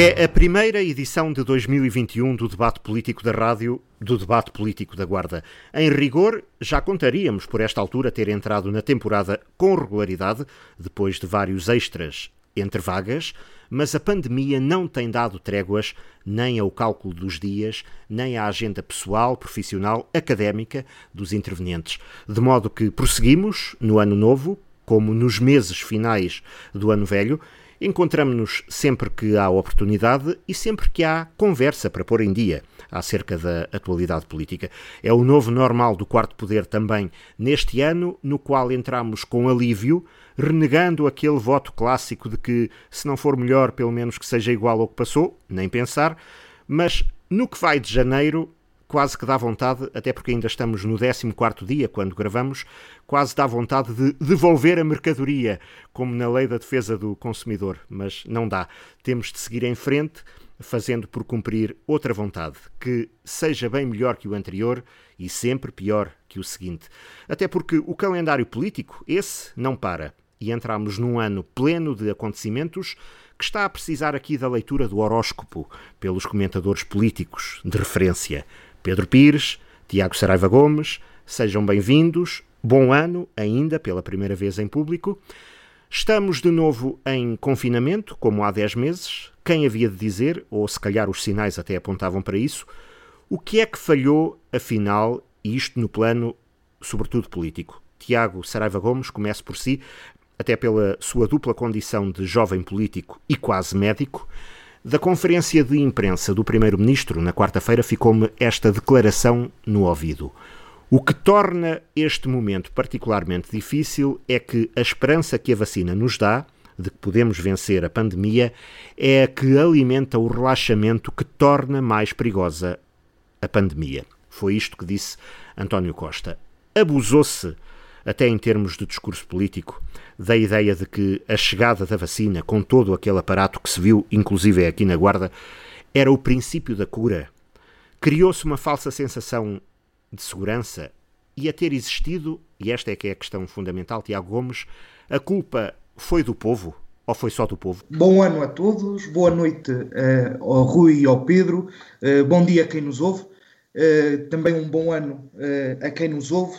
É a primeira edição de 2021 do debate político da rádio, do debate político da Guarda. Em rigor, já contaríamos por esta altura ter entrado na temporada com regularidade, depois de vários extras entre vagas, mas a pandemia não tem dado tréguas nem ao cálculo dos dias, nem à agenda pessoal, profissional, académica dos intervenientes. De modo que prosseguimos no ano novo, como nos meses finais do ano velho, Encontramos-nos sempre que há oportunidade e sempre que há conversa para pôr em dia acerca da atualidade política. É o novo normal do quarto poder também neste ano, no qual entramos com alívio, renegando aquele voto clássico de que, se não for melhor, pelo menos que seja igual ao que passou, nem pensar, mas no que vai de janeiro quase que dá vontade, até porque ainda estamos no 14 dia quando gravamos, quase dá vontade de devolver a mercadoria, como na lei da defesa do consumidor, mas não dá. Temos de seguir em frente, fazendo por cumprir outra vontade, que seja bem melhor que o anterior e sempre pior que o seguinte. Até porque o calendário político, esse, não para. E entramos num ano pleno de acontecimentos que está a precisar aqui da leitura do horóscopo pelos comentadores políticos de referência. Pedro Pires, Tiago Saraiva Gomes, sejam bem-vindos. Bom ano, ainda pela primeira vez em público. Estamos de novo em confinamento, como há 10 meses. Quem havia de dizer, ou se calhar os sinais até apontavam para isso, o que é que falhou, afinal, e isto no plano, sobretudo político? Tiago Saraiva Gomes, comece por si, até pela sua dupla condição de jovem político e quase médico. Da conferência de imprensa do Primeiro-Ministro na quarta-feira ficou-me esta declaração no ouvido. O que torna este momento particularmente difícil é que a esperança que a vacina nos dá de que podemos vencer a pandemia é a que alimenta o relaxamento que torna mais perigosa a pandemia. Foi isto que disse António Costa. Abusou-se até em termos de discurso político, da ideia de que a chegada da vacina, com todo aquele aparato que se viu, inclusive aqui na Guarda, era o princípio da cura. Criou-se uma falsa sensação de segurança e a ter existido, e esta é que é a questão fundamental, Tiago Gomes, a culpa foi do povo ou foi só do povo? Bom ano a todos, boa noite uh, ao Rui e ao Pedro, uh, bom dia a quem nos ouve, uh, também um bom ano a quem nos ouve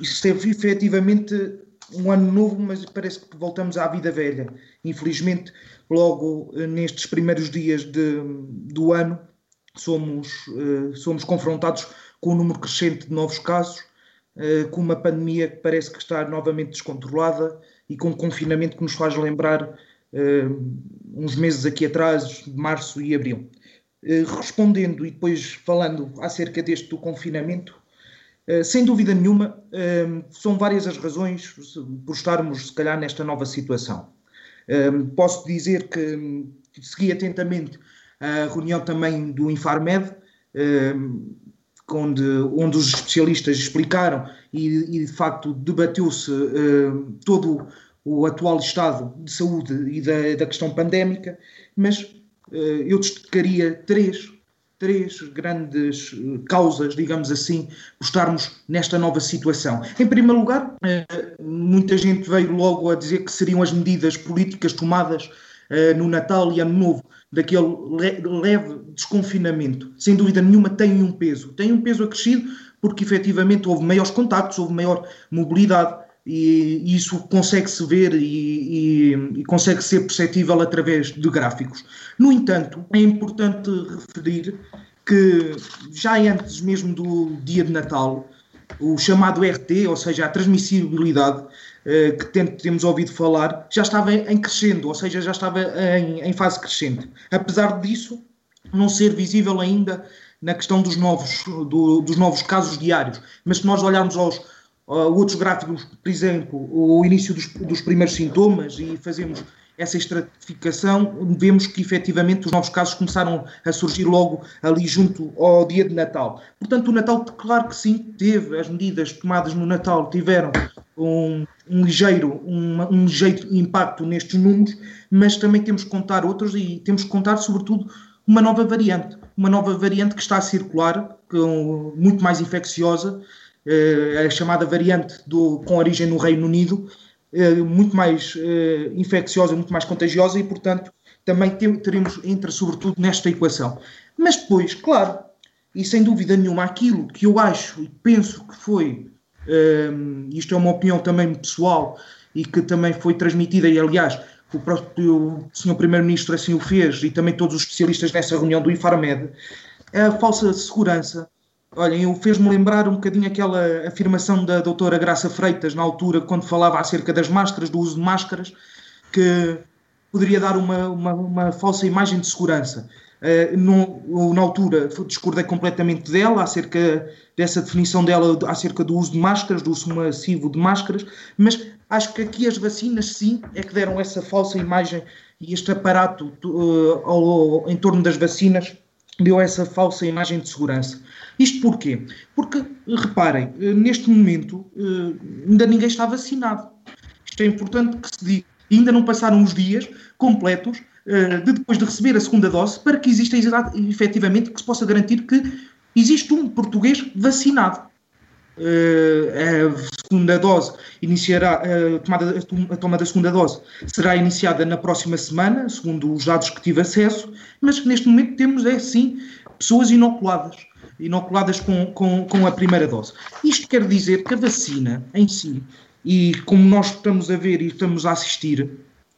isto é efetivamente um ano novo, mas parece que voltamos à vida velha. Infelizmente, logo eh, nestes primeiros dias de, do ano, somos, uh, somos confrontados com um número crescente de novos casos, uh, com uma pandemia que parece que está novamente descontrolada e com um confinamento que nos faz lembrar uns meses aqui atrás, março e abril. respondendo e depois falando acerca deste do confinamento, eh, sem dúvida nenhuma, eh, são várias as razões por estarmos, se calhar, nesta nova situação. Eh, posso dizer que segui atentamente a reunião também do Infarmed, onde, onde os especialistas explicaram e, e de facto debateu-se todo o atual estado de saúde e da, da questão pandémica, mas eu destacaria três três grandes eh, causas, digamos assim, por estarmos nesta nova situação. Em primeiro lugar, eh, muita gente veio logo a dizer que seriam as medidas políticas tomadas eh, no Natal e Ano Novo, daquele leve desconfinamento. Sem dúvida nenhuma, tem um peso. Tem um peso acrescido porque efetivamente houve maiores contactos, houve maior mobilidade e isso consegue-se ver e, e, e, consegue ser perceptível através de gráficos. No entanto, é importante referir que já antes mesmo do dia de Natal, o chamado RT, ou seja, a transmissibilidade eh, que temos ouvido falar, já estava em crescendo, ou seja, já estava em, em fase crescente. Apesar disso, não ser visível ainda na questão dos novos, do, dos novos casos diários. Mas se nós olharmos aos uh, outros gráficos, por exemplo, o início dos, dos primeiros sintomas e fazemos essa estratificação, vemos que efetivamente os novos casos começaram a surgir logo ali junto ao dia de Natal. Portanto, o Natal, claro que sim, teve, as medidas tomadas no Natal tiveram um, um ligeiro, um, um ligeiro impacto nestes números, mas também temos que contar outros e temos que contar, sobretudo, uma nova variante. Uma nova variante que está a circular, com, muito mais infecciosa, a chamada variante do, com origem no Reino Unido, muito mais infecciosa, muito mais contagiosa e, portanto, também teremos, entra sobretudo nesta equação. Mas depois, claro, e sem dúvida nenhuma, aquilo que eu acho e penso que foi, um, isto é uma opinião também pessoal e que também foi transmitida, e aliás, o próprio Sr. Primeiro-Ministro assim o fez, e também todos os especialistas nessa reunião do IFARMED, a falsa segurança. Olhem, fez-me lembrar um bocadinho aquela afirmação da doutora Graça Freitas, na altura, quando falava acerca das máscaras, do uso de máscaras, que poderia dar uma, uma, uma falsa imagem de segurança. Uh, na altura discordei completamente dela acerca dessa definição dela acerca do uso de máscaras, do uso massivo de máscaras, mas acho que aqui as vacinas sim é que deram essa falsa imagem e este aparato uh, ao, em torno das vacinas deu essa falsa imagem de segurança. Isto porquê? Porque, reparem, uh, neste momento ainda ninguém está vacinado. Isto é importante que se diga. Ainda não passaram os dias completos eh, de depois de receber a segunda dose, para que exista efetivamente que se possa garantir que existe um português vacinado. Uh, a segunda dose iniciará, uh, tomada, a toma da segunda dose será iniciada na próxima semana, segundo os dados que tive acesso, mas neste momento temos, é sim, pessoas inoculadas, inoculadas com, com, com a primeira dose. Isto quer dizer que a vacina em si, e como nós estamos a ver e estamos a assistir,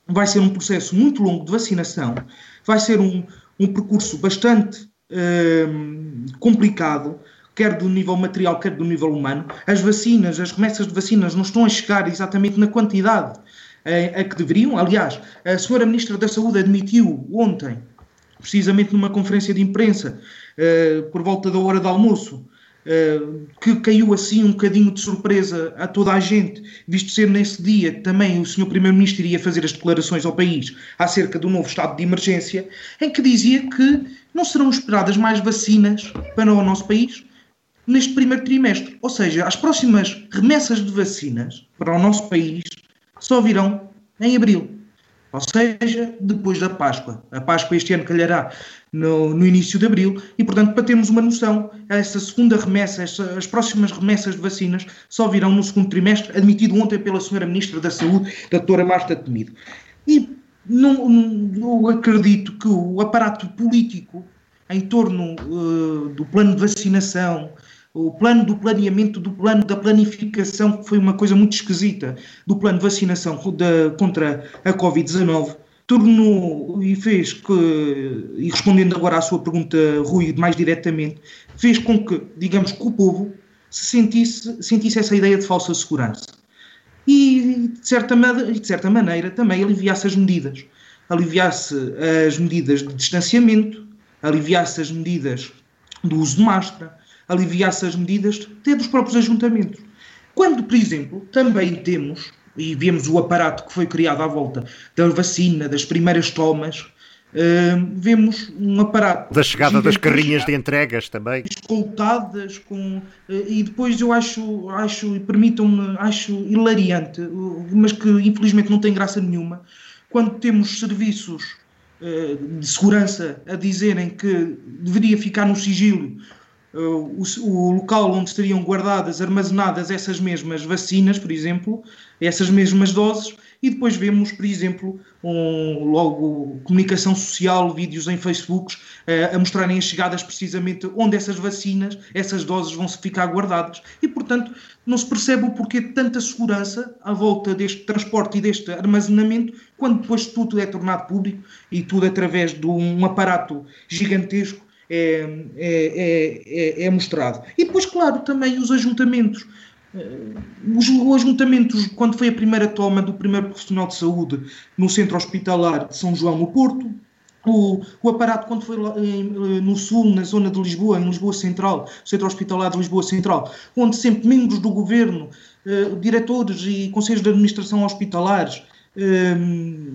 vai ser um processo muito longo de vacinação, vai ser um, um percurso bastante hum, complicado, quer do nível material, quer do nível humano. As vacinas, as remessas de vacinas não estão a chegar exatamente na quantidade a, a que deveriam. Aliás, a senhora Ministra da Saúde admitiu ontem, precisamente numa conferência de imprensa, por volta da hora do almoço, eh, que caiu assim um bocadinho de surpresa a toda a gente, visto ser nesse dia também o Sr. Primeiro-Ministro iria fazer as declarações ao país acerca do novo estado de emergência, em que dizia que não serão esperadas mais vacinas para o nosso país neste primeiro trimestre. Ou seja, as próximas remessas de vacinas para o nosso país só virão em abril. Ou seja, depois da Páscoa. A Páscoa este ano calhará no, no, início de abril e, portanto, para termos uma noção, essa segunda remessa, essa, as próximas remessas de vacinas só virão no segundo trimestre, admitido ontem pela Sra. Ministra da Saúde, doutora Marta Temido. E não, não, eu acredito que o aparato político em torno uh, do plano de vacinação, o plano do planeamento, do plano da planificação, que foi uma coisa muito esquisita, do plano de vacinação da, contra a Covid-19, tornou e fez que, e respondendo agora à sua pergunta, Rui, mais diretamente, fez com que, digamos, que o povo se sentisse, sentisse essa ideia de falsa segurança. E, de certa, de certa maneira, também aliviasse as medidas. Aliviasse as medidas de distanciamento, aliviasse as medidas do uso de máscara, aliviasse as medidas até dos próprios ajuntamentos. Quando, por exemplo, também temos e vemos o aparato que foi criado à volta da vacina, das primeiras tomas, uh, vemos um aparato. Da chegada das carrinhas de entregas também. Escoltadas com. Uh, e depois eu acho, acho e permitam-me, acho hilariante, uh, mas que infelizmente não tem graça nenhuma, quando temos serviços eh, de segurança a dizerem que deveria ficar no sigilo o, o, local onde estariam guardadas, armazenadas essas mesmas vacinas, por exemplo, essas mesmas doses, e depois vemos, por exemplo, um, logo comunicação social, vídeos em Facebook uh, a mostrarem as chegadas precisamente onde essas vacinas, essas doses vão se ficar guardadas. E, portanto, não se percebe o porquê de tanta segurança à volta deste transporte e deste armazenamento, quando depois tudo é tornado público e tudo através de um aparato gigantesco é, é, é, é, mostrado. E depois, claro, também os ajuntamentos. Os, os ajuntamentos, quando foi a primeira toma do primeiro profissional de saúde no centro hospitalar de São João, no Porto, o, o, aparato, quando foi em, no sul, na zona de Lisboa, em Lisboa Central, Centro Hospitalar de Lisboa Central, onde sempre membros do governo, eh, diretores e conselhos de administração hospitalares eh,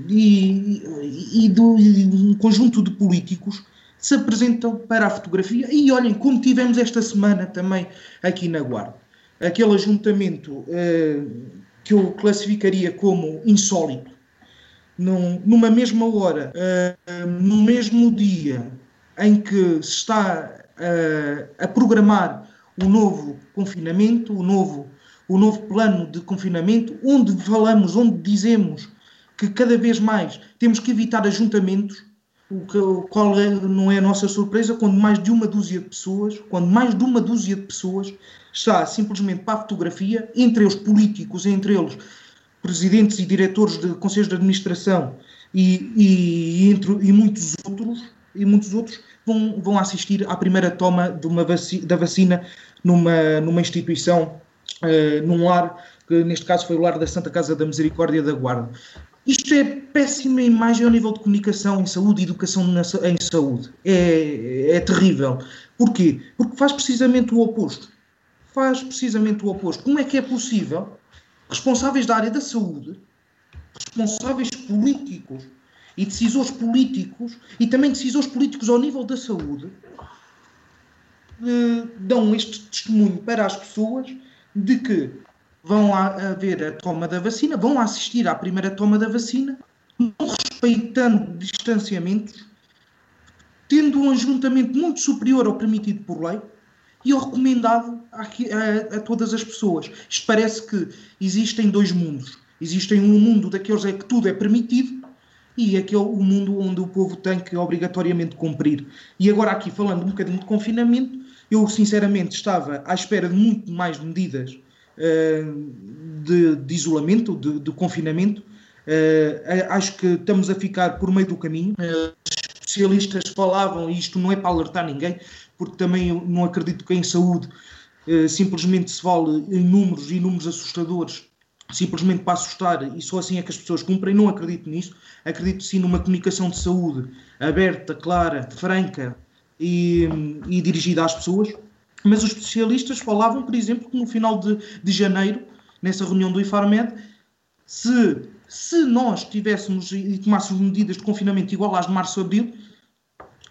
e, e, do, e um conjunto de políticos se apresentam para a fotografia. E olhem, como tivemos esta semana também aqui na Guarda, aquele ajuntamento uh, que eu classificaria como insólito, num, numa mesma hora, uh, no mesmo dia em que se está uh, a programar o novo confinamento, o novo, o novo plano de confinamento, onde falamos, onde dizemos que cada vez mais temos que evitar ajuntamentos, o, que, o qual é, não é a nossa surpresa quando mais de uma dúzia de pessoas, quando mais de uma dúzia de pessoas está simplesmente para a fotografia, entre os políticos, entre eles presidentes e diretores de conselhos de administração e, e, entre, e muitos outros, e muitos outros vão, vão assistir à primeira toma de uma vacina, da vacina numa, numa instituição, uh, num lar, que neste caso foi o lar da Santa Casa da Misericórdia da Guarda. Isto é péssima imagem ao nível de comunicação em saúde e educação na, em saúde. É, é terrível. Porquê? Porque faz precisamente o oposto. Faz precisamente o oposto. Como é que é possível responsáveis da área da saúde, responsáveis políticos e decisores políticos e também decisores políticos ao nível da saúde eh, dão este testemunho para as pessoas de que vão haver a toma da vacina, vão assistir à primeira toma da vacina, não respeitando distanciamentos, tendo um ajuntamento muito superior ao permitido por lei e ao recomendado a, a, a todas as pessoas. Isto parece que existem dois mundos. Existem um mundo daqueles em que tudo é permitido e aquele o mundo onde o povo tem que obrigatoriamente cumprir. E agora aqui falando um bocadinho de confinamento, eu sinceramente estava à espera de muito mais medidas de, de, isolamento, de, de confinamento. Uh, acho que estamos a ficar por meio do caminho. Uh, especialistas falavam, e isto não é para alertar ninguém, porque também não acredito que em saúde simplesmente se fale em números e números assustadores simplesmente para assustar e só assim é que as pessoas cumprem. Não acredito nisso. Acredito sim numa comunicação de saúde aberta, clara, franca e, e dirigida às pessoas. Mas os especialistas falavam, por exemplo, que no final de, de janeiro, nessa reunião do IFARMED, se, se nós tivéssemos e tomássemos medidas de confinamento igual às de março-abril,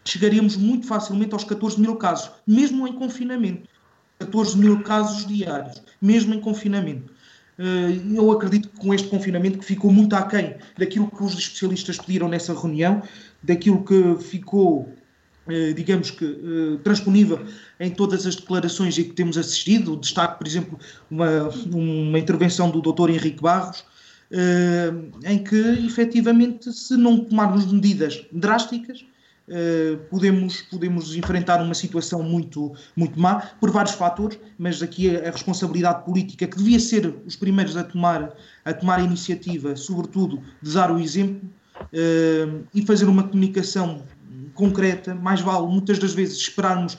chegaríamos muito facilmente aos 14 mil casos, mesmo em confinamento. 14 mil casos diários, mesmo em confinamento. Eh, eu acredito que com este confinamento que ficou muito aquém daquilo que os especialistas pediram nessa reunião, daquilo que ficou, digamos que, eh, transponível em todas as declarações que temos assistido. Destaque, por exemplo, uma, uma intervenção do Dr. Henrique Barros, em que, efetivamente, se não tomarmos medidas drásticas, podemos, podemos enfrentar uma situação muito, muito má por vários fatores, mas aqui a, responsabilidade política, que devia ser os primeiros a tomar a, tomar a iniciativa, sobretudo de dar o exemplo e fazer uma comunicação concreta, mais vale muitas das vezes esperarmos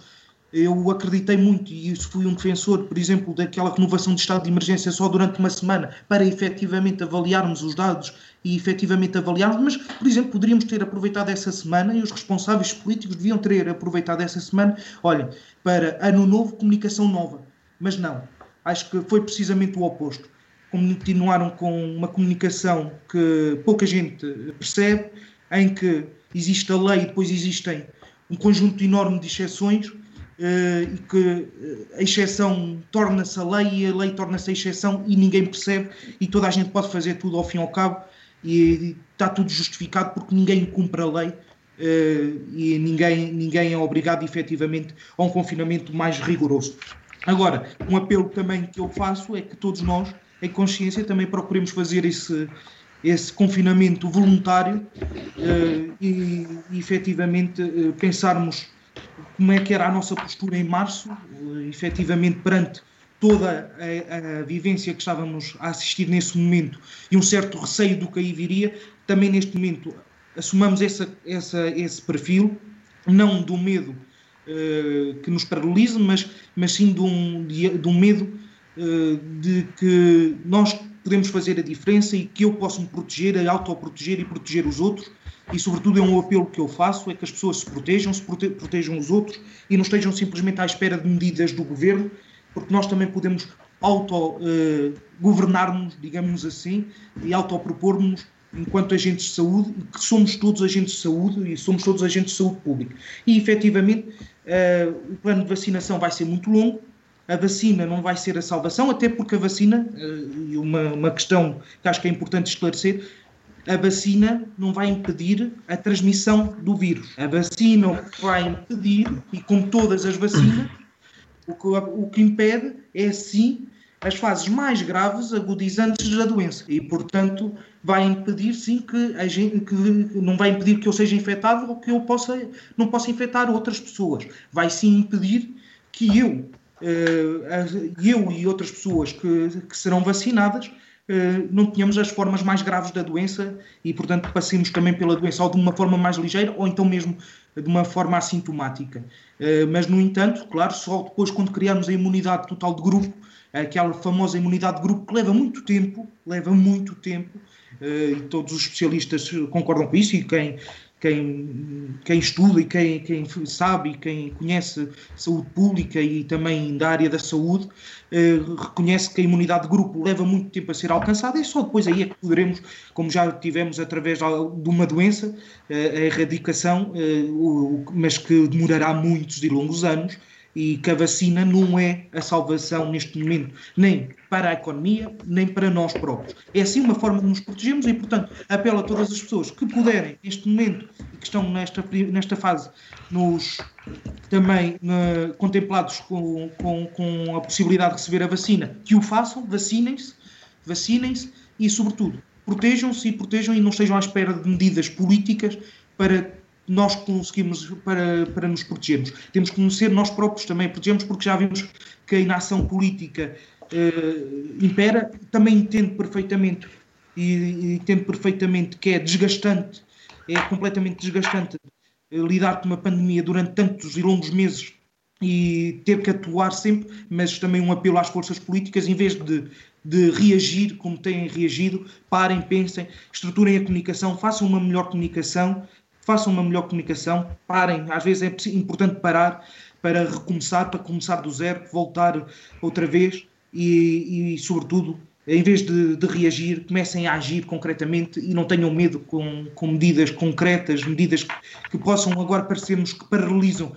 eu acreditei muito e fui um defensor, por exemplo, daquela renovação de estado de emergência só durante uma semana para efetivamente avaliarmos os dados e efetivamente avaliarmos, mas, por exemplo, poderíamos ter aproveitado essa semana e os responsáveis políticos deviam ter aproveitado essa semana, olhem, para ano novo, comunicação nova. Mas não, acho que foi precisamente o oposto. Continuaram com uma comunicação que pouca gente percebe, em que existe a lei e depois existem um conjunto enorme de exceções Uh, e que uh, a exceção torna-se a lei e a lei torna-se a exceção e ninguém percebe e toda a gente pode fazer tudo ao fim e ao cabo e, está tudo justificado porque ninguém cumpre a lei uh, e ninguém, ninguém é obrigado efetivamente a um confinamento mais rigoroso. Agora, um apelo também que eu faço é que todos nós, em consciência, também procuremos fazer esse, esse confinamento voluntário e, e efetivamente pensarmos como é que era a nossa postura em março, uh, efetivamente perante toda a, a, vivência que estávamos a assistir nesse momento e um certo receio do que aí viria, também neste momento assumamos essa, essa, esse perfil, não do medo uh, que nos paralise, mas, mas sim de um, de, de um medo uh, de que nós podemos fazer a diferença e que eu posso me proteger, autoproteger e proteger os outros e, sobretudo, é um apelo que eu faço: é que as pessoas se protejam, se prote protejam os outros e não estejam simplesmente à espera de medidas do governo, porque nós também podemos auto-governar-nos, uh, digamos assim, e autopropor-nos enquanto agentes de saúde, que somos todos agentes de saúde e somos todos agentes de saúde pública. E, efetivamente, uh, o plano de vacinação vai ser muito longo, a vacina não vai ser a salvação, até porque a vacina, uh, e uma, uma questão que acho que é importante esclarecer, a vacina não vai impedir a transmissão do vírus. A vacina vai impedir, e como todas as vacinas, o que, o que impede é sim as fases mais graves agudizantes da doença e, portanto, vai impedir sim que a gente que não vai impedir que eu seja infectado ou que eu possa não possa infectar outras pessoas. Vai sim impedir que eu eu e outras pessoas que, que serão vacinadas uh, não tenhamos as formas mais graves da doença e, portanto, passemos também pela doença ou de uma forma mais ligeira ou então mesmo de uma forma assintomática. Uh, mas, no entanto, claro, só depois quando criarmos a imunidade total de grupo aquela famosa imunidade de grupo que leva muito tempo, leva muito tempo, e todos os especialistas concordam com isso, e quem, quem, quem estuda e quem, quem sabe e quem conhece saúde pública e também da área da saúde, uh, reconhece que a imunidade de grupo leva muito tempo a ser alcançada e só depois aí é que poderemos, como já tivemos através de uma doença, uh, a erradicação, mas que demorará muitos e longos anos, e que a vacina não é a salvação neste momento, nem para a economia, nem para nós próprios. É assim uma forma de nos protegermos e, portanto, apelo a todas as pessoas que puderem, neste momento, e que estão nesta, nesta fase, nos também contemplados com, com, com a possibilidade de receber a vacina, que o façam, vacinem-se, vacinem-se e, sobretudo, protejam-se e protejam e não estejam à espera de medidas políticas para nós conseguimos para, para nos protegermos. Temos que conhecer nós próprios também protegermos, porque já vimos que a inação política uh, impera. Também entendo perfeitamente e, entendo perfeitamente que é desgastante, é completamente desgastante uh, lidar com uma pandemia durante tantos e longos meses e ter que atuar sempre, mas também um apelo às forças políticas, em vez de, de reagir como têm reagido, parem, pensem, estruturem a comunicação, façam uma melhor comunicação, façam uma melhor comunicação, parem, às vezes é importante parar para recomeçar, para começar do zero, voltar outra vez e, e sobretudo, em vez de, de, reagir, comecem a agir concretamente e não tenham medo com, com medidas concretas, medidas que, que possam agora parecermos que paralisam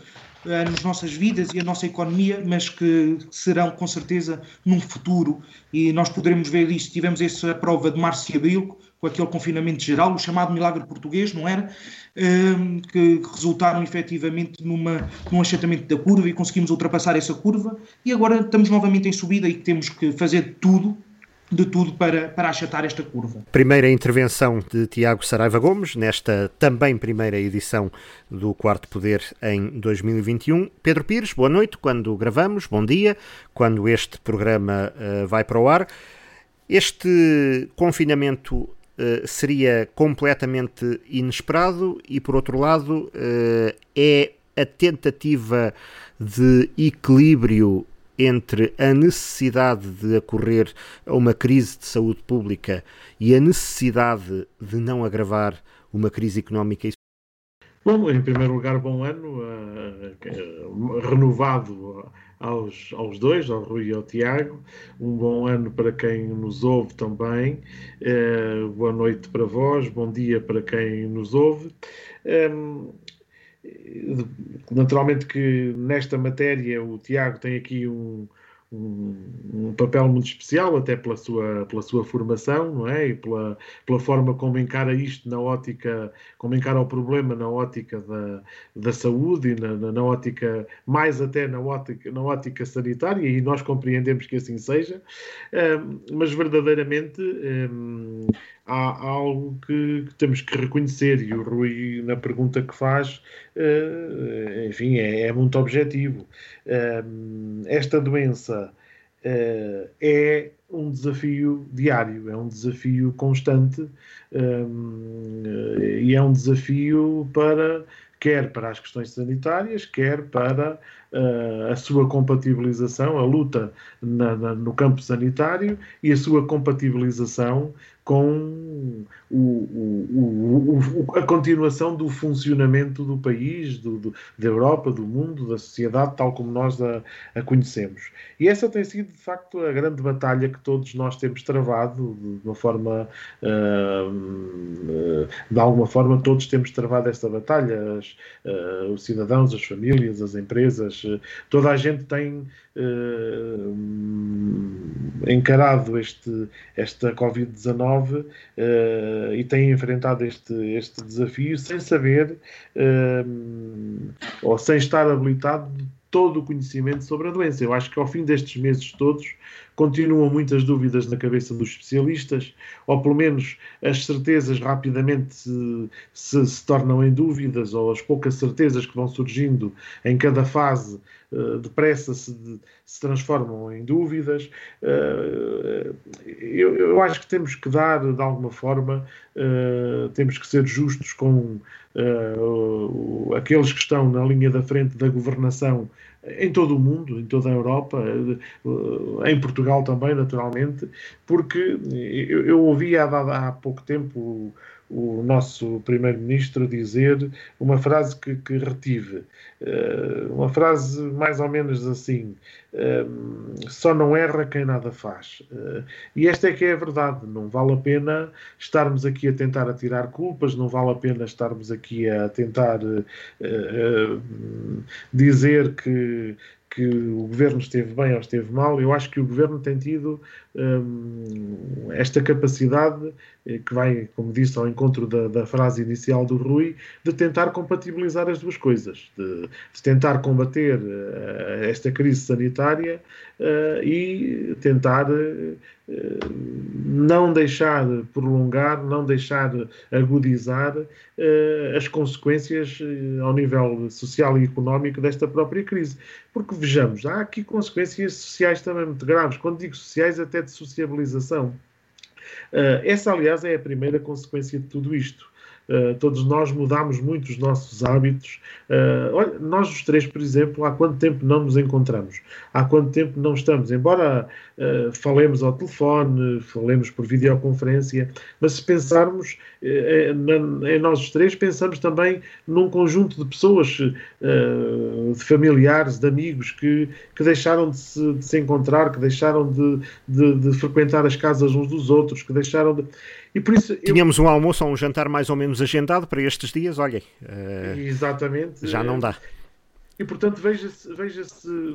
nas nossas vidas e a nossa economia, mas que serão com certeza num futuro e nós poderemos ver isso. Tivemos essa prova de março e abril, com aquele confinamento geral, o chamado milagre português, não era? Um, que, que, resultaram efetivamente numa, num achatamento da curva e conseguimos ultrapassar essa curva e agora estamos novamente em subida e temos que fazer tudo de tudo para, para achatar esta curva. Primeira intervenção de Tiago Saraiva Gomes, nesta também primeira edição do Quarto Poder em 2021. Pedro Pires, boa noite, quando gravamos, bom dia, quando este programa uh, vai para o ar. Este confinamento uh, seria completamente inesperado e, por outro lado, uh, é a tentativa de equilíbrio entre a necessidade de acorrer a uma crise de saúde pública e a necessidade de não agravar uma crise económica? Bom, em primeiro lugar, bom ano, uh, renovado aos, aos dois, ao Rui e ao Tiago. Um bom ano para quem nos ouve também. Uh, boa noite para vós, bom dia para quem nos ouve. Um, Naturalmente que nesta matéria o Tiago tem aqui um, um, um, papel muito especial, até pela sua, pela sua formação, não é? E pela, pela forma como encara isto na ótica, como encara o problema na ótica da, da saúde e na, na, na ótica, mais até na ótica, na ótica sanitária, e nós compreendemos que assim seja, um, mas verdadeiramente. Um, há algo que, que, temos que reconhecer e o Rui, na pergunta que faz, uh, enfim, é, é, muito objetivo. Uh, esta doença uh, é um desafio diário, é um desafio constante e é um desafio para quer para as questões sanitárias, quer para uh, a sua compatibilização, a luta na, na, no campo sanitário e a sua compatibilização com o, o, o, a continuação do funcionamento do país, do, do, da Europa, do mundo, da sociedade, tal como nós a, a, conhecemos. E essa tem sido, de facto, a grande batalha que todos nós temos travado, de uma forma, uh, de alguma forma, todos temos travado esta batalha, As, uh, os cidadãos, as famílias, as empresas, uh, toda a gente tem encarado este, esta Covid-19 uh, e tem enfrentado este, este desafio sem saber uh, ou sem estar habilitado todo o conhecimento sobre a doença. Eu acho que ao fim destes meses todos, continuam muitas dúvidas na cabeça dos especialistas, ou pelo menos as certezas rapidamente se, se, se tornam em dúvidas, ou as poucas certezas que vão surgindo em cada fase uh, depressa se, se, transformam em dúvidas. Uh, eu, eu, acho que temos que dar, de alguma forma, uh, temos que ser justos com aqueles que estão na linha da frente da governação em todo o mundo, em toda a Europa, eh, em Portugal também, naturalmente, porque eu, eu ouvi há, há pouco tempo o, nosso primeiro-ministro dizer uma frase que, que retive, eh, uma frase mais ou menos assim: eh, só não erra quem nada faz. E esta é que é a verdade. Não vale a pena estarmos aqui a tentar atirar culpas, não vale a pena estarmos aqui a tentar dizer que que, o governo esteve bem ou esteve mal. Eu acho que o governo tem tido esta capacidade, eh, que vai, como disse, ao encontro da, da, frase inicial do Rui, de tentar compatibilizar as duas coisas, de, de tentar combater uh, esta crise sanitária uh, e tentar uh, não deixar prolongar, não deixar agudizar as consequências ao nível social e económico desta própria crise. Porque vejamos, há aqui consequências sociais também muito graves. Quando digo sociais, até de sociabilização. essa, aliás, é a primeira consequência de tudo isto. Uh, todos nós mudámos muito os nossos hábitos. Uh, olha, nós os três, por exemplo, há quanto tempo não nos encontramos? Há quanto tempo não estamos? Embora uh, falemos ao telefone, falemos por videoconferência, mas se pensarmos em nós os três, pensamos também num conjunto de pessoas, de familiares, de amigos que, que deixaram de se, de se encontrar, que deixaram de, de, de frequentar as casas uns dos outros, que deixaram de e por isso Tínhamos eu... um almoço ou um jantar mais ou menos agendado para estes dias, olhem. Uh, Exatamente. Já não dá. E portanto veja-se. Veja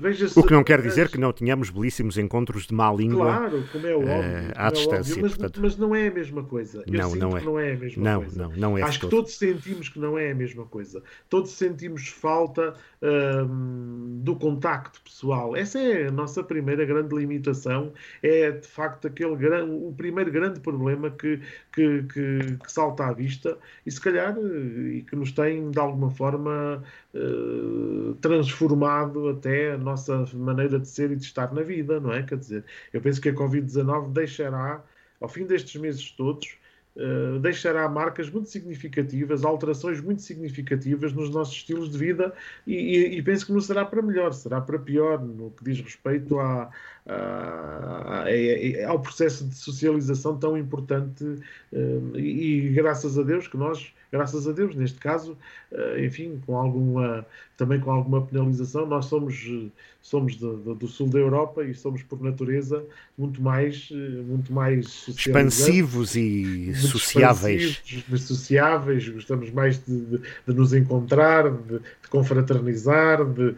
veja o que não quer dizer que não tenhamos belíssimos encontros de má língua. Claro, como é óbvio. Uh, à é distância. Óbvio, mas, portanto... mas, não é a mesma coisa. Eu não, não é. não é a mesma não, coisa. Não, não é Acho que todos sentimos que não é a mesma coisa. Todos sentimos falta um, do contacto pessoal. Essa é a nossa primeira grande limitação. É de facto aquele grande, o primeiro grande problema que, que, que, que salta à vista e se calhar e que nos tem de alguma forma uh, transformado até a nossa maneira de ser e de estar na vida, não é? Quer dizer, eu penso que a Covid-19 deixará, ao fim destes meses todos, Uh, deixará marcas muito significativas, alterações muito significativas nos nossos estilos de vida e, e, e, penso que não será para melhor, será para pior no que diz respeito à, à, à, ao processo de socialização tão importante uh, e, e, graças a Deus que nós graças a Deus, neste caso, eh, enfim, com alguma, também com alguma penalização, nós somos, somos de, de, do sul da Europa e somos, por natureza, muito mais, muito mais expansivos e sociáveis. Expansivos, sociáveis, gostamos mais de, de, de nos encontrar, de, confraternizar, de,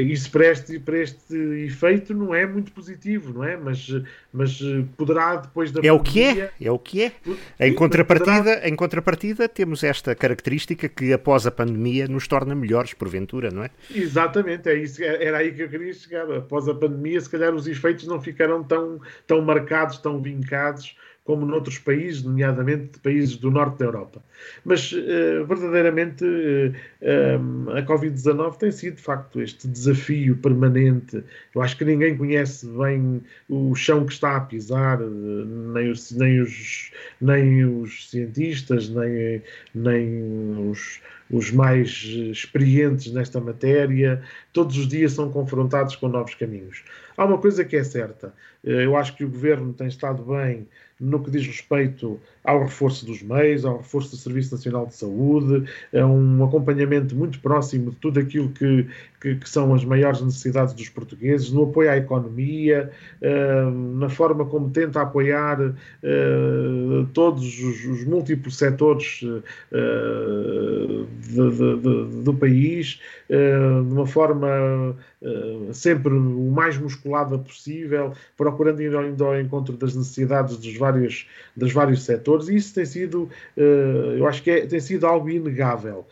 isso para este, para este efeito não é muito positivo, não é? Mas, mas poderá depois da é pandemia, o que é, é o que é. Em contrapartida, poderá... em contrapartida temos esta característica que após a pandemia nos torna melhores, porventura, não é? Exatamente, é isso, é, era aí que eu queria chegar. Após a pandemia, se calhar os efeitos não ficarão tão, tão marcados, tão vincados como noutros países, nomeadamente países do norte da Europa. Mas uh, verdadeiramente uh, a Covid-19 tem sido de facto este desafio permanente. Eu acho que ninguém conhece bem o chão que está a pisar, nem os, nem os, nem os cientistas, nem, nem os, os mais experientes nesta matéria. Todos os dias são confrontados com novos caminhos. Há uma coisa que é certa. Eu acho que o governo tem estado bem no que diz respeito ao reforço dos meios, ao reforço do Serviço Nacional de Saúde, a um acompanhamento muito próximo de tudo aquilo que, que, que são as maiores necessidades dos portugueses, no apoio à economia, uh, na forma como tenta apoiar uh, todos os, os, múltiplos setores uh, de, de, de, do país, de uma forma sempre o mais musculada possível, procurando ir ao encontro das necessidades dos vários, dos vários setores, e isso tem sido, eu acho que é, tem sido algo inegável.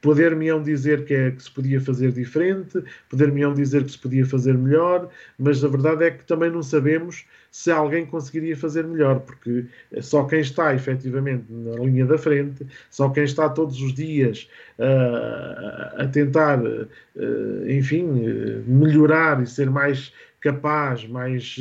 Poder-me-ão dizer que, é, que se podia fazer diferente, poder-me-ão dizer que se podia fazer melhor, mas a verdade é que também não sabemos se alguém conseguiria fazer melhor, porque só quem está efetivamente na linha da frente, só quem está todos os dias uh, a tentar, uh, enfim, melhorar e ser mais capaz, mais,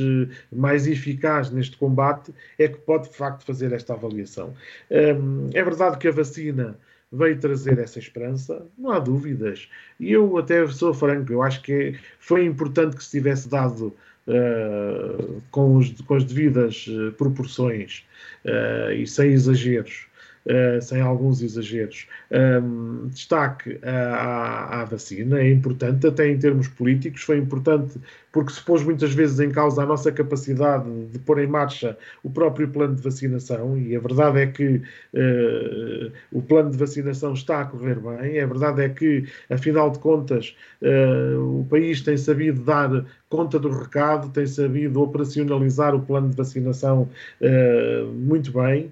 mais eficaz neste combate, é que pode de facto fazer esta avaliação. Um, é verdade que a vacina veio trazer essa esperança, não há dúvidas. E eu até sou franco, eu acho que foi importante que se tivesse dado uh, com, os, com, as devidas uh, proporções uh, e sem exageros Uh, sem alguns exageros. Um, destaque à, à, vacina é importante, até em termos políticos, foi importante porque se pôs muitas vezes em causa a nossa capacidade de pôr em marcha o próprio plano de vacinação, e a verdade é que uh, o plano de vacinação está a correr bem, a verdade é que, afinal de contas, uh, o país tem sabido dar conta do recado, tem sabido operacionalizar o plano de vacinação uh, muito bem,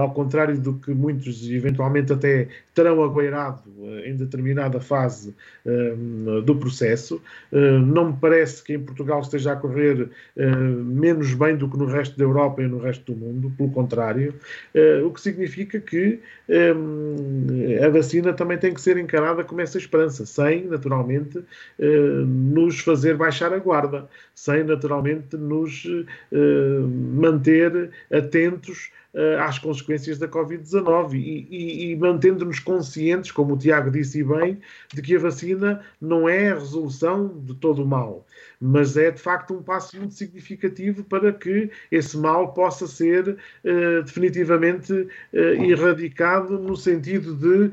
ao contrário do que muitos eventualmente até terão agueirado em determinada fase do processo. não me parece que em Portugal esteja a correr uh, menos bem do que no resto da Europa e no resto do mundo, pelo contrário, uh, o que significa que a vacina também tem que ser encarada como essa esperança, sem, naturalmente, uh, nos fazer baixar a guarda, sem, naturalmente, nos manter atentos às consequências da Covid-19 e, e, e mantendo-nos conscientes, como o Tiago disse bem, de que a vacina não é a resolução de todo o mal, mas é de facto um passo muito significativo para que esse mal possa ser uh, definitivamente uh, erradicado no sentido de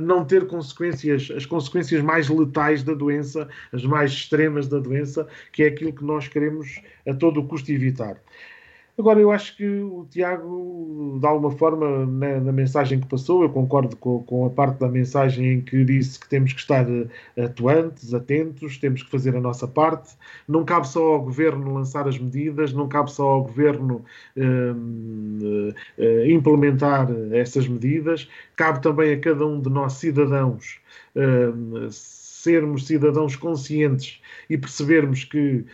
não ter consequências, as consequências mais letais da doença, as mais extremas da doença, que é aquilo que nós queremos a todo custo evitar. Agora, eu acho que o Tiago, de alguma forma, na, na mensagem que passou, eu concordo com, com, a parte da mensagem em que disse que temos que estar eh, atuantes, atentos, temos que fazer a nossa parte. Não cabe só ao governo lançar as medidas, não cabe só ao governo eh, eh, implementar essas medidas, cabe também a cada um de nós, cidadãos, sermos cidadãos conscientes e percebermos que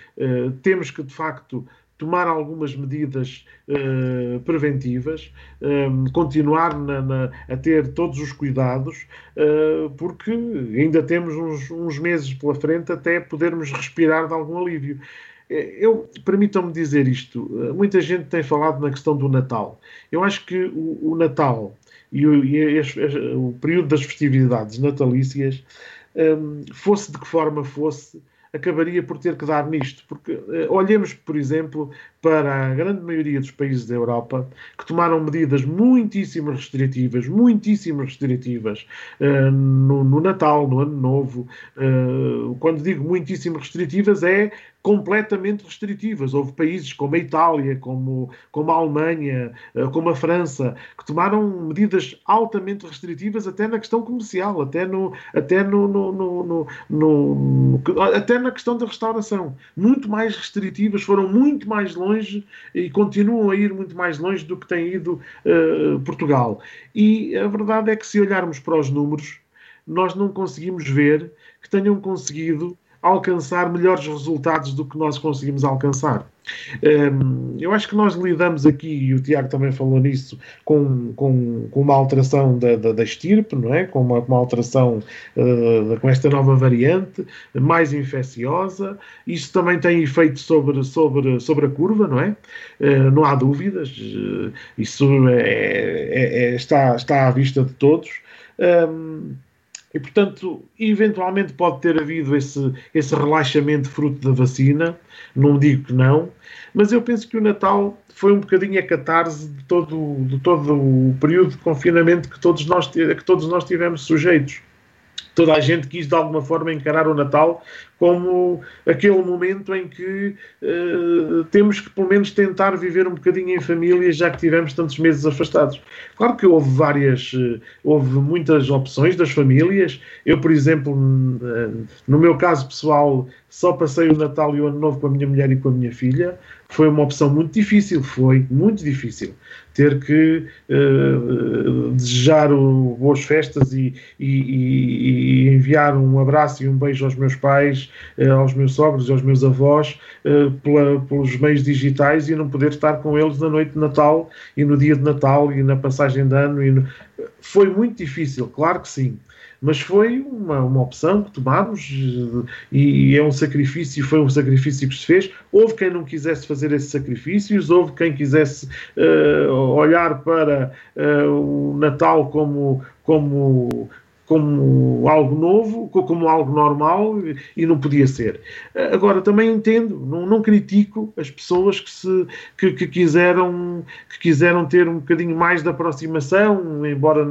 temos que, de facto, tomar algumas medidas uh, preventivas, um, eh, continuar na, na, a ter todos os cuidados, uh, porque ainda temos uns, uns, meses pela frente até podermos respirar de algum alívio. Eu permitam-me dizer isto. Muita gente tem falado na questão do Natal. Eu acho que o, o Natal e, o, e o, período das festividades natalícias, um, fosse de que forma fosse, acabaria por ter que dar nisto. Porque uh, olhemos, por exemplo, para a grande maioria dos países da Europa que tomaram medidas muitíssimo restritivas, muitíssimo restritivas uh, no, no, Natal, no Ano Novo. Uh, quando digo muitíssimo restritivas, é completamente restritivas. Houve países como a Itália, como, como a Alemanha, eh, como a França, que tomaram medidas altamente restritivas até na questão comercial, até, no, até, no, no, no até na questão da restauração. Muito mais restritivas, foram muito mais e continuam a ir muito mais longe do que tem ido uh, Portugal. E a verdade é que se olharmos para os números, nós não conseguimos ver que tenham conseguido alcançar melhores resultados do que nós conseguimos alcançar. Um, eu acho que nós lidamos aqui, e o Tiago também falou nisso, com, com, com uma alteração da, da, da, estirpe, não é? Com uma, uma alteração uh, com esta nova variante, mais infecciosa. Isso também tem efeito sobre, sobre, sobre a curva, não é? Uh, não há dúvidas. Uh, isso é, é, é, está, está à vista de todos. Um, e, portanto, eventualmente pode ter havido esse, esse relaxamento fruto da vacina, não digo que não, mas eu penso que o Natal foi um bocadinho a catarse de todo, de todo o período de confinamento que todos nós, que todos nós tivemos sujeitos toda a gente quis de alguma forma encarar o Natal como aquele momento em que uh, temos que pelo menos tentar viver um bocadinho em família já que tivemos tantos meses afastados. Claro que houve várias, uh, houve muitas opções das famílias. Eu, por exemplo, uh, no meu caso pessoal, só passei o Natal e o Ano Novo com a minha mulher e com a minha filha. Foi uma opção muito difícil, foi muito difícil ter que uh, desejar o, boas festas e, e, e, enviar um abraço e um beijo aos meus pais, uh, aos meus sogros e aos meus avós uh, pela, pelos meios digitais e não poder estar com eles na noite de Natal e no dia de Natal e na passagem de ano. No... Foi muito difícil, claro que sim mas foi uma, uma opção que tomámos e é um sacrifício, foi um sacrifício que se fez. Houve quem não quisesse fazer esses sacrifícios, houve quem quisesse uh, olhar para uh, o Natal como, como como algo novo, como algo normal e não podia ser. Agora, também entendo, não, não critico as pessoas que, se, que, que, quiseram, que quiseram ter um bocadinho mais de aproximação, embora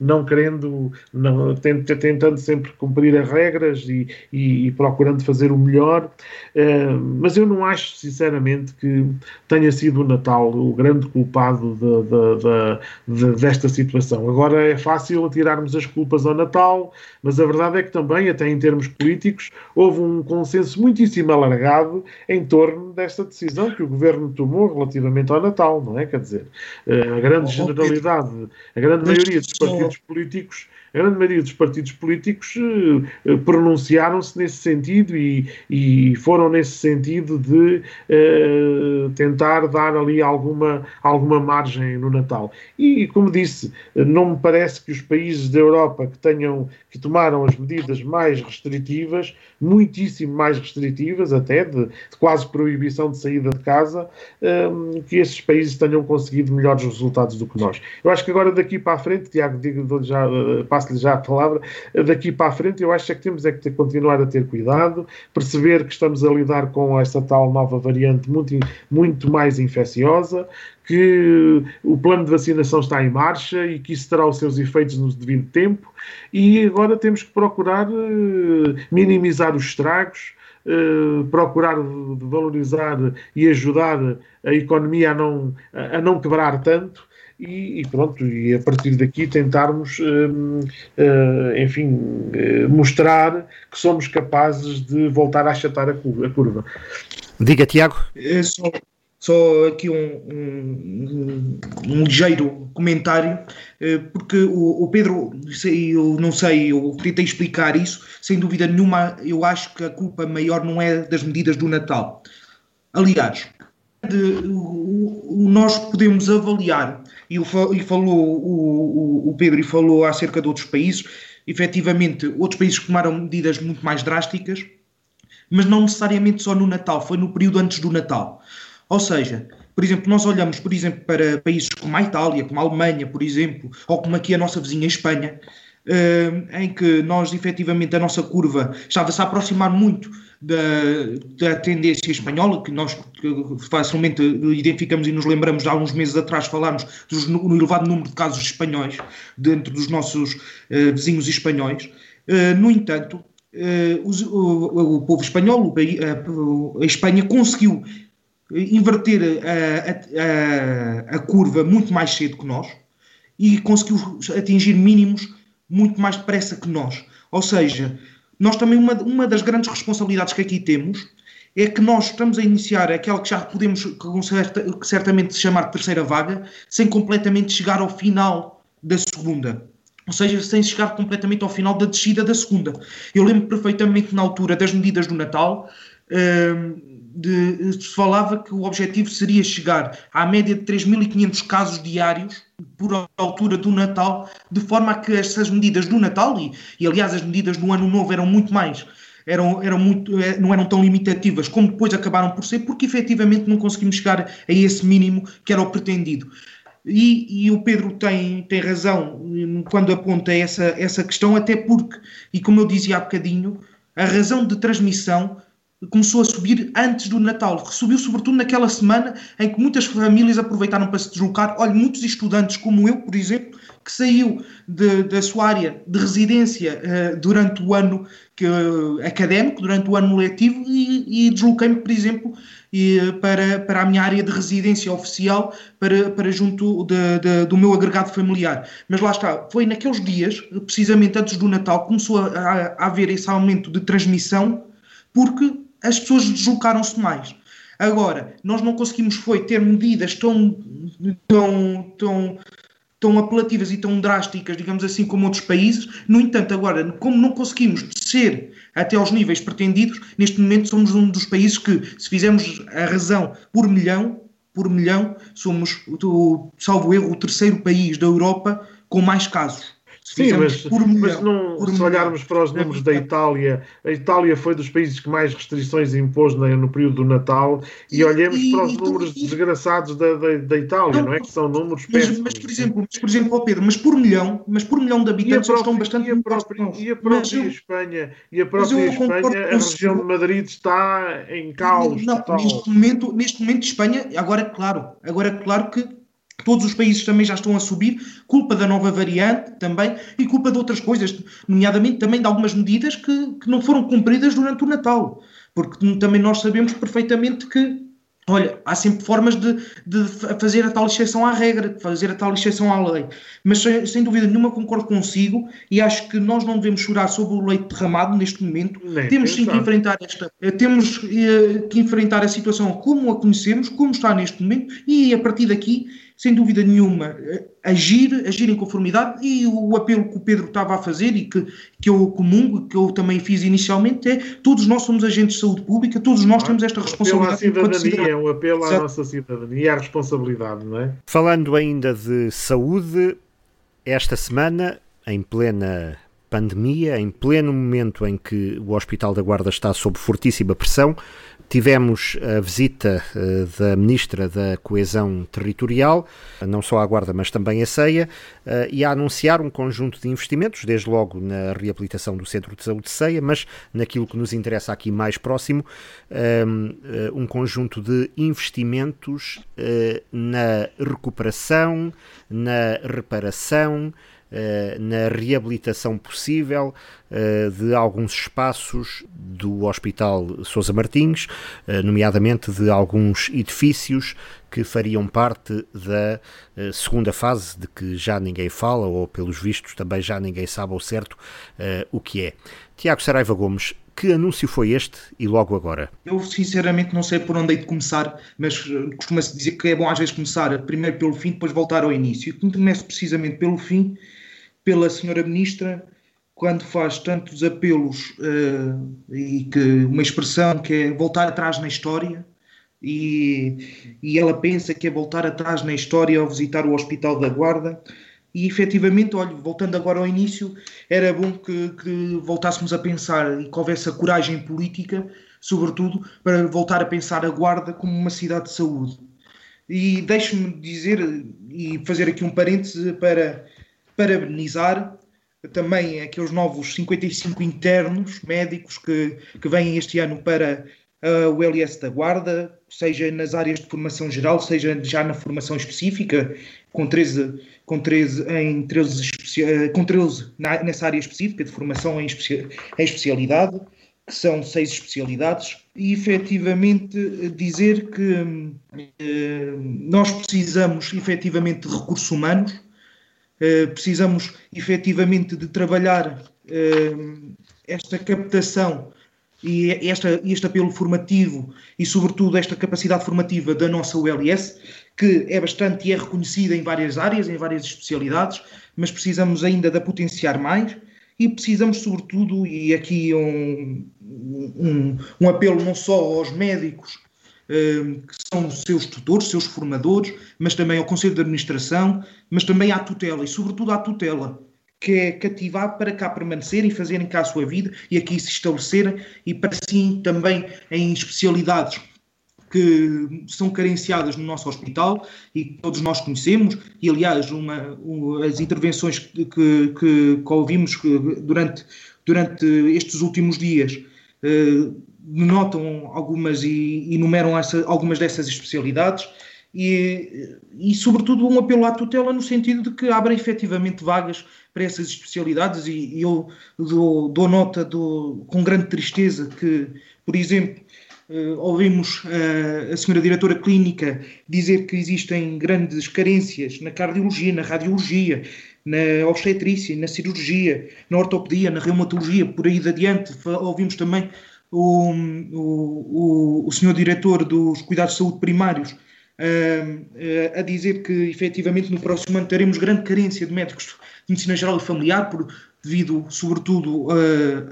não querendo, não, tentando sempre cumprir as regras e, e, e procurando fazer o melhor. Uh, mas eu não acho, sinceramente, que tenha sido o Natal o grande culpado de, de, de, desta situação. Agora é fácil atirarmos as culpas ao Natal, mas a verdade é que também, até em termos políticos, houve um consenso muitíssimo alargado em torno desta decisão que o governo tomou relativamente ao Natal, não é? Quer dizer, eh, a grande generalidade, a grande maioria dos partidos políticos a grande maioria dos partidos políticos eh, pronunciaram-se nesse sentido e, e, foram nesse sentido de eh, tentar dar ali alguma, alguma margem no Natal. E, como disse, não me parece que os países da Europa que tenham, que tomaram as medidas mais restritivas, muitíssimo mais restritivas até, de, de quase proibição de saída de casa, eh, que esses países tenham conseguido melhores resultados do que nós. Eu acho que agora daqui para a frente, Tiago, digo já, passo-lhe já a palavra, daqui para a frente eu acho é que temos é que ter, continuar a ter cuidado, perceber que estamos a lidar com essa tal nova variante muito, muito mais infecciosa, que o plano de vacinação está em marcha e que isso terá os seus efeitos no devido tempo e agora temos que procurar uh, minimizar os estragos, uh, procurar valorizar e ajudar a economia a não, a não quebrar tanto e, e, pronto, e a partir daqui tentarmos, uh, uh, enfim, uh, mostrar que somos capazes de voltar a achatar a curva. Diga, Tiago. É só, só aqui um, um, um, ligeiro comentário, porque o, o, Pedro, eu não sei, eu tentei explicar isso, sem dúvida nenhuma, eu acho que a culpa maior não é das medidas do Natal. Aliás, de, nós podemos avaliar e, o, e falou o, o, Pedro e falou acerca de outros países, efetivamente, outros países tomaram medidas muito mais drásticas, mas não necessariamente só no Natal, foi no período antes do Natal. Ou seja, por exemplo, nós olhamos, por exemplo, para países como a Itália, como a Alemanha, por exemplo, ou como aqui a nossa vizinha Espanha, em que nós, efetivamente, a nossa curva estava-se a aproximar muito da, da tendência espanhola, que nós facilmente identificamos e nos lembramos há uns meses atrás falámos do elevado número de casos espanhóis dentro dos nossos uh, vizinhos espanhóis. Uh, no entanto, uh, o, o, povo espanhol, a, a Espanha conseguiu inverter a, a, a, curva muito mais cedo que nós e conseguiu atingir mínimos muito mais depressa que nós. Ou seja, nós também, uma, uma das grandes responsabilidades que aqui temos é que nós estamos a iniciar aquela que já podemos com certa, certamente chamar de terceira vaga, sem completamente chegar ao final da segunda. Ou seja, sem chegar completamente ao final da descida da segunda. Eu lembro perfeitamente na altura das medidas do Natal, hum, de, se falava que o objetivo seria chegar à média de 3.500 casos diários por altura do Natal, de forma a que essas medidas do Natal, e, e aliás as medidas do Ano Novo eram muito mais, eram, eram muito, eh, não eram tão limitativas como depois acabaram por ser, porque efetivamente não conseguimos chegar a esse mínimo que era o pretendido. E, e, o Pedro tem, tem razão hum, quando aponta essa, essa questão, até porque, e como eu dizia há bocadinho, a razão de transmissão começou a subir antes do Natal. Subiu sobretudo naquela semana em que muitas famílias aproveitaram para se deslocar. Olha, muitos estudantes como eu, por exemplo, que saiu de, da sua área de residência uh, durante o ano que, uh, académico, durante o ano letivo, e, e desloquei-me, por exemplo, e, para, para a minha área de residência oficial, para, para junto de, de, do meu agregado familiar. Mas lá está, foi naqueles dias, precisamente antes do Natal, começou a, a, a haver esse aumento de transmissão, porque as pessoas deslocaram-se mais. Agora, nós não conseguimos foi ter medidas tão, tão, tão, tão apelativas e tão drásticas, digamos assim, como outros países. No entanto, agora, como não conseguimos descer até aos níveis pretendidos, neste momento somos um dos países que, se fizermos a razão por milhão, por milhão, somos, salvo erro, o terceiro país da Europa com mais casos. Sim, mas, mas não, se olharmos para os números da Itália, a Itália foi dos países que mais restrições impôs no, período do Natal e, e olhemos e, para os e, números desgraçados da, da, da Itália, não, não, é? Que são números mas, péssimos. Mas, por exemplo, mas, por exemplo, Pedro, mas por milhão, mas por milhão de habitantes própria, estão bastante e a própria, e a própria eu, Espanha, e a própria Espanha, a região de Madrid está em caos. Não, neste momento, neste momento Espanha, agora é claro, agora é claro que Todos os países também já estão a subir, culpa da nova variante também e culpa de outras coisas, nomeadamente também de algumas medidas que, que não foram cumpridas durante o Natal. Porque também nós sabemos perfeitamente que Olha, há sempre formas de, de, fazer a tal exceção à regra, de fazer a tal exceção à lei. Mas sem, sem, dúvida nenhuma concordo consigo e acho que nós não devemos chorar sobre o leite derramado neste momento. Nem temos sim que enfrentar esta, eh, temos eh, que enfrentar a situação como a conhecemos, como está neste momento, e a partir daqui sem dúvida nenhuma, agir, agir em conformidade e o apelo que o Pedro estava a fazer e que, que eu comungo, que eu também fiz inicialmente, é todos nós somos agentes de saúde pública, todos nós temos esta responsabilidade. Um apelo à cidadania, é um apelo à nossa cidadania e à responsabilidade, não é? Falando ainda de saúde, esta semana, em plena pandemia, em pleno momento em que o Hospital da Guarda está sob fortíssima pressão, Tivemos a visita uh, da Ministra da Coesão Territorial, não só à Guarda, mas também a CEIA, uh, e a anunciar um conjunto de investimentos, desde logo na reabilitação do Centro de Saúde de CEIA, mas naquilo que nos interessa aqui mais próximo, um, eh, um conjunto de investimentos na recuperação, na reparação, eh, na reabilitação possível eh, de alguns espaços do Hospital Sousa Martins, eh, nomeadamente de alguns edifícios que fariam parte da segunda fase, de que já ninguém fala, ou pelos vistos também já ninguém sabe ao certo o que é. Tiago Saraiva Gomes, que anúncio foi este e logo agora? Eu sinceramente não sei por onde hei de começar, mas costuma-se dizer que é bom às vezes começar primeiro pelo fim, depois voltar ao início. Começo precisamente pelo fim, pela senhora ministra quando faz tantos apelos uh, e que uma expressão que é voltar atrás na história e, e ela pensa que é voltar atrás na história ao visitar o Hospital da Guarda e efetivamente, olha, voltando agora ao início, era bom que, que voltássemos a pensar e que houvesse a coragem política, sobretudo, para voltar a pensar a Guarda como uma cidade de saúde. E deixe-me dizer e fazer aqui um parêntese para parabenizar. Também aqueles novos 55 internos médicos que, que vêm este ano para uh, o LS da Guarda, seja nas áreas de formação geral, seja já na formação específica, com 13, com 13 em 13, ah, com 13 na, nessa área específica de formação em, especia, em especialidade, que são seis especialidades, e efetivamente dizer que uh, nós precisamos efetivamente de recursos humanos precisamos efetivamente de trabalhar uh, esta captação e esta, este apelo formativo e, sobretudo, esta capacidade formativa da nossa ULS, que é bastante e é reconhecida em várias áreas, em várias especialidades, mas precisamos ainda de potenciar mais e precisamos, sobretudo, e aqui um, um, um apelo não só aos médicos que são seus tutores, seus formadores, mas também ao Conselho de Administração, mas também à tutela e, sobretudo, à tutela, que é cativar para cá permanecerem, fazerem cá a sua vida e aqui se estabelecerem e para sim também em especialidades que são carenciadas no nosso hospital e que todos nós conhecemos, e aliás, uma, uma as intervenções que, que, que ouvimos durante, durante estes últimos dias eh, notam algumas e enumeram essa, algumas dessas especialidades e, e, sobretudo, um apelo à tutela no sentido de que abra efetivamente vagas para essas especialidades e, e eu dou, dou nota do, com grande tristeza que, por exemplo, uh, ouvimos uh, a senhora diretora clínica dizer que existem grandes carências na cardiologia, na radiologia, na obstetrícia, na cirurgia, na ortopedia, na reumatologia, por aí adiante. Ouvimos também o, o, o, senhor diretor dos cuidados de saúde primários a dizer que efetivamente no próximo ano teremos grande carência de médicos de medicina geral e familiar, por, devido sobretudo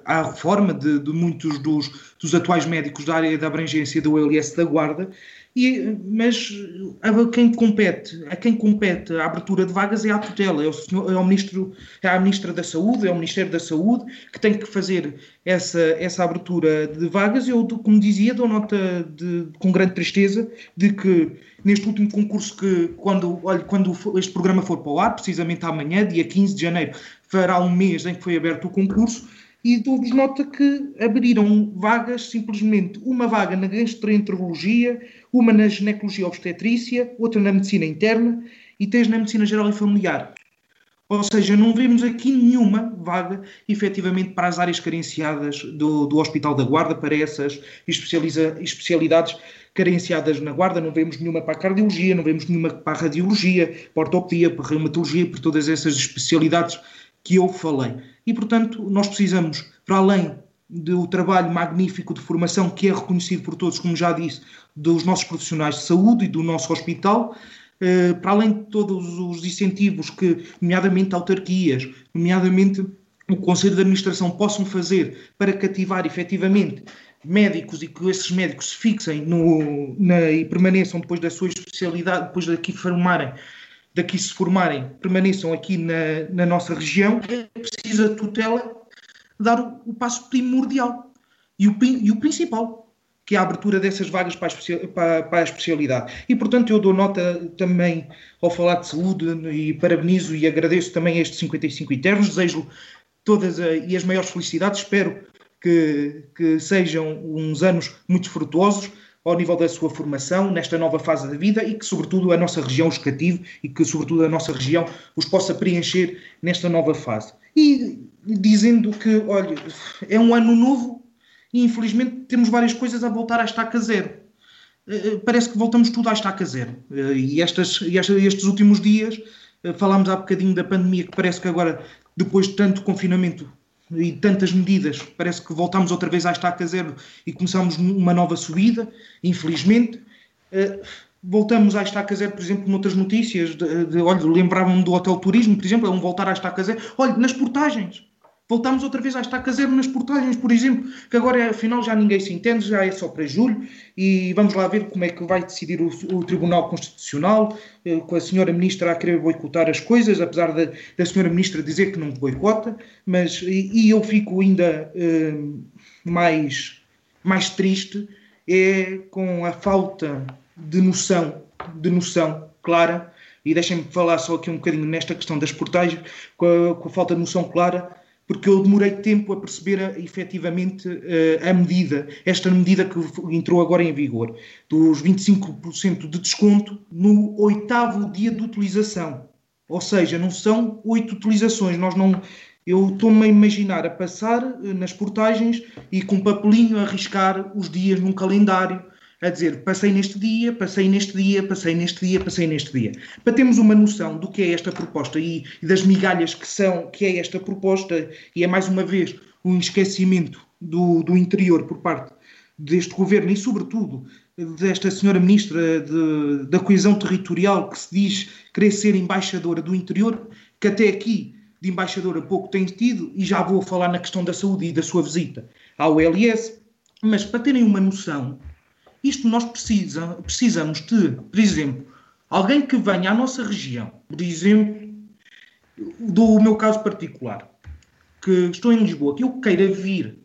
à reforma de, de muitos dos, dos, atuais médicos da área da abrangência do OLS da Guarda, e, mas a quem compete, a quem compete a abertura de vagas é a tutela, é o, senhor, é o ministro, é a ministra da Saúde, é o Ministério da Saúde que tem que fazer essa, essa abertura de vagas. Eu, como dizia, dou nota de, com grande tristeza de que neste último concurso que quando, olha, quando este programa for para o ar, precisamente amanhã, dia 15 de janeiro, fará um mês em que foi aberto o concurso e dou-vos nota que abriram vagas, simplesmente uma vaga na gastroenterologia, uma na ginecologia obstetrícia, outra na medicina interna e três na medicina geral e familiar. Ou seja, não vemos aqui nenhuma vaga efetivamente para as áreas carenciadas do, do Hospital da Guarda, para essas especialidades carenciadas na Guarda. Não vemos nenhuma para a cardiologia, não vemos nenhuma para a radiologia, para a ortopedia, para a reumatologia, para todas essas especialidades que eu falei. E, portanto, nós precisamos, para além do trabalho magnífico de formação que é reconhecido por todos, como já disse, dos nossos profissionais de saúde e do nosso hospital, eh, para além de todos os incentivos que, nomeadamente autarquias, nomeadamente o Conselho de Administração, possam fazer para cativar efetivamente médicos e que esses médicos se fixem no, na, e permaneçam depois da sua especialidade, depois daqui formarem daqui se formarem, permaneçam aqui na, na nossa região, é preciso a tutela dar o, o passo primordial e o, e o, principal, que é a abertura dessas vagas para a, a, especialidade. E, portanto, eu dou nota também ao falar de saúde e parabenizo e agradeço também estes 55 eternos, desejo todas a, e as maiores felicidades, espero que, que sejam uns anos muito frutuosos, ao nível da sua formação nesta nova fase da vida e que, sobretudo, a nossa região os cative e que, sobretudo, a nossa região os possa preencher nesta nova fase. E dizendo que, olha, é um ano novo e, infelizmente, temos várias coisas a voltar à estaca zero. Eh, eh, parece que voltamos tudo à estaca zero. Eh, e estas, estes últimos dias, falámos há bocadinho da pandemia, que parece que agora, depois de tanto confinamento, e tantas medidas, parece que voltamos outra vez à estaca zero e começamos uma nova subida, infelizmente. Voltamos à estaca zero, por exemplo, noutras notícias, de, de, olha, lembravam-me do hotel turismo, por exemplo, é um voltar à estaca zero. Olha, nas portagens, Voltámos outra vez à estaca zero nas portagens, por exemplo, que agora afinal já ninguém se entende, já é só para julho, e vamos lá ver como é que vai decidir o, o Tribunal Constitucional, eh, com a senhora Ministra a querer boicotar as coisas, apesar da, da senhora Ministra dizer que não boicota, mas, e, e eu fico ainda eh, mais, mais triste é com a falta de noção, de noção clara, e deixem-me falar só aqui um bocadinho nesta questão das portagens, com a, com a falta de noção clara porque eu demorei tempo a perceber a, efetivamente a, a medida, esta medida que entrou agora em vigor, dos 25% de desconto no oitavo dia de utilização. Ou seja, não são oito utilizações, nós não. Eu estou-me a imaginar a passar eh, nas portagens e com um papelinho a arriscar os dias num calendário a dizer passei neste dia, passei neste dia, passei neste dia, passei neste dia. Para termos uma noção do que é esta proposta e, e das migalhas que são, que é esta proposta, e é mais uma vez um esquecimento do, do interior por parte deste governo e, sobretudo, desta senhora ministra de, da coesão territorial que se diz querer ser embaixadora do interior, que até aqui de embaixadora pouco tem tido, e já vou falar na questão da saúde e da sua visita ao LS, mas para terem uma noção, isto nós precisa, precisamos de, por exemplo, alguém que venha à nossa região, por exemplo, do meu caso particular, que estou em Lisboa, que eu queira vir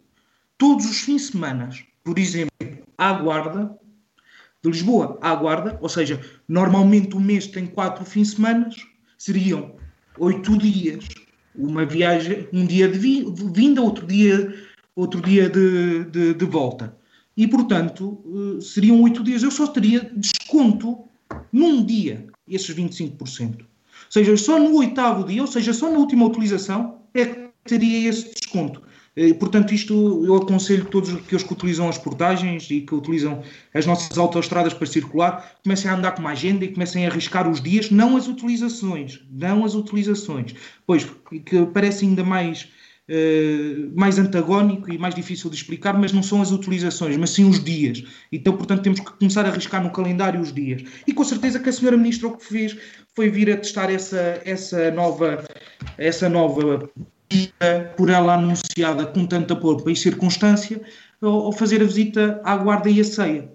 todos os fins de semana, por exemplo, à Guarda, de Lisboa à Guarda, ou seja, normalmente o mês tem quatro fins de semana, seriam oito dias, uma viagem, um dia de vinda, outro dia, outro dia de, de, de volta e, portanto, eh, seriam oito dias. Eu só teria desconto num dia, esses 25%. Ou seja, só no oitavo dia, ou seja, só na última utilização, é que teria esse desconto. Eh, portanto, isto eu aconselho todos aqueles que utilizam as portagens e que utilizam as nossas autoestradas para circular, comecem a andar com uma agenda e comecem a arriscar os dias, não as utilizações, não as utilizações. Pois, que parece ainda mais mais antagónico e mais difícil de explicar, mas não são as utilizações, mas sim os dias. Então, portanto, temos que começar a arriscar no calendário os dias. E com certeza que a senhora Ministra o que fez foi vir a testar essa, essa nova, essa nova por ela anunciada com tanta polpa e circunstância, ao fazer a visita à guarda e a ceia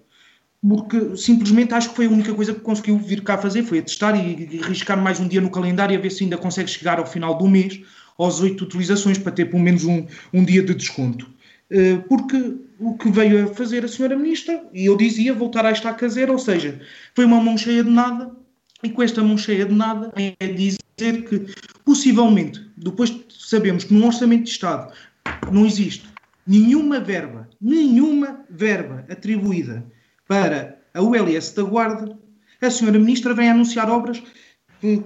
porque simplesmente acho que foi a única coisa que conseguiu vir cá fazer, foi a testar e, arriscar mais um dia no calendário a ver se ainda consegue chegar ao final do mês às oito utilizações para ter pelo menos um, um dia de desconto. Uh, porque o que veio a fazer a senhora ministra, e eu dizia, voltar a estar caseira, ou seja, foi uma mão cheia de nada, e com esta mão cheia de nada é dizer que, possivelmente, depois sabemos que no Orçamento de Estado não existe nenhuma verba, nenhuma verba atribuída para a ULS da Guarda, a senhora Ministra vem anunciar obras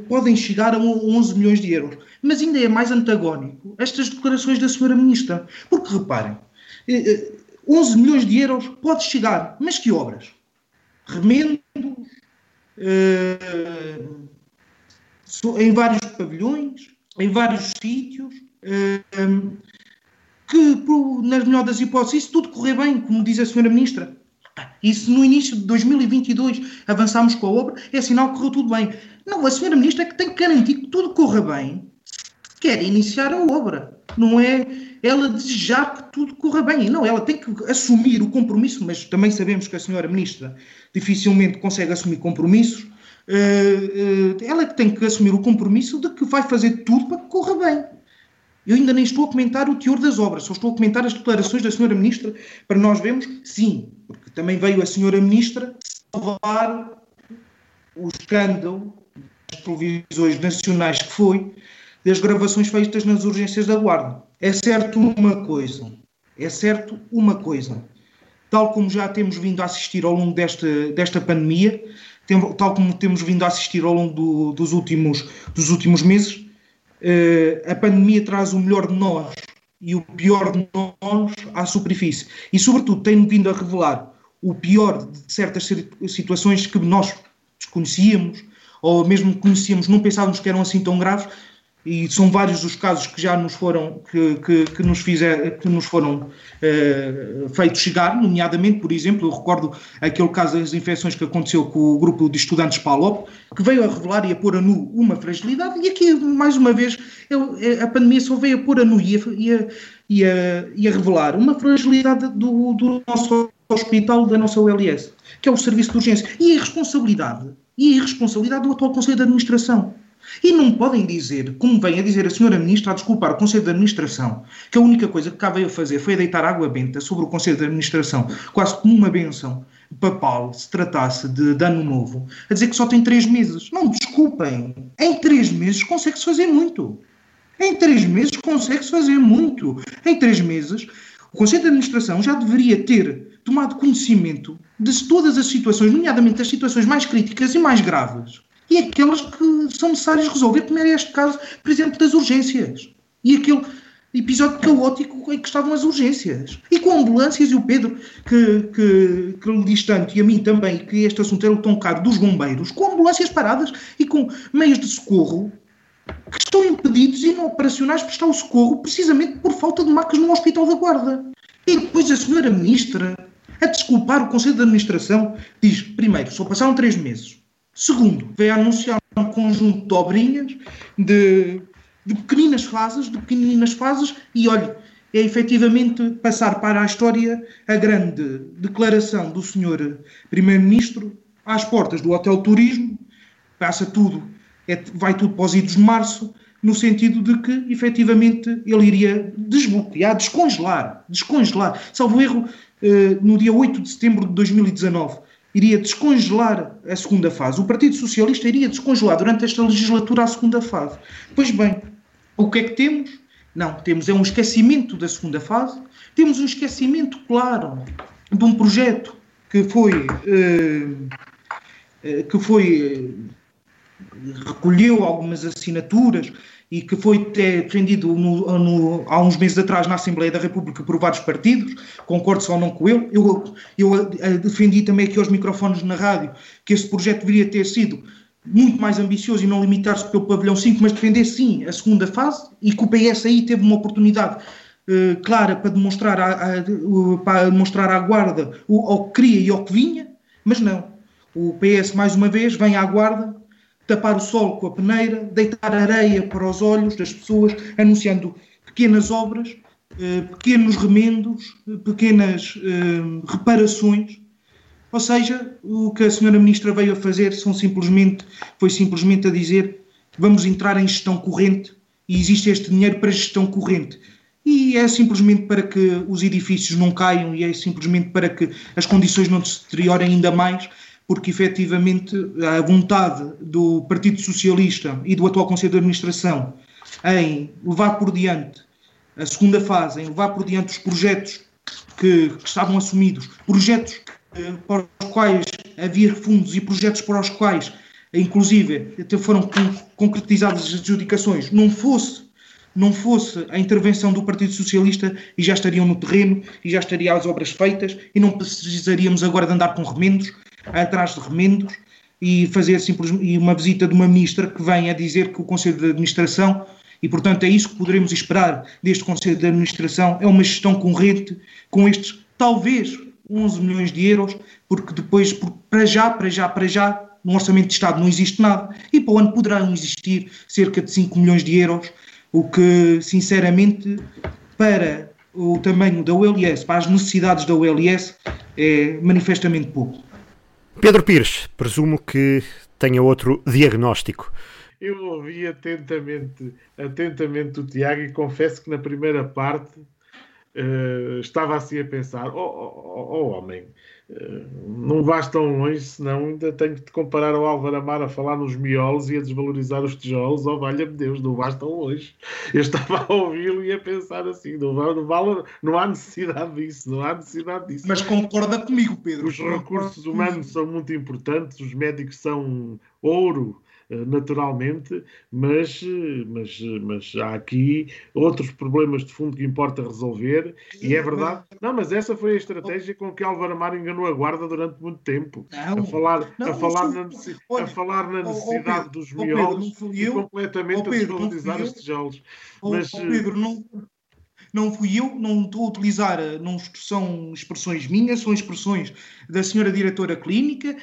podem chegar a 11 milhões de euros. Mas ainda é mais antagónico estas declarações da senhora Ministra. Porque reparem, 11 eh, eh, milhões de euros pode chegar, mas que obras? Remendo, eh, em vários pavilhões, em vários sítios, que, nas melhor das hipóteses, isso tudo correr bem, como diz a senhora Ministra. E se no início de 2022 avançarmos com a obra, é sinal que correu tudo bem. Não, a senhora Ministra é que tem que garantir que tudo corra bem quer iniciar a obra. Não é ela desejar que tudo corra bem. Não, ela tem que assumir o compromisso, mas também sabemos que a senhora Ministra dificilmente consegue assumir compromissos. Uh, uh, ela é que tem que assumir o compromisso de que vai fazer tudo para que corra bem. Eu ainda nem estou a comentar o teor das obras, só estou a comentar as declarações da senhora Ministra para nós vermos, sim, porque também veio a senhora Ministra salvar o escândalo televisões nacionais que foi das gravações feitas nas urgências da Guarda. É certo uma coisa, é certo uma coisa, tal como já temos vindo a assistir ao longo desta, desta pandemia, tal como temos vindo a assistir ao longo do, dos, últimos, dos últimos meses, uh, a pandemia traz o melhor de nós e o pior de nós à superfície. E, sobretudo, tem vindo a revelar o pior de certas situações que nós desconhecíamos, ou mesmo conhecíamos, não pensávamos que eram assim tão graves, e são vários os casos que já nos foram que, que, que nos fizer, que nos foram uh, feitos chegar, nomeadamente, por exemplo, eu recordo aquele caso das infecções que aconteceu com o grupo de estudantes PALOP, que veio a revelar e a pôr a nu uma fragilidade, e aqui, mais uma vez, eu, a pandemia só veio a pôr a nu e a, e a, e a, e a revelar uma fragilidade do, do nosso hospital, da nossa OLS, que é o serviço de urgência, e a irresponsabilidade, e a irresponsabilidade do atual Conselho de Administração e não podem dizer, como vem a dizer a senhora Ministra, a desculpar o Conselho de Administração, que a única coisa que cá veio a fazer foi deitar água benta sobre o Conselho de Administração, quase como uma benção papal, se tratasse de, de ano novo, a dizer que só tem três meses. Não, desculpem. Em três meses consegue-se fazer muito. Em três meses consegue-se fazer muito. Em três meses, o Conselho de Administração já deveria ter tomado conhecimento de todas as situações, nomeadamente as situações mais críticas e mais graves, e aquelas que são necessárias resolver, como era este caso, por exemplo, das urgências. E aquele episódio caótico em que estavam as urgências. E com ambulâncias, e o Pedro, que, que, que lhe diz tanto, e a mim também, que este assunto era tão caro dos bombeiros, com ambulâncias paradas e com meios de socorro que estão impedidos e não operacionais prestar o socorro precisamente por falta de macas no Hospital da Guarda. E depois a senhora Ministra, a desculpar o Conselho de Administração, diz, primeiro, só passaram três meses. Segundo, veio anunciar um conjunto de obrinhas, de, de pequeninas fases, de pequeninas fases, e olha, é efetivamente passar para a história a grande declaração do senhor Primeiro-Ministro às portas do Hotel Turismo, passa tudo, é, vai tudo para os idos de março, no sentido de que, efetivamente, ele iria desbloquear, descongelar, descongelar, salvo erro, eh, no dia 8 de setembro de 2019, iria descongelar a segunda fase. O Partido Socialista iria descongelar durante esta legislatura a segunda fase. Pois bem, o que é que temos? Não, temos é um esquecimento da segunda fase, temos um esquecimento, claro, de um projeto que foi. Eh, que foi. Eh, recolheu algumas assinaturas e que foi defendido no, no, há uns meses atrás na Assembleia da República por vários partidos, concordo ou não com ele. Eu, eu defendi também aqui aos microfones na rádio que este projeto deveria ter sido muito mais ambicioso e não limitar-se pelo pavilhão 5, mas defender sim a segunda fase e que o PS aí teve uma oportunidade uh, clara para demonstrar, a, a, para demonstrar à guarda o, ao que queria e ao que vinha, mas não. O PS mais uma vez vem à guarda tapar o sol com a peneira, deitar areia para os olhos das pessoas, anunciando pequenas obras, uh, pequenos remendos, pequenas uh, reparações ou seja, o que a senhora ministra veio a fazer são simplesmente, foi simplesmente a dizer vamos entrar em gestão corrente e existe este dinheiro para gestão corrente. E é simplesmente para que os edifícios não caiam e é simplesmente para que as condições não se deteriorem ainda mais, porque efetivamente a vontade do Partido Socialista e do atual Conselho de Administração em levar por diante a segunda fase, em levar por diante os projetos que, que estavam assumidos, projetos eh, para os quais havia fundos e projetos para os quais, inclusive, até foram concretizadas as adjudicações, não fosse, não fosse a intervenção do Partido Socialista e já estariam no terreno e já estariam as obras feitas e não precisaríamos agora de andar com remendos, atrás de remendos e fazer simplesmente uma visita de uma ministra que vem a dizer que o Conselho de Administração e, portanto, é isso que poderemos esperar deste Conselho de Administração, é uma gestão corrente com estes, talvez, 11 milhões de euros, porque depois, para já, para já, para já, no Orçamento de Estado não existe nada, e para o ano poderão existir cerca de 5 milhões de euros, o que, sinceramente, para o tamanho da ULS, para as necessidades da ULS, é manifestamente pouco. Pedro Pires, presumo que tenha outro diagnóstico. Eu ouvi atentamente, atentamente o Tiago e confesso que na primeira parte Uh, estava assim a pensar: oh, oh, oh homem, uh, não vais tão longe, senão ainda tenho que te comparar ao Álvaro Amar a falar nos miolos e a desvalorizar os tijolos. Oh, valha-me Deus, não vais tão longe. Eu estava a ouvi-lo e a pensar assim: não, não, vale, não há necessidade disso, não há necessidade disso. Mas concorda comigo, Pedro. Os recursos humanos são muito importantes, os médicos são ouro naturalmente, mas, eh, mas, eh, mas há aqui outros problemas de fundo que importa resolver, e é verdade. Não, mas essa foi a estratégia com que Álvaro Amaro enganou a guarda durante muito tempo. Não, a falar, não, a falar, na, necessidade, olha, a falar na necessidade oh, dos miolos Pedro, e completamente Pedro, a desvalorizar os tijolos. Mas, Pedro, não, não fui eu, não estou a utilizar, não são expressões minhas, são expressões da senhora diretora clínica, eh,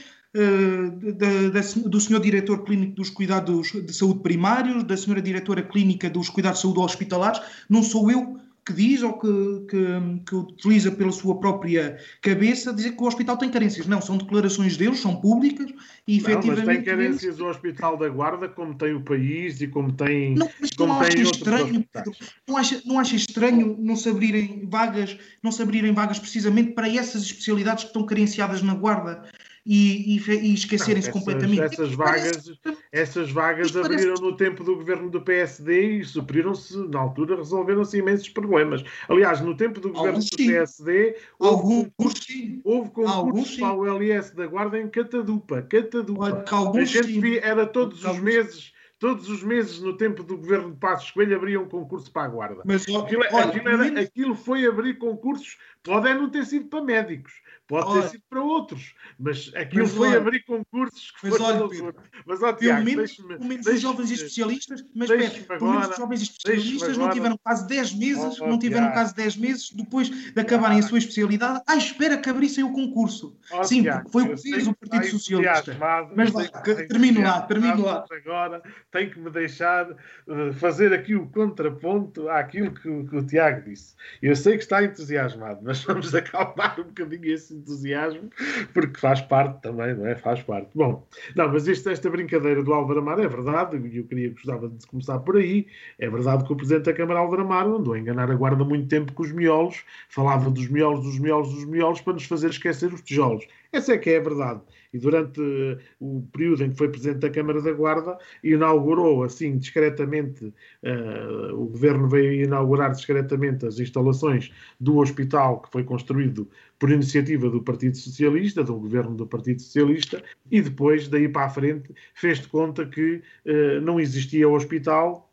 da, da, do senhor diretor clínico dos cuidados de saúde primários, da senhora diretora clínica dos cuidados de saúde hospitalares, não sou eu que diz ou que, que, que, utiliza pela sua própria cabeça dizer que o hospital tem carências. Não, são declarações deles, são públicas e não, efetivamente. Mas tem carências o Hospital da Guarda, como tem o país e como tem. Não, mas como não acha estranho, Pedro, não, acha, não acha estranho não se abrirem vagas, não se abrirem vagas precisamente para essas especialidades que estão carenciadas na Guarda? E, e, e esquecerem-se completamente. Essas vagas, essas vagas abriram parece... no tempo do governo do PSD e supriram-se, na altura, resolveram-se imensos problemas. Aliás, no tempo do governo Alguns do. PSD, houve Alguns concursos, sim. houve concursos para o LS da Guarda em Catadupa. Catadupa. A gente era todos os meses todos os meses, no tempo do governo de Passos Coelho, abria um concurso para a Guarda. Mas, aquilo, olha, aquilo, era, aquilo, foi abrir concursos, pode não ter sido para médicos, Pode ter sido para outros, mas aquilo foi olha, abrir concursos que mas, olha, Pedro, Mas, ó, Tiago, pelo menos, pelo menos os jovens especialistas, mas Pedro, pelo menos os jovens especialistas não tiveram quase 10 meses, oh, não tiveram quase 10 meses depois de acabarem a sua especialidade, à espera que abrissem o concurso. Oh, Sim, Tiago, foi o que fez o Partido Socialista. Mas lá, termino lá, termino lá. Agora tem que me deixar uh, fazer aqui o contraponto àquilo que, que o Tiago disse. Eu sei que está entusiasmado, mas vamos acalmar um bocadinho esse entusiasmo, porque faz parte também, não é? Faz parte. Bom, não, mas isto, esta brincadeira do Álvaro Amaro é verdade, e eu queria gostava de começar por aí. É verdade que o Presidente da Câmara, Álvaro Amaro, andou a enganar a guarda muito tempo com os miolos, falava dos miolos, dos miolos, dos miolos, para nos fazer esquecer os tijolos. Essa é que é a verdade e durante eh, o período em que foi Presidente da Câmara da Guarda, inaugurou assim discretamente, uh, o Governo veio inaugurar discretamente as instalações do hospital que foi construído por iniciativa do Partido Socialista, do Governo do Partido Socialista, e depois, daí para a frente, fez de conta que uh, não existia hospital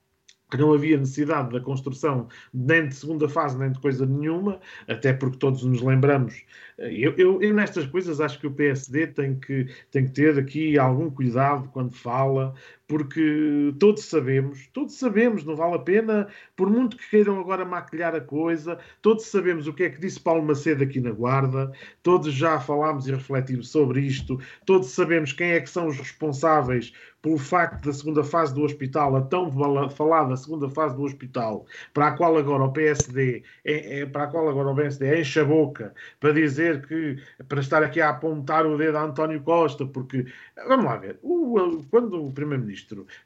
que não havia necessidade da construção nem de segunda fase, nem de coisa nenhuma, até porque todos nos lembramos. Eh, eu, eu, eu, nestas coisas acho que o PSD tem que, tem que ter aqui algum cuidado quando fala, porque todos sabemos, todos sabemos, não vale a pena, por muito que queiram agora maquilhar a coisa, todos sabemos o que é que disse Paulo Macedo aqui na Guarda, todos já falámos e refletimos sobre isto, todos sabemos quem é que são os responsáveis pelo facto da segunda fase do hospital, a tão falada segunda fase do hospital, para a qual agora o PSD, é, é, para a qual agora o PSD enche a boca para dizer que, para estar aqui a apontar o dedo a António Costa, porque, vamos lá ver, o, quando o Primeiro-Ministro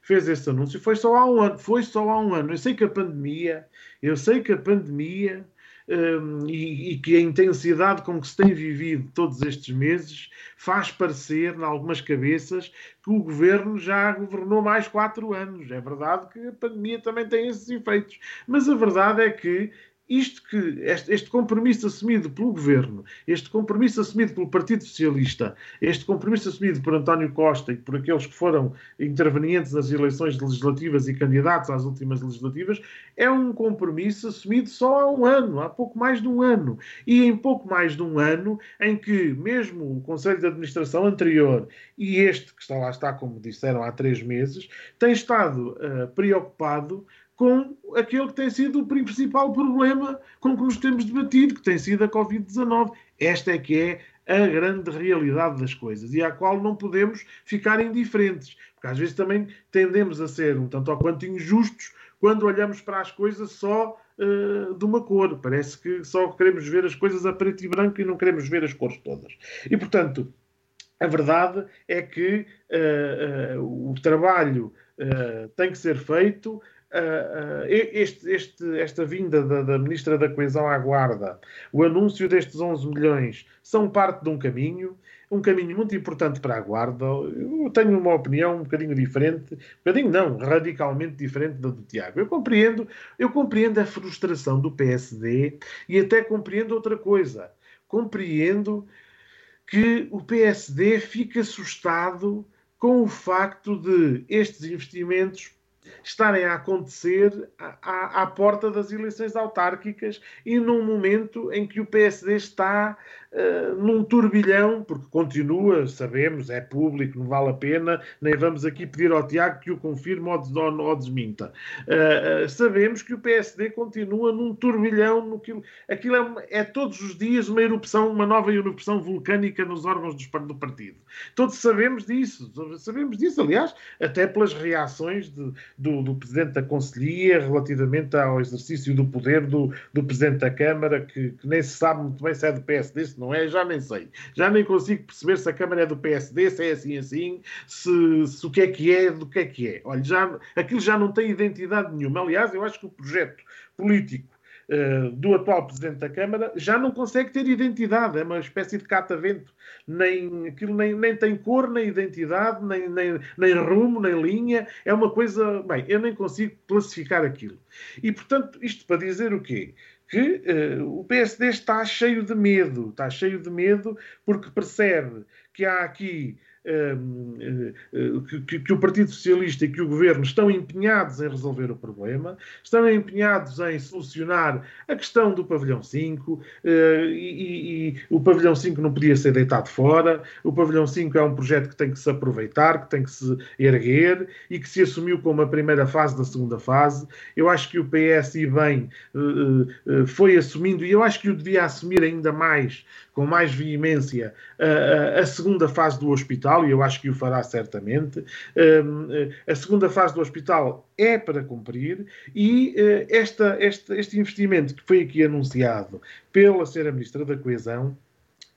fez esse anúncio, foi só há um ano, foi só há um ano, eu sei que a pandemia, eu sei que a pandemia um, e, e, que a intensidade com que se tem vivido todos estes meses faz parecer, em algumas cabeças, que o governo já governou mais quatro anos. É verdade que a pandemia também tem esses efeitos, mas a verdade é que isto que este, este, compromisso assumido pelo governo, este compromisso assumido pelo Partido Socialista, este compromisso assumido por António Costa e por aqueles que foram intervenientes nas eleições legislativas e candidatos às últimas legislativas, é um compromisso assumido só há um ano, há pouco mais de um ano. E em pouco mais de um ano, em que mesmo o Conselho de Administração anterior e este, que está lá está, como disseram, há três meses, tem estado uh, preocupado com aquele que tem sido o principal problema com que nos temos debatido, que tem sido a Covid-19. Esta é que é a grande realidade das coisas e à qual não podemos ficar indiferentes, porque às vezes também tendemos a ser um tanto ou quanto injustos quando olhamos para as coisas só uh, de uma cor. Parece que só queremos ver as coisas a preto e branco e não queremos ver as cores todas. E, portanto, a verdade é que uh, uh, o trabalho tem que ser feito, Uh, este, este, esta vinda da, da, Ministra da Coesão à Guarda, o anúncio destes 11 milhões, são parte de um caminho, um caminho muito importante para a Guarda. Eu tenho uma opinião um bocadinho diferente, um bocadinho não, radicalmente diferente da do Tiago. Eu compreendo, eu compreendo a frustração do PSD e até compreendo outra coisa. Compreendo que o PSD fica assustado com o facto de estes investimentos estarem a acontecer à, à, porta das eleições autárquicas e num momento em que o PSD está uh, num turbilhão, porque continua, sabemos, é público, não vale a pena, nem vamos aqui pedir ao Tiago que o confirme ou, ou, ou desminta. Uh, uh, sabemos que o PSD continua num turbilhão, no que, aquilo é, é, todos os dias uma erupção, uma nova erupção vulcânica nos órgãos do, do partido. Todos sabemos disso, sabemos disso, aliás, até pelas reações de, do, do Presidente da Conselhia relativamente ao exercício do poder do, do Presidente da Câmara, que, que, nem se sabe muito bem se é do PSD, se não é, já nem sei. Já nem consigo perceber se a Câmara é do PSD, se é assim assim, se, se o que é que é, do que é que é. Olha, já, aquilo já não tem identidade nenhuma. Aliás, eu acho que o projeto político Uh, do atual Presidente da Câmara já não consegue ter identidade, é uma espécie de catavento. Nem, aquilo nem, nem tem cor, nem identidade, nem, nem, nem rumo, nem linha. É uma coisa. Bem, eu nem consigo classificar aquilo. E, portanto, isto para dizer o quê? Que uh, o PSD está cheio de medo, está cheio de medo porque percebe que há aqui que, que, o Partido Socialista e que o Governo estão empenhados em resolver o problema, estão empenhados em solucionar a questão do pavilhão 5, eh, e, e, o pavilhão 5 não podia ser deitado fora, o pavilhão 5 é um projeto que tem que se aproveitar, que tem que se erguer e que se assumiu como a primeira fase da segunda fase. Eu acho que o PS, e bem, eh, foi assumindo, e eu acho que o devia assumir ainda mais, com mais veemência, a, a segunda fase do hospital, e eu acho que o fará certamente. Hum, a segunda fase do hospital é para cumprir e eh, esta, este, este investimento que foi aqui anunciado pela Sra. Ministra da Coesão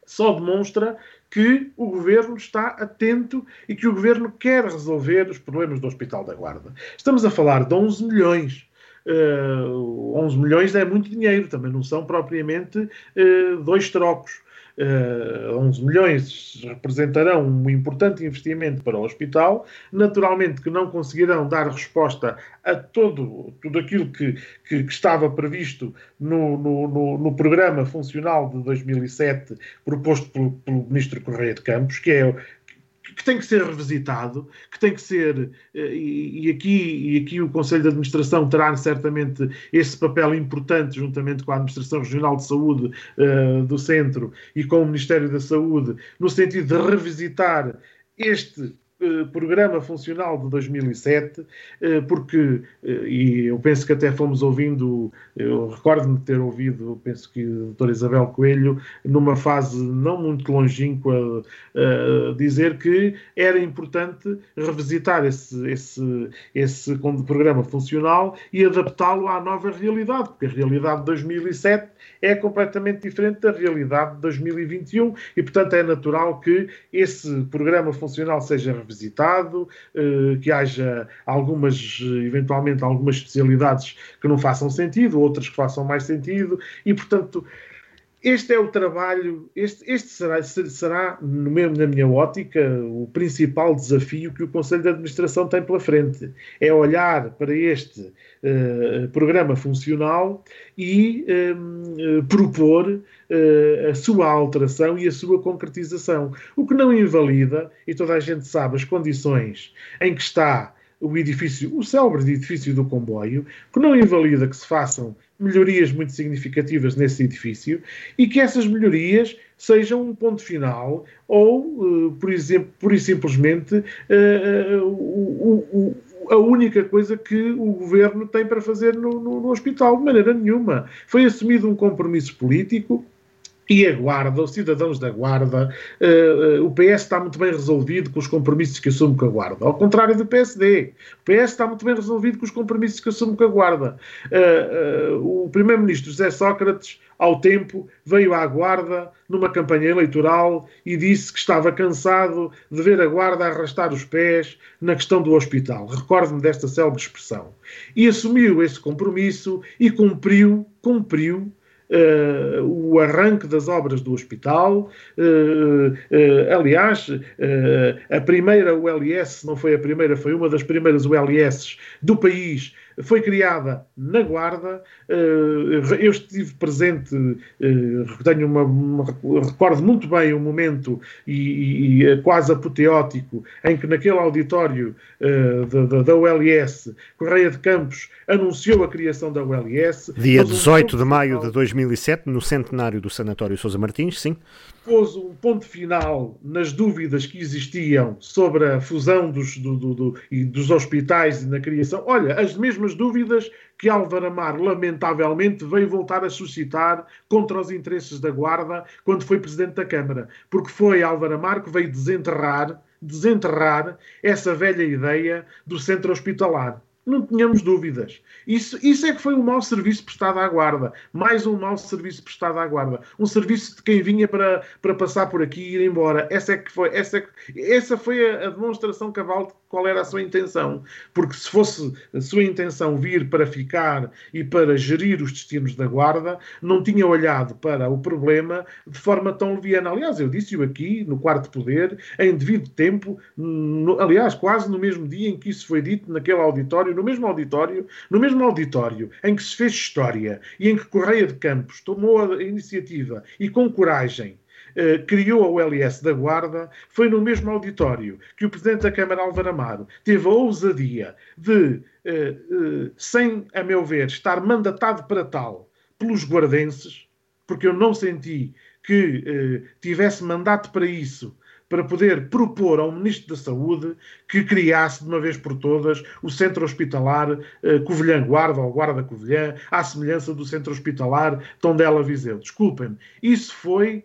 só demonstra que o governo está atento e que o governo quer resolver os problemas do Hospital da Guarda. Estamos a falar de 11 milhões. Uh, 11 milhões é muito dinheiro, também não são propriamente uh, dois trocos uh, 11 milhões representarão um importante investimento para o hospital. Naturalmente que não conseguirão dar resposta a todo, tudo aquilo que, que, que estava previsto no, no, no, no, programa funcional de 2007 proposto pelo, pelo Ministro Correia de Campos, que é que tem que ser revisitado, que tem que ser, eh, e, aqui, e aqui o Conselho de Administração terá certamente esse papel importante, juntamente com a Administração Regional de Saúde uh, do Centro e com o Ministério da Saúde, no sentido de revisitar este programa funcional de 2007, eh, porque, eh, e eu penso que até fomos ouvindo, eu recordo-me de ter ouvido, penso que a doutora Isabel Coelho, numa fase não muito longínqua, dizer que era importante revisitar esse, esse, esse programa funcional e adaptá-lo à nova realidade, porque a realidade de 2007 é completamente diferente da realidade de 2021 e, portanto, é natural que esse programa funcional seja revisitado, eh, que haja algumas, eventualmente, algumas especialidades que não façam sentido, outras que façam mais sentido e, portanto, este é o trabalho, este, este será, será no mesmo, na minha ótica, o principal desafio que o Conselho de Administração tem pela frente. É olhar para este uh, programa funcional e uh, propor uh, a sua alteração e a sua concretização. O que não invalida, e toda a gente sabe as condições em que está o edifício, o célebre edifício do comboio, que não invalida que se façam melhorias muito significativas nesse edifício e que essas melhorias sejam um ponto final ou, uh, por exemplo, pura e simplesmente uh, uh, a única coisa que o governo tem para fazer no, no, no hospital, de maneira nenhuma. Foi assumido um compromisso político e a Guarda, os cidadãos da Guarda, uh, uh, o PS está muito bem resolvido com os compromissos que assume com a Guarda. Ao contrário do PSD, o PS está muito bem resolvido com os compromissos que assume com a Guarda. Uh, o primeiro-ministro José Sócrates, ao tempo, veio à Guarda numa campanha eleitoral e disse que estava cansado de ver a Guarda arrastar os pés na questão do hospital. Recordo-me desta célebre expressão. E assumiu esse compromisso e cumpriu, cumpriu uh, o arranque das obras do hospital. Uh, uh, aliás, a primeira ULS, não foi a primeira, foi uma das primeiras ULS do país foi criada na Guarda. Eh, eu estive presente, eh, tenho uma, uma recordo muito bem o um momento e, e, quase apoteótico em que naquele auditório uh, da, da ULS, Correia de Campos anunciou a criação da ULS. Dia 18 de maio de 2007, no centenário do Sanatório Sousa Martins, sim pôs um ponto final nas dúvidas que existiam sobre a fusão dos, do, do, do, e dos hospitais e na criação. Olha, as mesmas dúvidas que Álvaro Amar, lamentavelmente, veio voltar a suscitar contra os interesses da Guarda quando foi Presidente da Câmara. Porque foi Álvaro Amar que veio desenterrar, desenterrar essa velha ideia do centro hospitalar. Não tínhamos dúvidas. Isso, isso é que foi um mau serviço prestado à guarda. Mais um mau serviço prestado à guarda. Um serviço de quem vinha para, para passar por aqui e ir embora. Essa, é que foi, essa, é que, essa foi a, a demonstração cabal de qual era a sua intenção. Porque se fosse a sua intenção vir para ficar e para gerir os destinos da guarda, não tinha olhado para o problema de forma tão leviana. Aliás, eu disse-o aqui, no quarto poder, em devido tempo, no, aliás, quase no mesmo dia em que isso foi dito naquele auditório, no mesmo auditório, no mesmo auditório em que se fez história e em que Correia de Campos tomou a iniciativa e com coragem Uh, criou a ULS da Guarda, foi no mesmo auditório que o Presidente da Câmara, Álvaro Amaro, teve a ousadia de, uh, uh, sem, a meu ver, estar mandatado para tal pelos guardenses, porque eu não senti que tivesse mandato para isso para poder propor ao Ministro da Saúde que criasse de uma vez por todas o Centro Hospitalar eh, Covilhã Guarda ou Guarda Covilhã, à semelhança do Centro Hospitalar Tondela Viseu. Desculpem-me, isso foi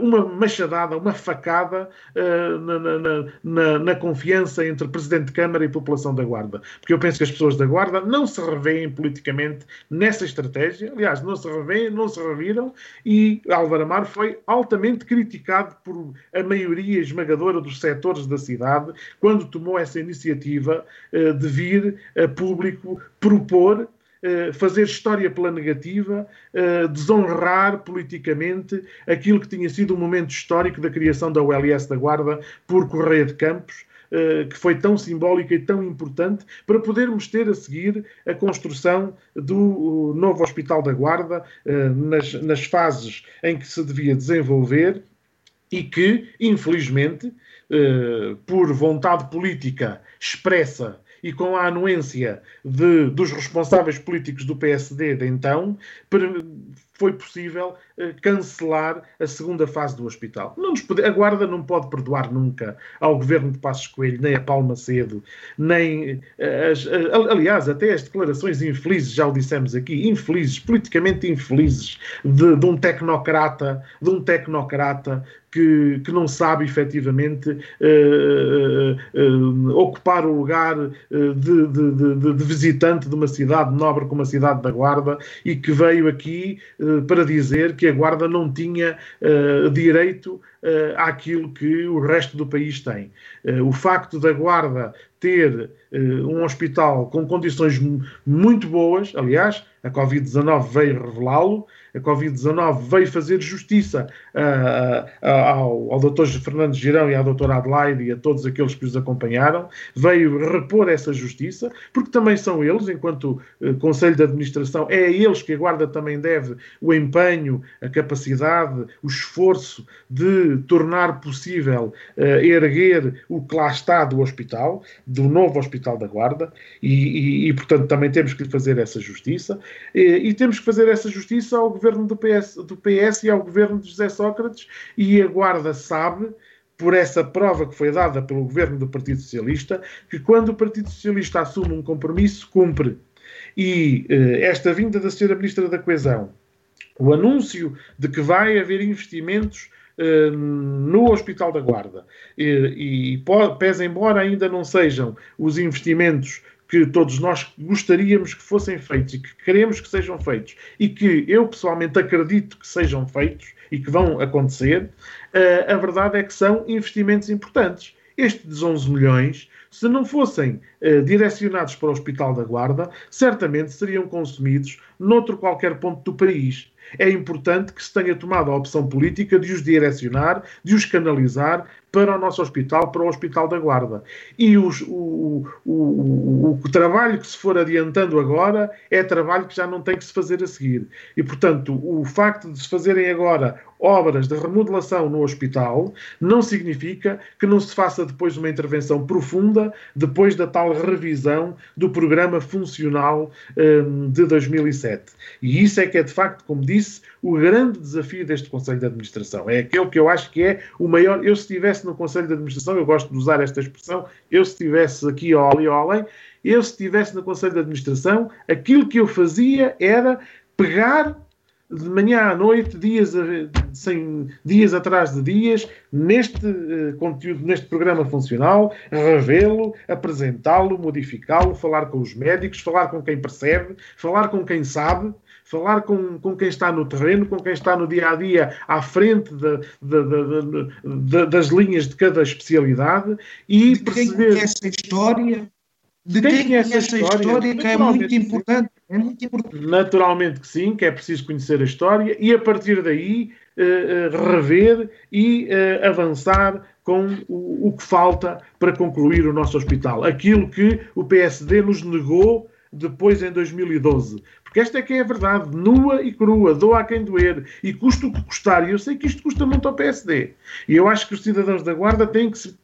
uma machadada, uma facada uh, na, na, na, na, confiança entre Presidente de Câmara e população da Guarda. Porque eu penso que as pessoas da Guarda não se revêem politicamente nessa estratégia, aliás, não se revêem, não se reviram, e Álvaro Amar foi altamente criticado por a maioria esmagadora dos setores da cidade quando tomou essa iniciativa uh, de vir a público propor eh, fazer história pela negativa, eh, desonrar politicamente aquilo que tinha sido o um momento histórico da criação da ULS da Guarda por Correia de Campos, eh, que foi tão simbólica e tão importante para podermos ter a seguir a construção do novo Hospital da Guarda nas, nas fases em que se devia desenvolver e que, infelizmente, eh, por vontade política expressa e com a anuência de, dos responsáveis políticos do PSD de então, foi possível uh, cancelar a segunda fase do hospital. Pode, a Guarda não pode perdoar nunca ao governo de Passos Coelho, nem a Paulo Macedo, nem. Uh, as, uh, aliás, até as declarações infelizes, já o dissemos aqui, infelizes, politicamente infelizes, de, de um tecnocrata, de um tecnocrata que, que, não sabe efetivamente uh, uh, uh, ocupar o lugar de, de, de, de, visitante de uma cidade nobre como a cidade da Guarda e que veio aqui para dizer que a Guarda não tinha direito àquilo que o resto do país tem. o facto da Guarda ter um hospital com condições muito boas, aliás, a Covid-19 veio revelá-lo, a Covid-19 veio fazer justiça uh, ao, ao Dr. Fernando Girão e à doutora Adelaide e a todos aqueles que os acompanharam, veio repor essa justiça, porque também são eles, enquanto uh, Conselho de Administração, é a eles que a Guarda também deve o empenho, a capacidade, o esforço de tornar possível erguer o que lá está do hospital, do novo Hospital da Guarda, e, e, e portanto também temos que lhe fazer essa justiça, e, e temos que fazer essa justiça ao governo do PS, do PS e ao governo de José Sócrates, e a Guarda sabe, por essa prova que foi dada pelo governo do Partido Socialista, que quando o Partido Socialista assume um compromisso, cumpre. E eh, esta vinda da Sra. Ministra da Coesão, o anúncio de que vai haver investimentos eh, no Hospital da Guarda, e, e pese embora ainda não sejam os investimentos que todos nós gostaríamos que fossem feitos e que queremos que sejam feitos e que eu pessoalmente acredito que sejam feitos e que vão acontecer, uh, a verdade é que são investimentos importantes. Estes 11 milhões, se não fossem uh, direcionados para o Hospital da Guarda, certamente seriam consumidos noutro qualquer ponto do país é importante que se tenha tomado a opção política de os direcionar, de os canalizar para o nosso hospital, para o Hospital da Guarda. E os, o, o, o, o, trabalho que se for adiantando agora é trabalho que já não tem que se fazer a seguir. E, portanto, o facto de se fazerem agora obras de remodelação no hospital não significa que não se faça depois uma intervenção profunda depois da tal revisão do programa funcional um, de 2007. E isso é que é, de facto, como disse, o grande desafio deste Conselho de Administração. É aquele que eu acho que é o maior. Eu, se estivesse no Conselho de Administração, eu gosto de usar esta expressão, eu, se estivesse aqui ao além, eu, se estivesse no Conselho de Administração, aquilo que eu fazia era pegar de manhã à noite, dias, sem, dias atrás de dias, neste uh, conteúdo, neste programa funcional, revê-lo, apresentá-lo, modificá-lo, falar com os médicos, falar com quem percebe, falar com quem sabe, falar com, com quem está no terreno, com quem está no dia a dia à frente de, de, de, das linhas de cada especialidade e de perceber. Quem conhece a história, de quem, quem conhece a história, história que é muito importante. É muito importante. Naturalmente que sim, que é preciso conhecer a história e a partir daí uh, rever e uh, avançar com o, o, que falta para concluir o nosso hospital. Aquilo que o PSD nos negou depois em 2012. Porque esta é que é a verdade, nua e crua, doa a quem doer, e custa o que custar. E eu sei que isto custa muito ao PSD. E eu acho que os cidadãos da Guarda têm que se.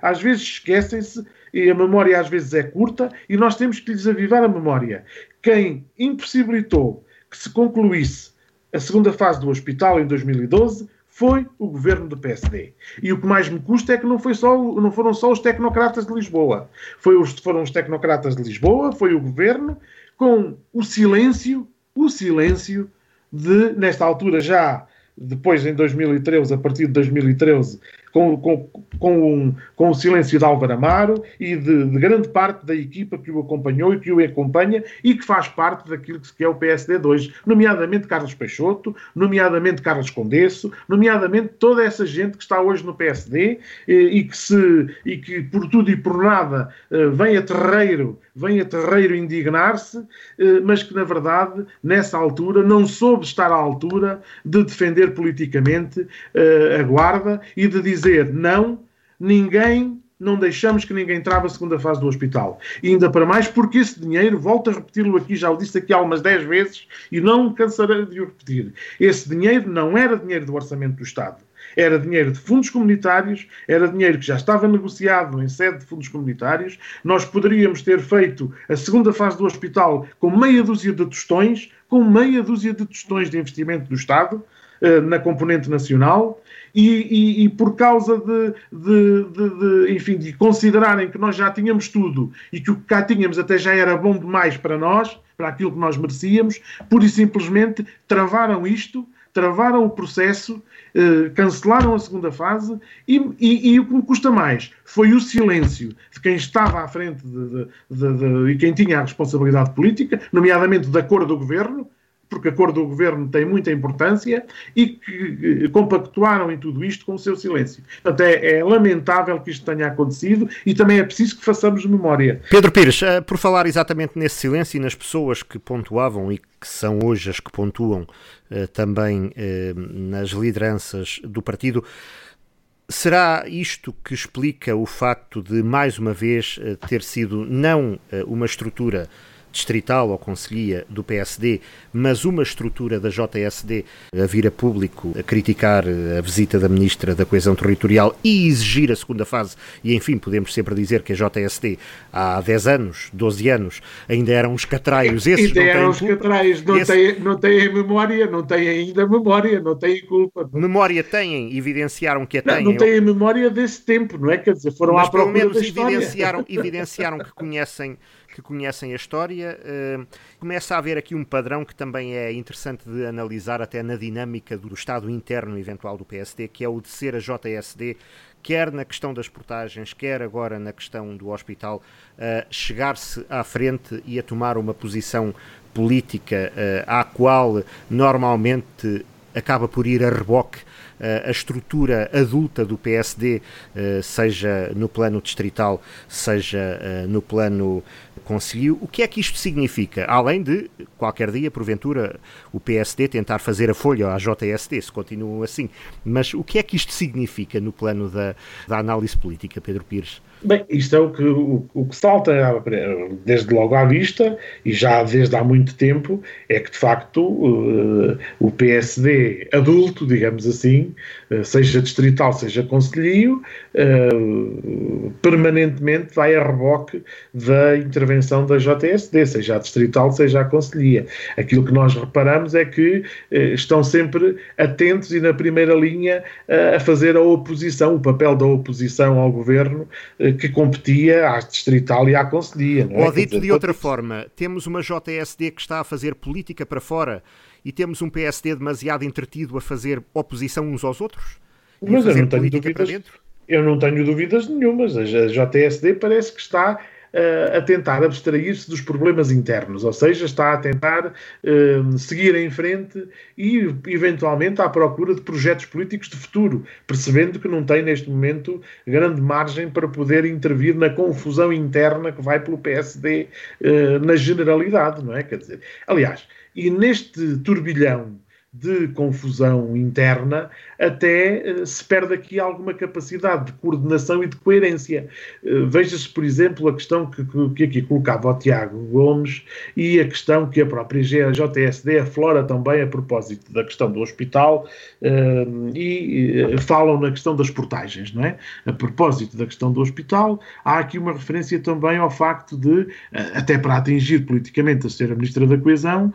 Às vezes esquecem-se, e a memória às vezes é curta, e nós temos que lhes avivar a memória. Quem impossibilitou que se concluísse a segunda fase do hospital em 2012 foi o governo do PSD. E o que mais me custa é que não, foi só, não foram só os tecnocratas de Lisboa. Foi os, foram os tecnocratas de Lisboa, foi o governo, com o silêncio, o silêncio de, nesta altura já, depois em 2013, a partir de 2013, com, com, com, com o silêncio de Álvaro Amaro e de, de, grande parte da equipa que o acompanhou e que o acompanha e que faz parte daquilo que é o PSD2, nomeadamente Carlos Peixoto, nomeadamente Carlos Condesso, nomeadamente toda essa gente que está hoje no PSD e, e que, se, e que por tudo e por nada eh, vem a terreiro vem a terreiro indignar-se, eh, mas que, na verdade, nessa altura, não soube estar à altura de defender politicamente eh, a Guarda e de dizer não, ninguém não deixamos que ninguém trava a segunda fase do hospital. E ainda para mais porque esse dinheiro, volto a repeti-lo aqui, já o disse aqui há umas 10 vezes e não cansarei de o repetir. Esse dinheiro não era dinheiro do orçamento do Estado. Era dinheiro de fundos comunitários, era dinheiro que já estava negociado em sede de fundos comunitários. Nós poderíamos ter feito a segunda fase do hospital com meia dúzia de tostões, com meia dúzia de tostões de investimento do Estado eh, na componente nacional e, e, e por causa de, de, de, de, enfim, de considerarem que nós já tínhamos tudo e que o que cá tínhamos até já era bom demais para nós, para aquilo que nós merecíamos, pura e simplesmente travaram isto, travaram o processo, eh, cancelaram a segunda fase e, e, e, o que me custa mais foi o silêncio de quem estava à frente e quem tinha a responsabilidade política, nomeadamente da cor do governo, porque a cor do governo tem muita importância e que compactuaram em tudo isto com o seu silêncio. Portanto, é, é, lamentável que isto tenha acontecido e também é preciso que façamos memória. Pedro Pires, eh, por falar exatamente nesse silêncio e nas pessoas que pontuavam e que são hoje as que pontuam eh, também eh, nas lideranças do partido, Será isto que explica o facto de, mais uma vez, ter sido não uma estrutura distrital ou conselhia do PSD, mas uma estrutura da JSD a vir a público a criticar a visita da Ministra da Coesão Territorial e exigir a segunda fase, e enfim, podemos sempre dizer que a JSD há 10 anos, 12 anos, ainda eram os catraios. Esses ainda eram os catraios, não, Esse... têm, não têm memória, não têm ainda memória, não têm culpa. Memória têm, evidenciaram que a têm. Não, não têm memória desse tempo, não é? Quer dizer, foram mas à procura pelo menos evidenciaram, evidenciaram que conhecem que conhecem a história. Uh, começa a haver aqui um padrão que também é interessante de analisar até na dinâmica do estado interno eventual do PSD, que é o de ser a JSD, quer na questão das portagens, quer agora na questão do hospital, uh, chegar-se à frente e a tomar uma posição política uh, à qual normalmente acaba por ir a reboque a estrutura adulta do PSD, seja no plano distrital, seja no plano conseguiu. O que é que isto significa? Além de, qualquer dia, porventura, o PSD tentar fazer a folha à JST, se continuam assim. Mas o que é que isto significa no plano da, da análise política, Pedro Pires? Bem, isto é o que, o, o, que salta desde logo à vista, e já desde há muito tempo, é que de facto uh, o PSD adulto, digamos assim, uh, seja distrital, seja conselheiro, uh, permanentemente vai a reboque da intervenção da JSD, seja a distrital, seja a conselhia. Aquilo que nós reparamos é que estão sempre atentos e na primeira linha a fazer a oposição, o papel da oposição ao governo que competia à distrital e à conselhia. Não é? Ou dito dizer, de outra forma, temos uma JSD que está a fazer política para fora e temos um PSD demasiado entretido a fazer oposição uns aos outros? Mas eu não tenho dúvidas. Eu não tenho dúvidas nenhumas. A JSD parece que está a tentar abstrair-se dos problemas internos, ou seja, está a tentar uh, seguir em frente e, eventualmente, à procura de projetos políticos de futuro, percebendo que não tem, neste momento, grande margem para poder intervir na confusão interna que vai pelo PSD eh, na generalidade, não é? Quer dizer, aliás, e neste turbilhão de confusão interna, até uh, se perde aqui alguma capacidade de coordenação e de coerência. Uh, Veja-se, por exemplo, a questão que, que, aqui colocava o Tiago Gomes e a questão que a própria JSD aflora também a propósito da questão do hospital uh, e falam na questão das portagens, não é? A propósito da questão do hospital, há aqui uma referência também ao facto de, até para atingir politicamente a ser a Ministra da Coesão,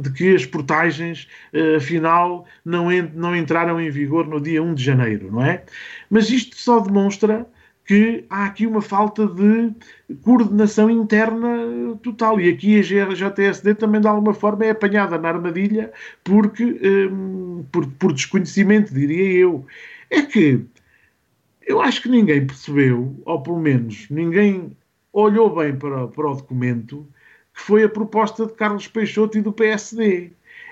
de que as portagens uh, afinal não, não entraram em vigor no dia 1 de janeiro, não é? Mas isto só demonstra que há aqui uma falta de coordenação interna total. E aqui a JSD também, de alguma forma, é apanhada na armadilha porque, um, por, por desconhecimento, diria eu. É que eu acho que ninguém percebeu, ou pelo menos ninguém olhou bem para, para o documento, que foi a proposta de Carlos Peixoto e do PSD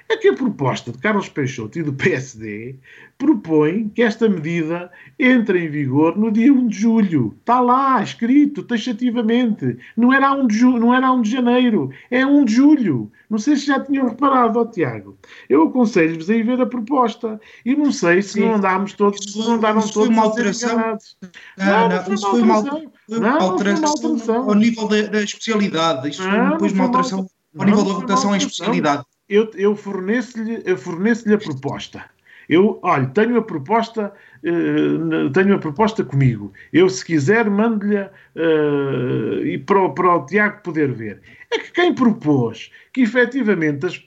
é que a proposta de Carlos Peixoto e do PSD propõe que esta medida entre em vigor no dia 1 de julho. Está lá, escrito taxativamente. Não era 1 de, não era 1 de janeiro, é 1 de julho. Não sei se já tinham reparado, ó, Tiago. Eu aconselho-vos a ir ver a proposta. E não sei se Sim. não andámos todos, isso, não andaram todos foi uma alteração. Não, não, não, isso foi uma alteração. Foi uma alteração, ao nível da, da especialidade. Foi depois uma alteração ao nível da votação em especialidade eu, eu forneço-lhe forneço a proposta. Eu, olha, tenho a proposta, tenho a proposta comigo. Eu, se quiser, mando-lhe uh, e para, para o Tiago poder ver é que quem propôs que efetivamente as,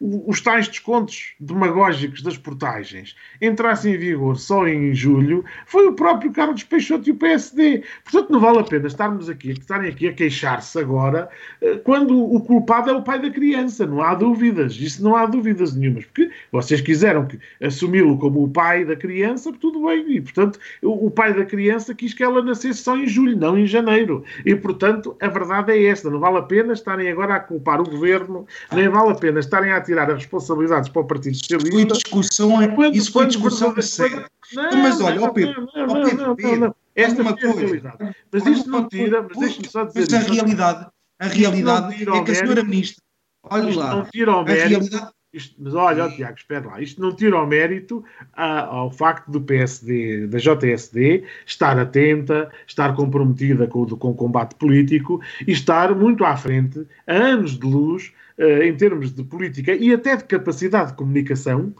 os tais descontos demagógicos das portagens entrassem em vigor só em julho foi o próprio Carlos Peixoto e o PSD. Portanto, não vale a pena estarmos aqui, estarem aqui a queixar-se agora eh, quando o culpado é o pai da criança. Não há dúvidas. Isso não há dúvidas nenhumas. Porque vocês quiseram assumi-lo como o pai da criança, tudo bem. E, portanto, o pai da criança quis que ela nascesse só em julho, não em janeiro. E, portanto, a verdade é esta. Não vale a pena estarem agora a culpar o governo, nem vale a pena estarem a tirar as responsabilidades para o Partido Socialista. Foi discussão, é- quando, isso foi discussão de sério. Mas olha, ó Pedro, não, não, Pedro, esta uma coisa. realidade. Mas isto não tira, mas deixe-me só dizer. Mas a realidade, a realidade é que a senhora Ministra, olha lá, ao mérito. Isto, mas olha, Tiago, espera lá, isto não tira ao mérito a, ao facto do PSD, da JSD, estar atenta, estar comprometida com, com o combate político e estar muito à frente, a anos de luz, uh, em termos de política e até de capacidade de comunicação,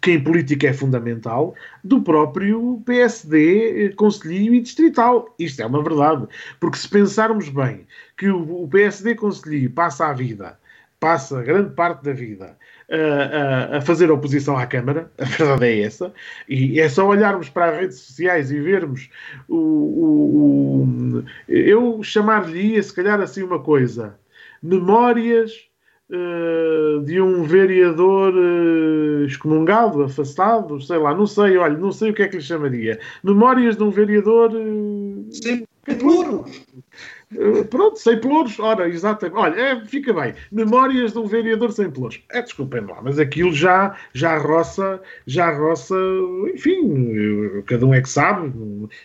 que em política é fundamental, do próprio PSD eh, Conselho e Distrital. Isto é uma verdade. Porque se pensarmos bem que o, o PSD Conselho passa a vida passa grande parte da vida a, a, a, fazer oposição à Câmara, a verdade é essa, e é só olharmos para as redes sociais e vermos o. o, o eu chamar-lhe, se calhar, assim uma coisa: memórias. Uh, de um vereador uh, excomungado, afastado, sei lá, não sei, olha, não sei o que é que lhe chamaria. Memórias de um vereador. Uh. Eh, pronto, sem pelouros, ora, exatamente. Olha, é, fica bem. Memórias de um vereador sem pelouros. É, desculpem lá, mas aquilo já, já roça, já roça, enfim, eu, cada um é que sabe,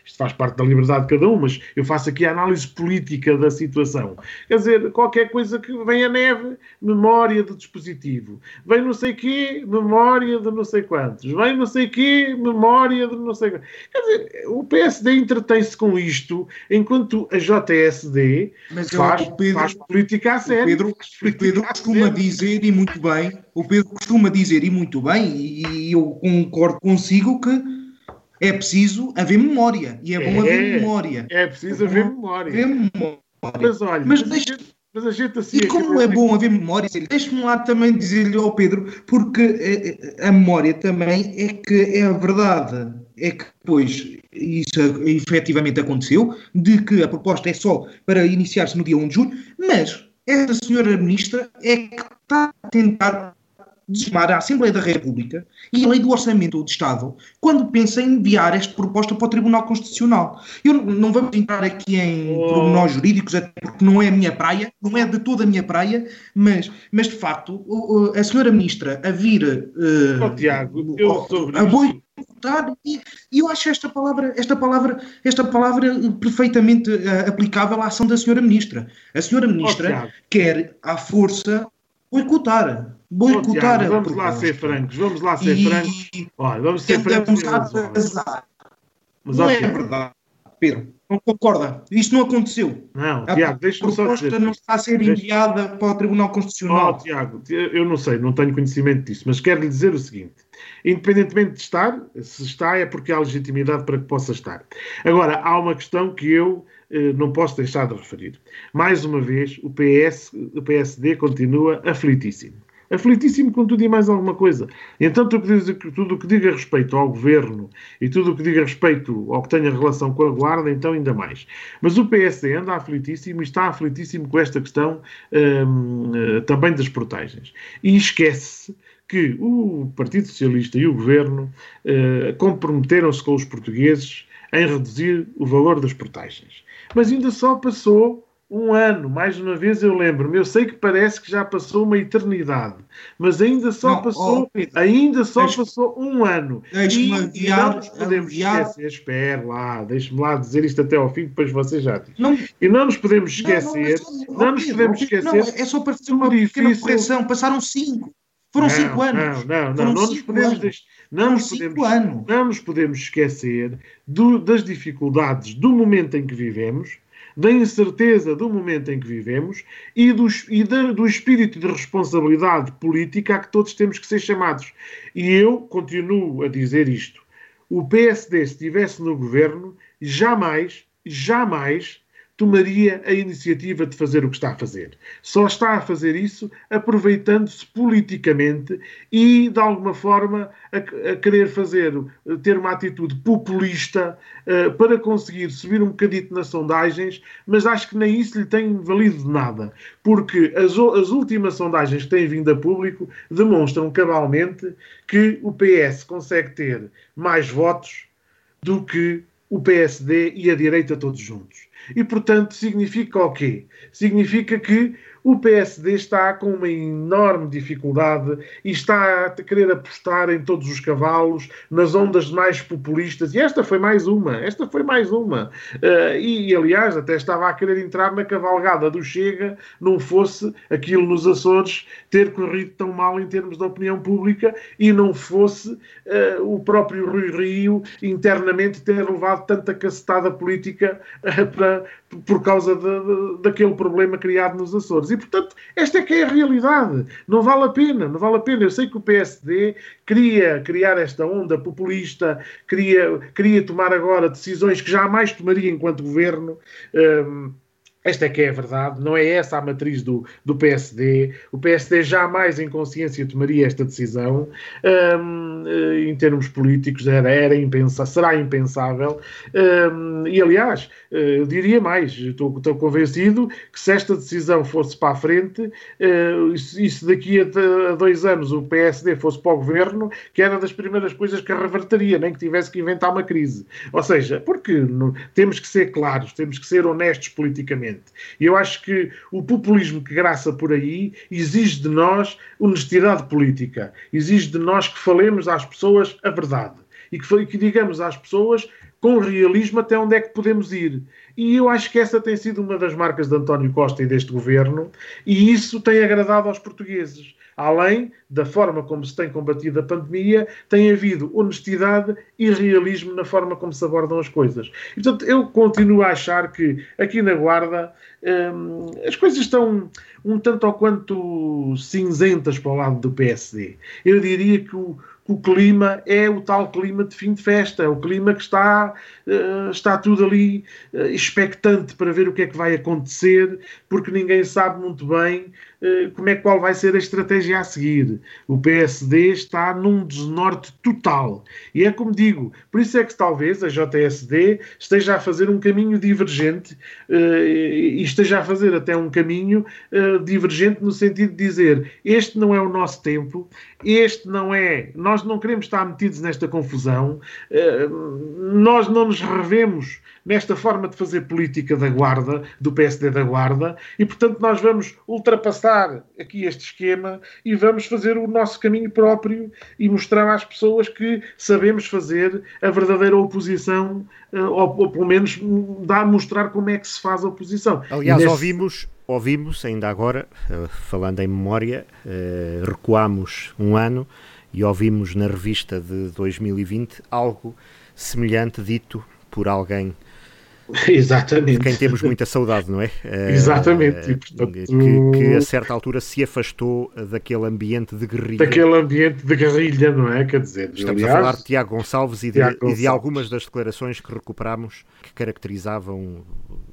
isto faz parte da liberdade de cada um, mas eu faço aqui a análise política da situação. Quer dizer, qualquer coisa que vem a neve, memória de dispositivo. Vem não sei quê, memória de não sei quantos. Vem não sei quê, memória de não sei quantos. Quer dizer, o PSD entretém-se com isto, enquanto a JS PSD Mas faz, o Pedro, faz política a sério. O Pedro, o Pedro costuma dizer, e muito bem, o Pedro costuma dizer, e muito bem, e eu concordo consigo que é preciso haver memória. E é bom é, haver memória. É preciso é haver memória. Haver memória. Mas olha, mas, deixa, mas a gente assim. E como é bom haver memória, deixe-me lá também dizer-lhe ao Pedro, porque eh, eh, a memória também é que é a verdade é que depois isso efetivamente aconteceu, de que a proposta é só para iniciar-se no dia 1 de julho, mas esta senhora ministra é que está a tentar desmar a Assembleia da República e a Lei do Orçamento do Estado quando pensa em enviar esta proposta para o Tribunal Constitucional. Eu não vamos entrar aqui em oh. pormenores jurídicos, até porque não é a minha praia, não é de toda a minha praia, mas, mas de facto a senhora ministra a vir uh, oh, Tiago, eu a boi e eu acho esta palavra, esta palavra, esta palavra perfeitamente uh, aplicável à ação da senhora ministra. A senhora ministra oh, quer à força boicotar, boicotar. Oh, vamos lá ser francos, vamos lá ser e... francos. Olha, vamos ser francos. Mas, não é verdade, Pedro. Não concorda? Isto não aconteceu. Não, a Tiago, deixa-me só dizer. não está a ser enviada para o Tribunal Constitucional. Oh, Tiago, eu não sei, não tenho conhecimento disso, mas quero lhe dizer o seguinte: independentemente de estar, se está é porque há legitimidade para que possa estar. Agora, há uma questão que eu eh, não posso deixar de referir. Mais uma vez, o, PS, o PSD continua aflitíssimo aflitíssimo com tudo e mais alguma coisa. Então, tudo o que diga respeito ao governo e tudo o que diga respeito ao que tenha relação com a Guarda, então ainda mais. Mas o PSD anda aflitíssimo e está aflitíssimo com esta questão hum, eh, também das portagens. E esquece que o Partido Socialista e o governo uh, comprometeram-se com os portugueses em reduzir o valor das portagens. Mas ainda só passou um ano, mais uma vez eu lembro-me, eu sei que parece que já passou uma eternidade, mas ainda só não, passou, oh, ainda só deixe, passou um ano. Deixe-me e, não nos podemos esquecer, espera lá, deixe-me lá dizer isto até ao fim, depois você já. Não, e não nos podemos esquecer, não, não, nos podemos esquecer. É só para fazer uma difícil... pequena correção, passaram cinco. Foram não, cinco anos. Não, não, não, não nos podemos, anos. não, nos podemos, anos. não nos podemos esquecer do, das dificuldades do momento em que vivemos da incerteza do momento em que vivemos e, do, e da, do espírito de responsabilidade política a que todos temos que ser chamados. E eu continuo a dizer isto. O PSD, se estivesse no governo, jamais, jamais tomaria a iniciativa de fazer o que está a fazer. Só está a fazer isso aproveitando-se politicamente e, de alguma forma, a, a, querer fazer, ter uma atitude populista uh, para conseguir subir um bocadito nas sondagens, mas acho que nem isso lhe tem valido de nada, porque as, as últimas sondagens que têm vindo a público demonstram cabalmente que o PS consegue ter mais votos do que o PSD e a direita todos juntos. E, portanto, significa o quê? Significa que o PSD está com uma enorme dificuldade e está a querer apostar em todos os cavalos, nas ondas mais populistas. E esta foi mais uma, esta foi mais uma. Uh, e, aliás, até estava a querer entrar na cavalgada do Chega, não fosse aquilo nos Açores ter corrido tão mal em termos de opinião pública e não fosse uh, o próprio Rui Rio internamente ter levado tanta cacetada política uh, para, por causa de, de, daquele problema criado nos Açores. E, portanto, esta é que é a realidade. Não vale a pena, não vale a pena. Eu sei que o PSD queria criar esta onda populista, queria, queria tomar agora decisões que jamais tomaria enquanto governo. Um, esta é que é a verdade, não é essa a matriz do, do PSD. O PSD jamais em consciência tomaria esta decisão. Um, eh, em termos políticos era, era impensável, será impensável. Um, e aliás, eh, eu diria mais, estou, estou, convencido que se esta decisão fosse para a frente, uh, e se daqui a, dois anos o PSD fosse para o governo, que era das primeiras coisas que reverteria, nem que tivesse que inventar uma crise. Ou seja, porque no, temos que ser claros, temos que ser honestos politicamente. E eu acho que o populismo que graça por aí exige de nós honestidade política, exige de nós que falemos às pessoas a verdade. E que, que digamos às pessoas com realismo até onde é que podemos ir. E eu acho que essa tem sido uma das marcas de António Costa e deste governo, e isso tem agradado aos portugueses. Além da forma como se tem combatido a pandemia, tem havido honestidade e realismo na forma como se abordam as coisas. E, portanto, eu continuo a achar que aqui na Guarda hum, as coisas estão um tanto ou quanto cinzentas para o lado do PSD. Eu diria que o, o clima é o tal clima de fim de festa, é o clima que está, uh, está tudo ali uh, expectante para ver o que é que vai acontecer, porque ninguém sabe muito bem como é qual vai ser a estratégia a seguir. O PSD está num desnorte total. E é como digo, por isso é que talvez a JSD esteja a fazer um caminho divergente e esteja a fazer até um caminho divergente no sentido de dizer este não é o nosso tempo, este não é. Nós não queremos estar metidos nesta confusão, eh, nós não nos revemos nesta forma de fazer política da Guarda, do PSD da Guarda, e portanto nós vamos ultrapassar aqui este esquema e vamos fazer o nosso caminho próprio e mostrar às pessoas que sabemos fazer a verdadeira oposição, eh, ou, ou pelo menos dá a mostrar como é que se faz a oposição. Aliás, nesse... ouvimos ouvimos ainda agora, eh, falando em memória, eh, recuamos um ano e ouvimos na revista de 2020 algo semelhante dito por alguém Exatamente. De quem temos muita saudade, não é? Exatamente. E, portanto, que, que, a certa altura se afastou daquele ambiente de guerrilha. Daquele ambiente de guerrilha, não é? Quer dizer, estamos aliás, a falar de Tiago Gonçalves e de, Gonçalves. e de algumas das declarações que recuperamos que caracterizavam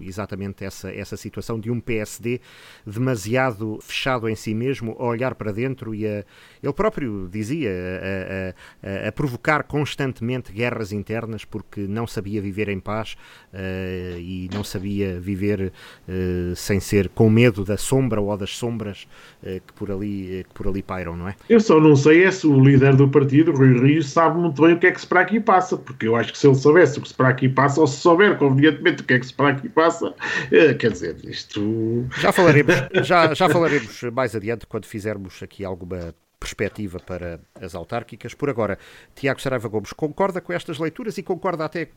exatamente essa, essa situação de um PSD demasiado fechado em si mesmo, a olhar para dentro e a, ele próprio dizia, a, a, a, provocar constantemente guerras internas porque não sabia viver em paz uh, e não sabia viver uh, sem ser com medo da sombra ou das sombras uh, que, por ali, que por ali pairam, não é? Eu só não sei é se o líder do partido, Rui Rio, sabe muito bem o que é que se para aqui passa, porque eu acho que se ele soubesse o que se para aqui passa, ou se souber convenientemente o que é que se para aqui passa, quer dizer, isto. Já falaremos, já, já falaremos mais adiante quando fizermos aqui alguma perspectiva para as autárquicas. Por agora, Tiago Saraiva Gomes concorda com estas leituras e concorda até,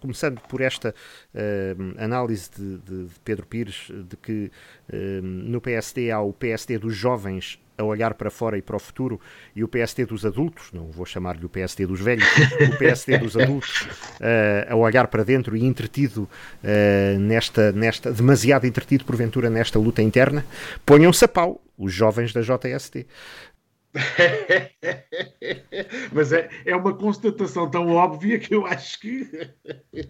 começando por esta uh, análise de, de, de, Pedro Pires, de que uh, no PSD há o PSD dos jovens a olhar para fora e para o futuro e o PSD dos adultos, não vou chamar-lhe o PSD dos velhos, o PSD dos adultos uh, a olhar para dentro e entretido nesta, nesta, demasiado entretido porventura nesta luta interna, ponham-se a pau os jovens da JST. Mas é, é uma constatação tão óbvia que eu acho que.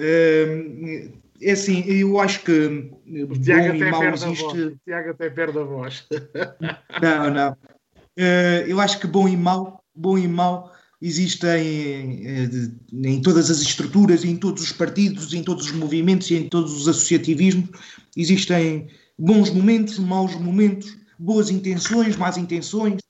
Hum, é assim, eu acho que. O Tiago até, mal existe... o Tiago até perde a voz. Não, não. Uh, eu acho que bom e mau, bom e mau existem eh, em todas as estruturas, em todos os partidos, em todos os movimentos e em todos os associativismos. Existem bons momentos, maus momentos, boas intenções, más intenções,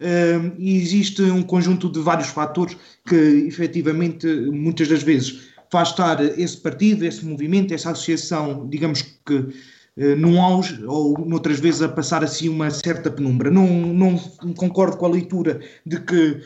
uh, e existe um conjunto de vários fatores que, efetivamente, muitas das vezes faz estar esse partido, esse movimento, essa associação, digamos que uh, num auge, ou noutras vezes a passar assim uma certa penumbra. Não, não concordo com a leitura de que uh,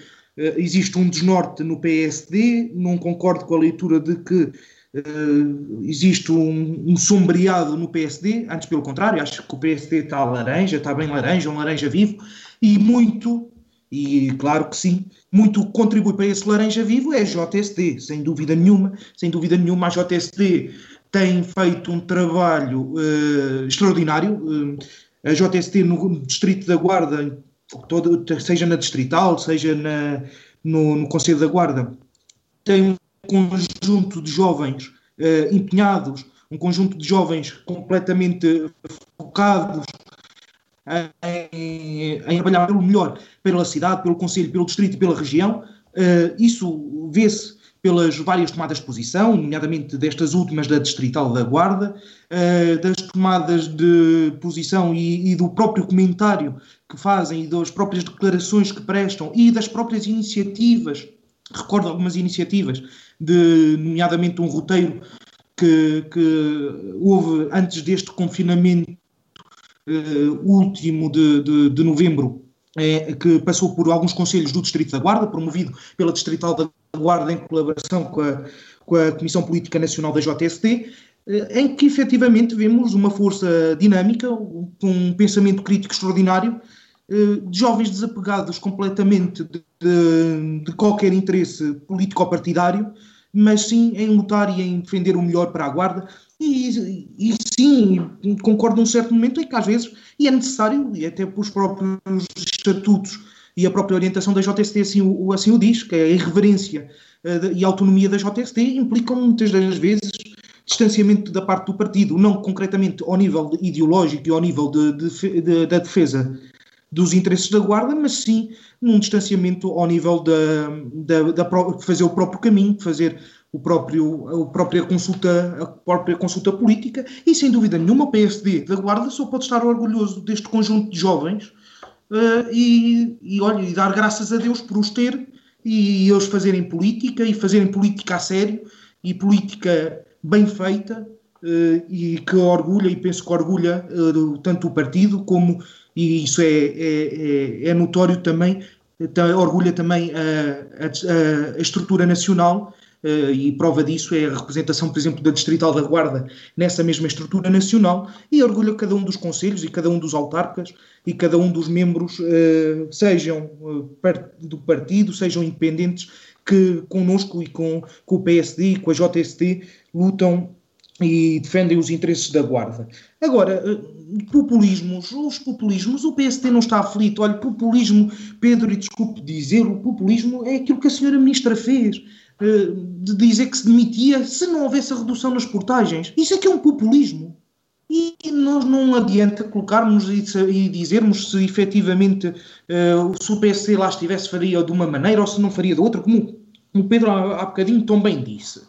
existe um desnorte no PSD, não concordo com a leitura de que Uh, existe um, um, sombreado no PSD, antes pelo contrário, acho que o PSD está laranja, está bem laranja, um laranja vivo, e muito, e claro que sim, muito contribui para esse laranja vivo é a JSD, sem dúvida nenhuma, sem dúvida nenhuma a JSD tem feito um trabalho uh, extraordinário, uh, a JSD no Distrito da Guarda, todo, seja na Distrital, seja na, no, no Conselho da Guarda, tem um conjunto de jovens uh, empenhados, um conjunto de jovens completamente focados em, em, trabalhar pelo melhor pela cidade, pelo Conselho, pelo Distrito pela região. Uh, isso vê-se pelas várias tomadas de posição, nomeadamente destas últimas da Distrital da Guarda, uh, das tomadas de posição e, e, do próprio comentário que fazem e das próprias declarações que prestam e das próprias iniciativas. Recordo algumas iniciativas de, nomeadamente, um roteiro que, que houve antes deste confinamento último de, de, de novembro, é, que passou por alguns conselhos do Distrito da Guarda, promovido pela Distrital da Guarda em colaboração com a, com a Comissão Política Nacional da JST, eh, em que efetivamente vemos uma força dinâmica, com um pensamento crítico extraordinário, eh, de jovens desapegados completamente de, de, de qualquer interesse político-partidário, mas sim em lutar e em defender o melhor para a Guarda. E, e sim, concordo num certo momento em que às vezes e é necessário, e até pelos próprios estatutos e a própria orientação da JST assim o, assim o diz, que é a irreverência uh, e a autonomia da JST implicam muitas das vezes distanciamento da parte do partido, não concretamente ao nível ideológico e ao nível de, de, de, da defesa dos interesses da Guarda, mas sim num distanciamento ao nível da, da, da fazer o próprio caminho, fazer o próprio, a, própria consulta, a própria consulta política e, sem dúvida nenhuma, o PSD da Guarda só pode estar orgulhoso deste conjunto de jovens uh, e, e, olha, e dar graças a Deus por os ter e eles fazerem política e fazerem política a sério e política bem feita uh, e que orgulha, e penso que orgulha uh, tanto o partido como e isso é, é, é, é notório também, orgulha também a, a, a estrutura nacional Uh, e prova disso é a representação, por exemplo, da Distrital da Guarda nessa mesma estrutura nacional e orgulha cada um dos conselhos e cada um dos autarcas e cada um dos membros, uh, sejam uh, do partido, sejam independentes, que conosco e com, com o PSD e com a JST lutam e defendem os interesses da Guarda. Agora, populismos, os populismos, o PSD não está aflito. Olha, populismo, Pedro, e desculpe dizer, o populismo é aquilo que a senhora ministra fez, eh, de dizer que se demitia se não houvesse a redução nas portagens. Isso é que é um populismo. E nós não adianta colocarmos e, dizermos se efetivamente uh, se o PSD lá estivesse faria de uma maneira ou se não faria de outra, como, o Pedro há bocadinho tão bem disse.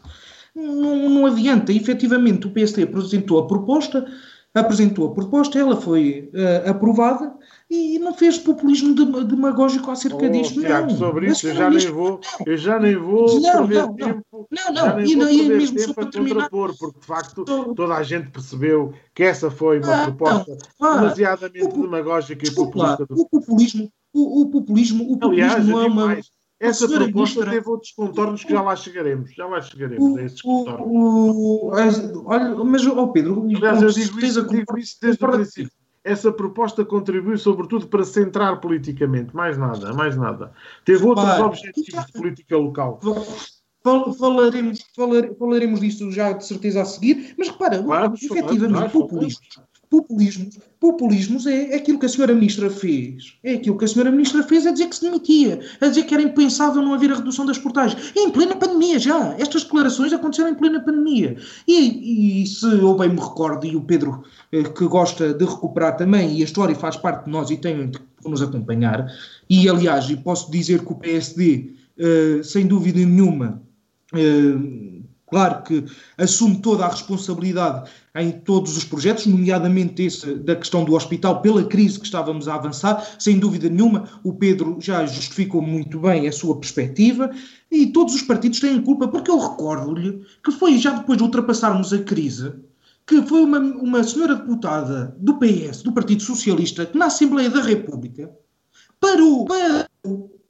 Não, não adianta, efetivamente o PSD apresentou a proposta, apresentou a proposta, ela foi uh, aprovada e não fez populismo demagógico acerca oh, disto. Tiago, não. sobre isso eu já, nem vou, eu já nem vou não, perder não, tempo, não, não, nem e, vou e mesmo tempo a contrapor, porque de facto toda a gente percebeu que essa foi uma proposta demasiadamente o, demagógica e populista. Do... O populismo, o, o populismo, o populismo Aliás, não é uma... Mais. Essa proposta ministra... teve outros contornos que já lá chegaremos. Já lá chegaremos o, a esses contornos. O, o, olha, mas, oh Pedro, Aliás, eu digo isso, digo isso desde o princípio essa proposta contribuiu sobretudo para centrar politicamente, mais nada, mais nada. Teve outros Pai, objetivos de política local. Falaremos, falar, falaremos disto já de certeza a seguir, mas repara, claro, efetivamente, populismo, populismo, populismos é, é aquilo que a senhora ministra fez. É aquilo que a senhora ministra fez a dizer que se demitia, a dizer que era impensável não haver a redução das portagens. em plena pandemia já. Estas declarações aconteceram em plena pandemia. E, e se eu bem me recordo, e o Pedro eh, que gosta de recuperar também, e a história faz parte de nós e tem que nos acompanhar, e aliás, e posso dizer que o PSD, eh, sem dúvida nenhuma, eh, Claro que assume toda a responsabilidade em todos os projetos, nomeadamente esse da questão do hospital, pela crise que estávamos a avançar. Sem dúvida nenhuma, o Pedro já justificou muito bem a sua perspectiva e todos os partidos têm culpa, porque eu recordo-lhe que foi já depois de ultrapassarmos a crise que foi uma, uma senhora deputada do PS, do Partido Socialista, que na Assembleia da República parou, parou,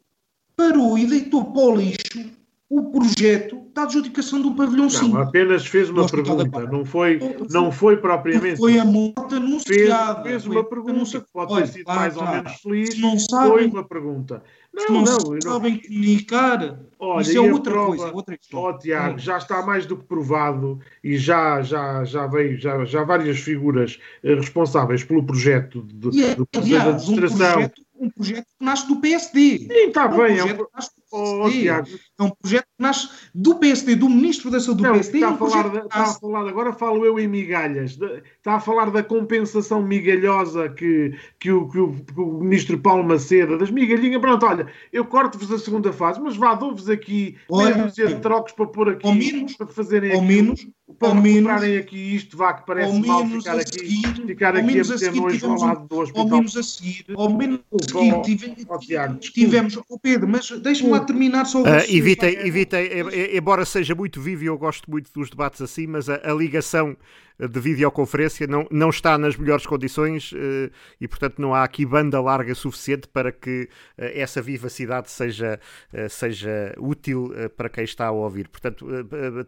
parou e deitou para o lixo o projeto da adjudicação do pavilhão 5. Não, apenas fez uma pergunta, não foi, não foi propriamente. Foi a morte anunciada. Fez, fez uma pergunta que pode ter sido mais ou menos feliz. Não sabem, foi uma pergunta. Não, não, não sabem não... comunicar. Olha, Isso é outra prova, coisa, outra. Oh, Tiago, já está mais do que provado e já, já, já veio já, já várias figuras eh, responsáveis pelo projeto de, é, do aliás, da administração. Um projeto, um projeto que nasce do PSD. Sim, está um bem. É um, Oh, Tiago. É um projeto que nasce do PSD, do Ministro da Saúde do não, PSD. Está, a falar, de, está a falar, agora falo eu em migalhas. De, está a falar da compensação migalhosa que, que, o, que, o, que o Ministro Paulo Macedo, das migalhinhas. Pronto, olha, eu corto-vos a segunda fase, mas vá, dou-vos aqui dúzia de trocos para pôr aqui, ao menos, para fazerem ao aqui, menos, para comprarem aqui isto, vá, que parece mal ficar aqui, seguir, ficar aqui a meter nojo ao lado do hospital. Ao menos a seguir, ao menos a seguir, tivemos, tivemos, oh Pedro, mas deixa-me lá terminar só o Uh, evitem, evitem, embora seja muito vivo e eu gosto muito dos debates assim, mas a, a ligação de videoconferência não, não está nas melhores condições uh, e, portanto, não há aqui banda larga suficiente para que uh, essa vivacidade seja, uh, seja útil para quem está a ouvir. Portanto,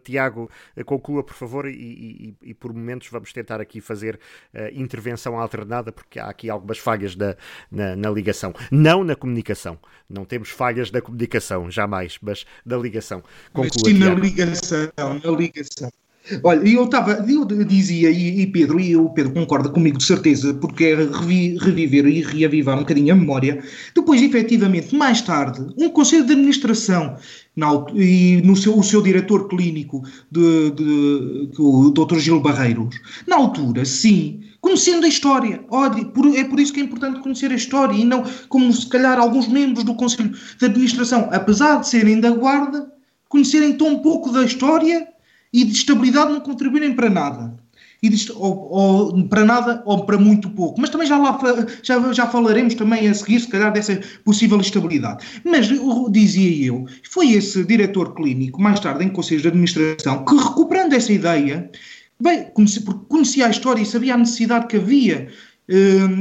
Tiago, conclua, por favor, e, e, e, por momentos vamos tentar aqui fazer intervenção alternada, porque há aqui algumas falhas na, na, na ligação. Não na comunicação. Não temos falhas na comunicação, jamais, mas na ligação. Conclua, mas sim na ligação, na ligação. Olha, eu estava, eu dizia, e, e, Pedro, e o Pedro concorda comigo de certeza, porque é revi, reviver e reavivar um bocadinho a memória. Depois, efetivamente, mais tarde, um conselho de administração na, e no seu, o seu diretor clínico, de, de, o Dr. Gil Barreiros, na altura, sim, conhecendo a história. É por isso que é importante conhecer a história e não como se calhar alguns membros do conselho de administração, apesar de serem da guarda, conhecerem tão pouco da história e de estabilidade não contribuírem para nada. E de, ou, ou, para nada ou para muito pouco. Mas também já, lá, já, já falaremos também a seguir, se calhar, dessa possível estabilidade. Mas dizia eu, foi esse diretor clínico, mais tarde em conselhos de administração, que recuperando essa ideia, bem, conhecia, porque conhecia a história e sabia a necessidade que havia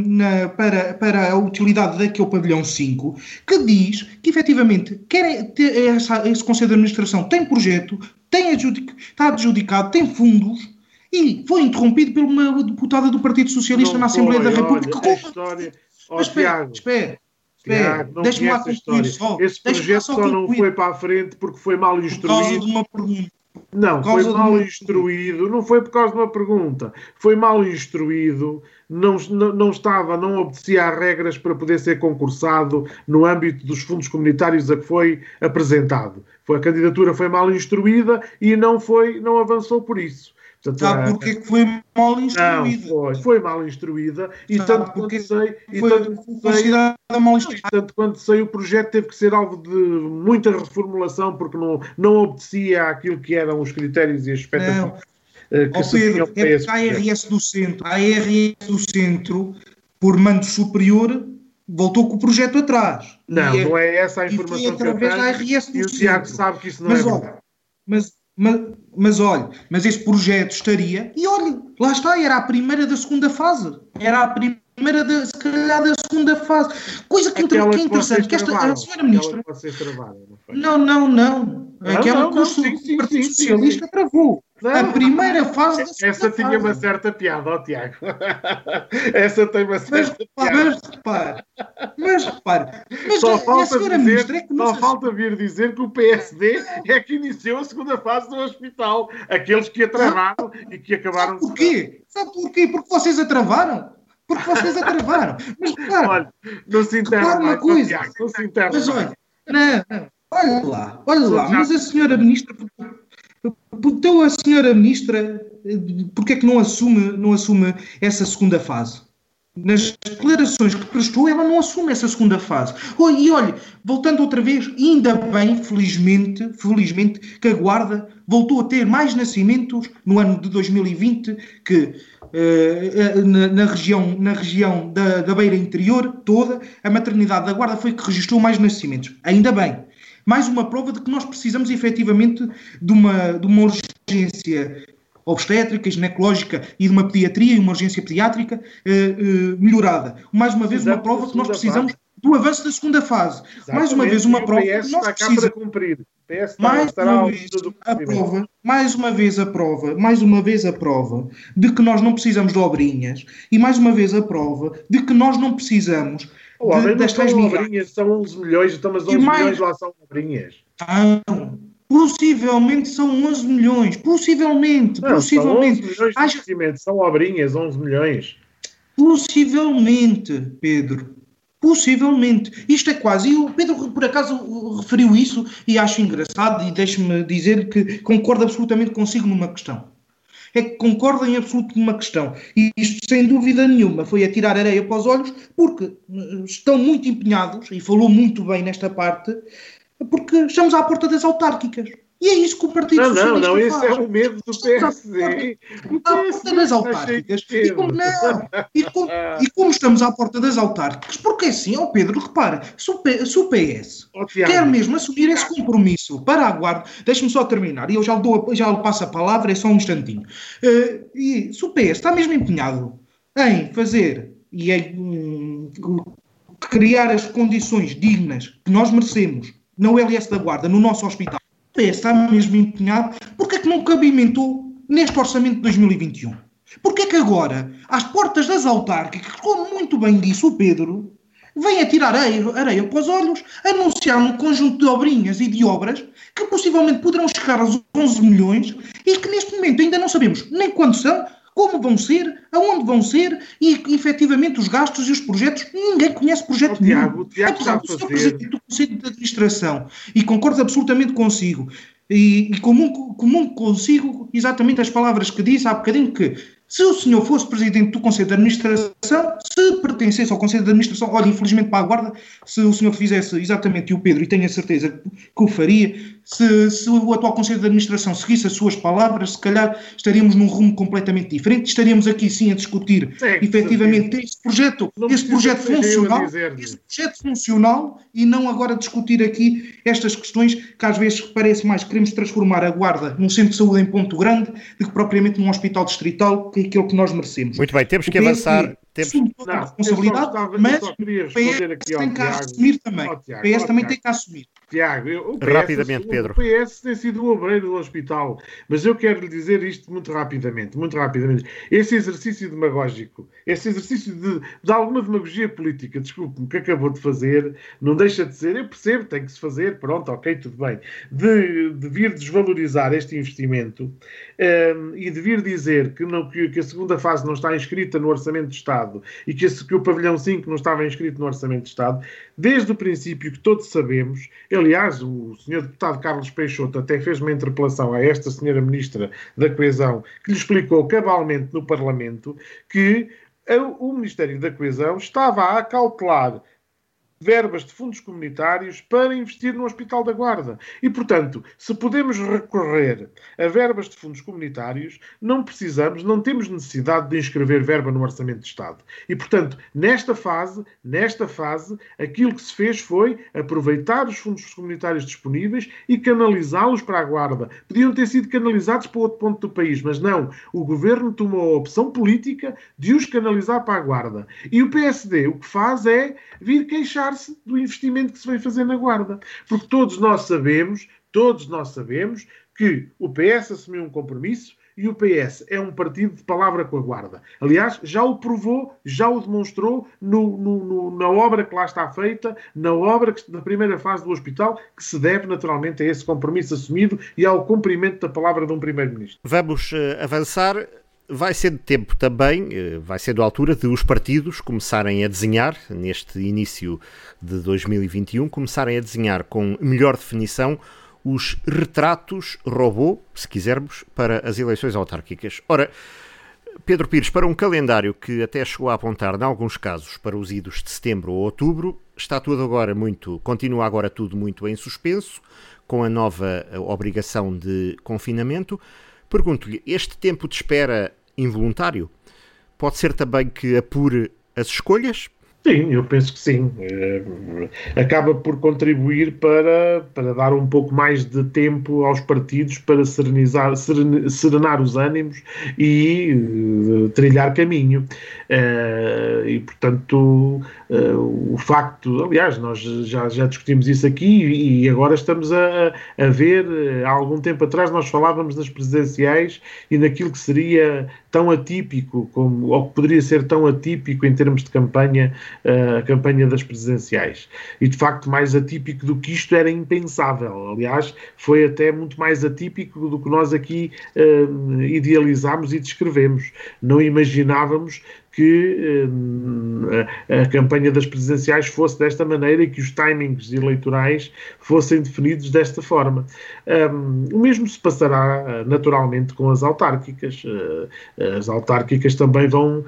na, para, para a utilidade daquele pavilhão 5, que diz que efetivamente quer essa, esse Conselho de Administração tem projeto, tem adjudic, está adjudicado, tem fundos e foi interrompido por uma deputada do Partido Socialista não na Assembleia foi, da República. Olha, história... oh, Mas espera, espera. Tiago, deixa-me lá concluir só. Esse projeto só, só não foi para a frente porque foi mal instruído. Não, foi mal uma... instruído, não foi por causa de uma pergunta. Foi mal instruído, não, não, estava, não obedecia às regras para poder ser concursado no âmbito dos fundos comunitários a que foi apresentado. Foi, a candidatura foi mal instruída e não, foi, não avançou por isso. Portanto, Sabe porquê que foi mal instruída? Não, foi, foi mal instruída e Sabe tanto quanto sei, e tanto, considerada mal instruída. tanto quanto sei, o projeto teve que ser alvo de muita reformulação porque não, não obedecia àquilo que eram os critérios e as expectativas. Eh, que oh, Pedro, é porque a ARS do centro, a ARS do centro, por mando superior, voltou com o projeto atrás. Não, é, não é essa a informação que eu tenho. Da ARS do e o Tiago sabe que isso não mas, é verdade. Mas, mas, mas olha, mas esse projeto estaria, e olha, lá está, era a primeira da segunda fase. Era a primeira, da, se calhar, da segunda fase. Coisa que, Aquela que é interessante, que esta a senhora ministra. Não, não, não. Aquela não, que o Partido Socialista travou. A primeira fase da Essa tinha fase. uma certa piada, ó Tiago. Essa tem uma certa mas, piada. Mas repare, mas repare. Mas só falta, dizer, é só falta vir dizer que o PSD é que iniciou a segunda fase do hospital. Aqueles que a travaram e que acabaram... Sabe porquê? Sabe porquê? Porque vocês a travaram. Porque vocês a travaram. Mas repare, olha, não se interna uma coisa. Tiago, não se interna Mas olha, não, não. Olha lá, olha lá, mas a senhora ministra então a senhora ministra, porque é que não assume, não assume essa segunda fase? Nas declarações que prestou, ela não assume essa segunda fase. E olha, voltando outra vez, ainda bem, felizmente, felizmente, que a Guarda voltou a ter mais nascimentos no ano de 2020 que Uh, na, na, região, na região da, da beira interior toda, a maternidade da Guarda foi que registrou mais nascimentos. Ainda bem mais uma prova de que nós precisamos efetivamente de uma, de uma urgência obstétrica, ginecológica e de uma pediatria e uma urgência pediátrica eh, eh, melhorada. Mais uma vez, uma prova que nós precisamos fase. do avanço da segunda fase. Exatamente. Mais uma vez, uma prova que nós precisamos. cumprir. mais uma vez a prova, mais uma vez a prova, mais uma vez a prova de que nós não precisamos de obrinhas e mais uma vez a prova de que nós não precisamos Oh, de, das obrinhas, são 11 milhões, então, mas 11 mais... milhões lá são obrinhas. Ah, possivelmente são 11 milhões. Possivelmente, não, possivelmente. São 11 milhões de investimento, são obrinhas, 11 milhões. Possivelmente, Pedro. Possivelmente. Isto é quase. E o Pedro, por acaso, referiu isso e acho engraçado e deixe-me dizer que concordo absolutamente consigo numa questão é que concordam em absoluto numa questão. E isto, sem dúvida nenhuma, foi a tirar areia para os olhos, porque eh, estão muito empenhados, e falou muito bem nesta parte, porque estamos à porta das autárquicas. E é isso que o Partido não, Socialista Não, não, esse é o medo do PSD. À porta das autárquicas. E como, não, e, como, e como estamos à porta das autárquicas? Porque assim, ó Pedro, repara, se o, P, se o PS oh, quer mesmo assumir esse compromisso para a guarda, deixe-me só terminar, e eu já lhe, dou, já lhe passo a palavra, é só um instantinho. Uh, e se o PS está mesmo empenhado em fazer e em um, criar as condições dignas que nós merecemos na ULS da Guarda, no nosso hospital, PS está mesmo empenhado, porque é que não cabimentou neste orçamento de 2021? Porque é que agora, às portas das autárquicas, como muito bem disse o Pedro, vem a tirar areia, areia para os olhos, anunciar um conjunto de obrinhas e de obras que possivelmente poderão chegar aos 11 milhões e que neste momento ainda não sabemos nem quando são, como vão ser, aonde vão ser e efetivamente os gastos e os projetos. Ninguém conhece projeto oh, nenhum. Tiago, o Tiago Apesar do Sr. Presidente do Conselho de Administração, e concordo absolutamente consigo, e, e comum, comum consigo exatamente as palavras que disse há bocadinho que se o senhor fosse presidente do Conselho de Administração, se pertencesse ao Conselho de Administração, olha, infelizmente para a Guarda, se o senhor fizesse exatamente o Pedro, e tenho a certeza que o faria, se, se, o atual Conselho de Administração seguisse as suas palavras, se calhar estaríamos num rumo completamente diferente. Estaríamos aqui sim a discutir é, efetivamente esse projeto, esse projeto funcional, esse projeto funcional e não agora discutir aqui estas questões que às vezes parece mais que queremos transformar a Guarda num centro de saúde em Ponto Grande do que propriamente num hospital distrital, que é aquilo que nós merecemos. Muito bem, temos que avançar. Temos... Toda a responsabilidade, mas o PS tem que assumir também. O PS também tem que assumir. Tiago, o PS, rapidamente, Pedro. O PS tem sido o obreiro do hospital, mas eu quero lhe dizer isto muito rapidamente, muito rapidamente. Esse exercício demagógico, esse exercício de, de alguma demagogia política, desculpe-me, que acabou de fazer, não deixa de ser, eu percebo, tem que se fazer, pronto, ok, tudo bem, de, de vir desvalorizar este investimento e de vir dizer que, não, que, que, a segunda fase não está inscrita no Orçamento de Estado e que, esse, que o pavilhão 5 não estava inscrito no Orçamento de Estado, desde o princípio que todos sabemos, aliás, o senhor deputado Carlos Peixoto até fez uma interpelação a esta senhora ministra da Coesão, que lhe explicou cabalmente no Parlamento que o Ministério da Coesão estava a acautelar verbas de fundos comunitários para investir no Hospital da Guarda. E, portanto, se podemos recorrer a verbas de fundos comunitários, não precisamos, não temos necessidade de inscrever verba no Orçamento de Estado. E, portanto, nesta fase, nesta fase, aquilo que se fez foi aproveitar os fundos comunitários disponíveis e canalizá-los para a Guarda. Podiam ter sido canalizados para outro ponto do país, mas não. O Governo tomou a opção política de os canalizar para a Guarda. E o PSD o que faz é vir queixar se do investimento que se vem fazer na Guarda. Porque todos nós sabemos, todos nós sabemos que o PS assumiu um compromisso e o PS é um partido de palavra com a Guarda. Aliás, já o provou, já o demonstrou no, no, no, na obra que lá está feita, na obra que, na primeira fase do hospital, que se deve naturalmente a esse compromisso assumido e ao cumprimento da palavra de um Primeiro-Ministro. Vamos uh, avançar vai ser de tempo também, eh, vai ser da altura de os partidos começarem a desenhar, neste início de 2021, começarem a desenhar com melhor definição os retratos robô, se quisermos, para as eleições autárquicas. Ora, Pedro Pires, para um calendário que até chegou a apontar, em alguns casos, para os idos de setembro ou outubro, está tudo agora muito, continua agora tudo muito em suspenso, com a nova eh, obrigação de confinamento. Pergunto-lhe, este tempo de espera involuntário? Pode ser também que apure as escolhas? Sim, eu penso que sim. Eh, acaba por contribuir para, para dar um pouco mais de tempo aos partidos para serenizar, serenar os ânimos e uh, trilhar caminho. Uh, e, portanto, uh, o facto, aliás, nós já, já discutimos isso aqui e agora estamos a, a ver, há algum tempo atrás nós falávamos das presidenciais e daquilo que seria tão atípico, como, ou que poderia ser tão atípico em termos de campanha, a campanha das presidenciais. E de facto, mais atípico do que isto era impensável. Aliás, foi até muito mais atípico do que nós aqui uh, idealizámos e descrevemos. Não imaginávamos que uh, a, a, campanha das presidenciais fosse desta maneira e que os timings eleitorais fossem definidos desta forma. Um, o mesmo se passará uh, naturalmente com as autárquicas. Uh, as autárquicas também vão.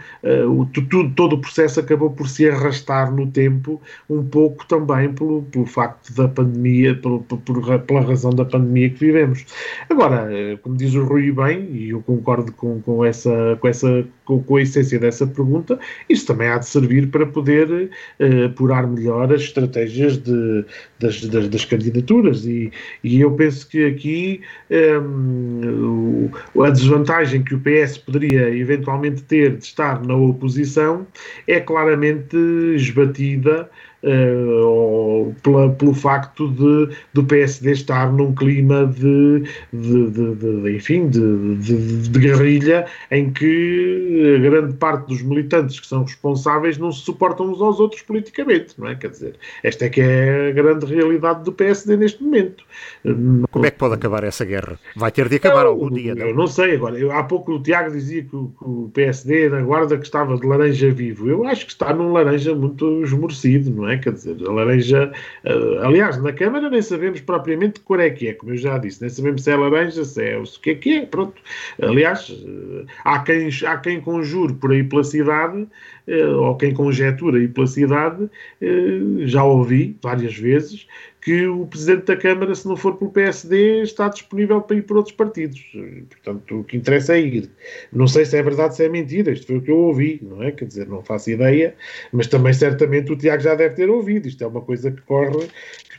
O, tudo, todo o processo acabou por se arrastar no tempo, um pouco também pelo, pelo facto da pandemia, pelo, por, pela razão da pandemia que vivemos. Agora, como diz o Rui bem, e eu concordo com, com, essa, com, essa, com, com a essência dessa pergunta, isso também há de servir para poder uh, apurar melhor as estratégias de, das, das, das, candidaturas. E, e, eu penso que aqui um, ehm, a desvantagem que o PS poderia eventualmente ter de estar na oposição é claramente esbatida uh, pela, pelo facto de do PSD estar num clima de, de, de, de enfim, de, de, guerrilha em que a grande parte dos militantes que são responsáveis não se suportam uns aos outros politicamente, não é? Quer dizer, esta é que é a grande realidade do PSD neste momento. Como é que pode acabar essa guerra? Vai ter de acabar eu, algum dia, não? Eu não sei agora. Eu, há pouco o Tiago dizia que o, que o PSD na guarda que estava de laranja vivo. Eu acho que está num laranja muito esmorecido, não é? Quer dizer, a laranja. Uh, aliás, na Câmara nem sabemos propriamente de cor é que é, como eu já disse, nem sabemos se é laranja, se é o que é que é, pronto. Aliás, uh, há, quem, há quem conjure por aí pela cidade, uh, ou quem conjetura aí pela cidade, já ouvi várias vezes, que o Presidente da Câmara, se não for pelo PSD, está disponível para ir por outros partidos. Portanto, o que interessa é ir. Não sei se é verdade, se é mentira, isto foi o que eu ouvi, não é? Quer dizer, não faço ideia, mas também certamente o Tiago já deve ter ouvido. Isto é uma coisa que corre,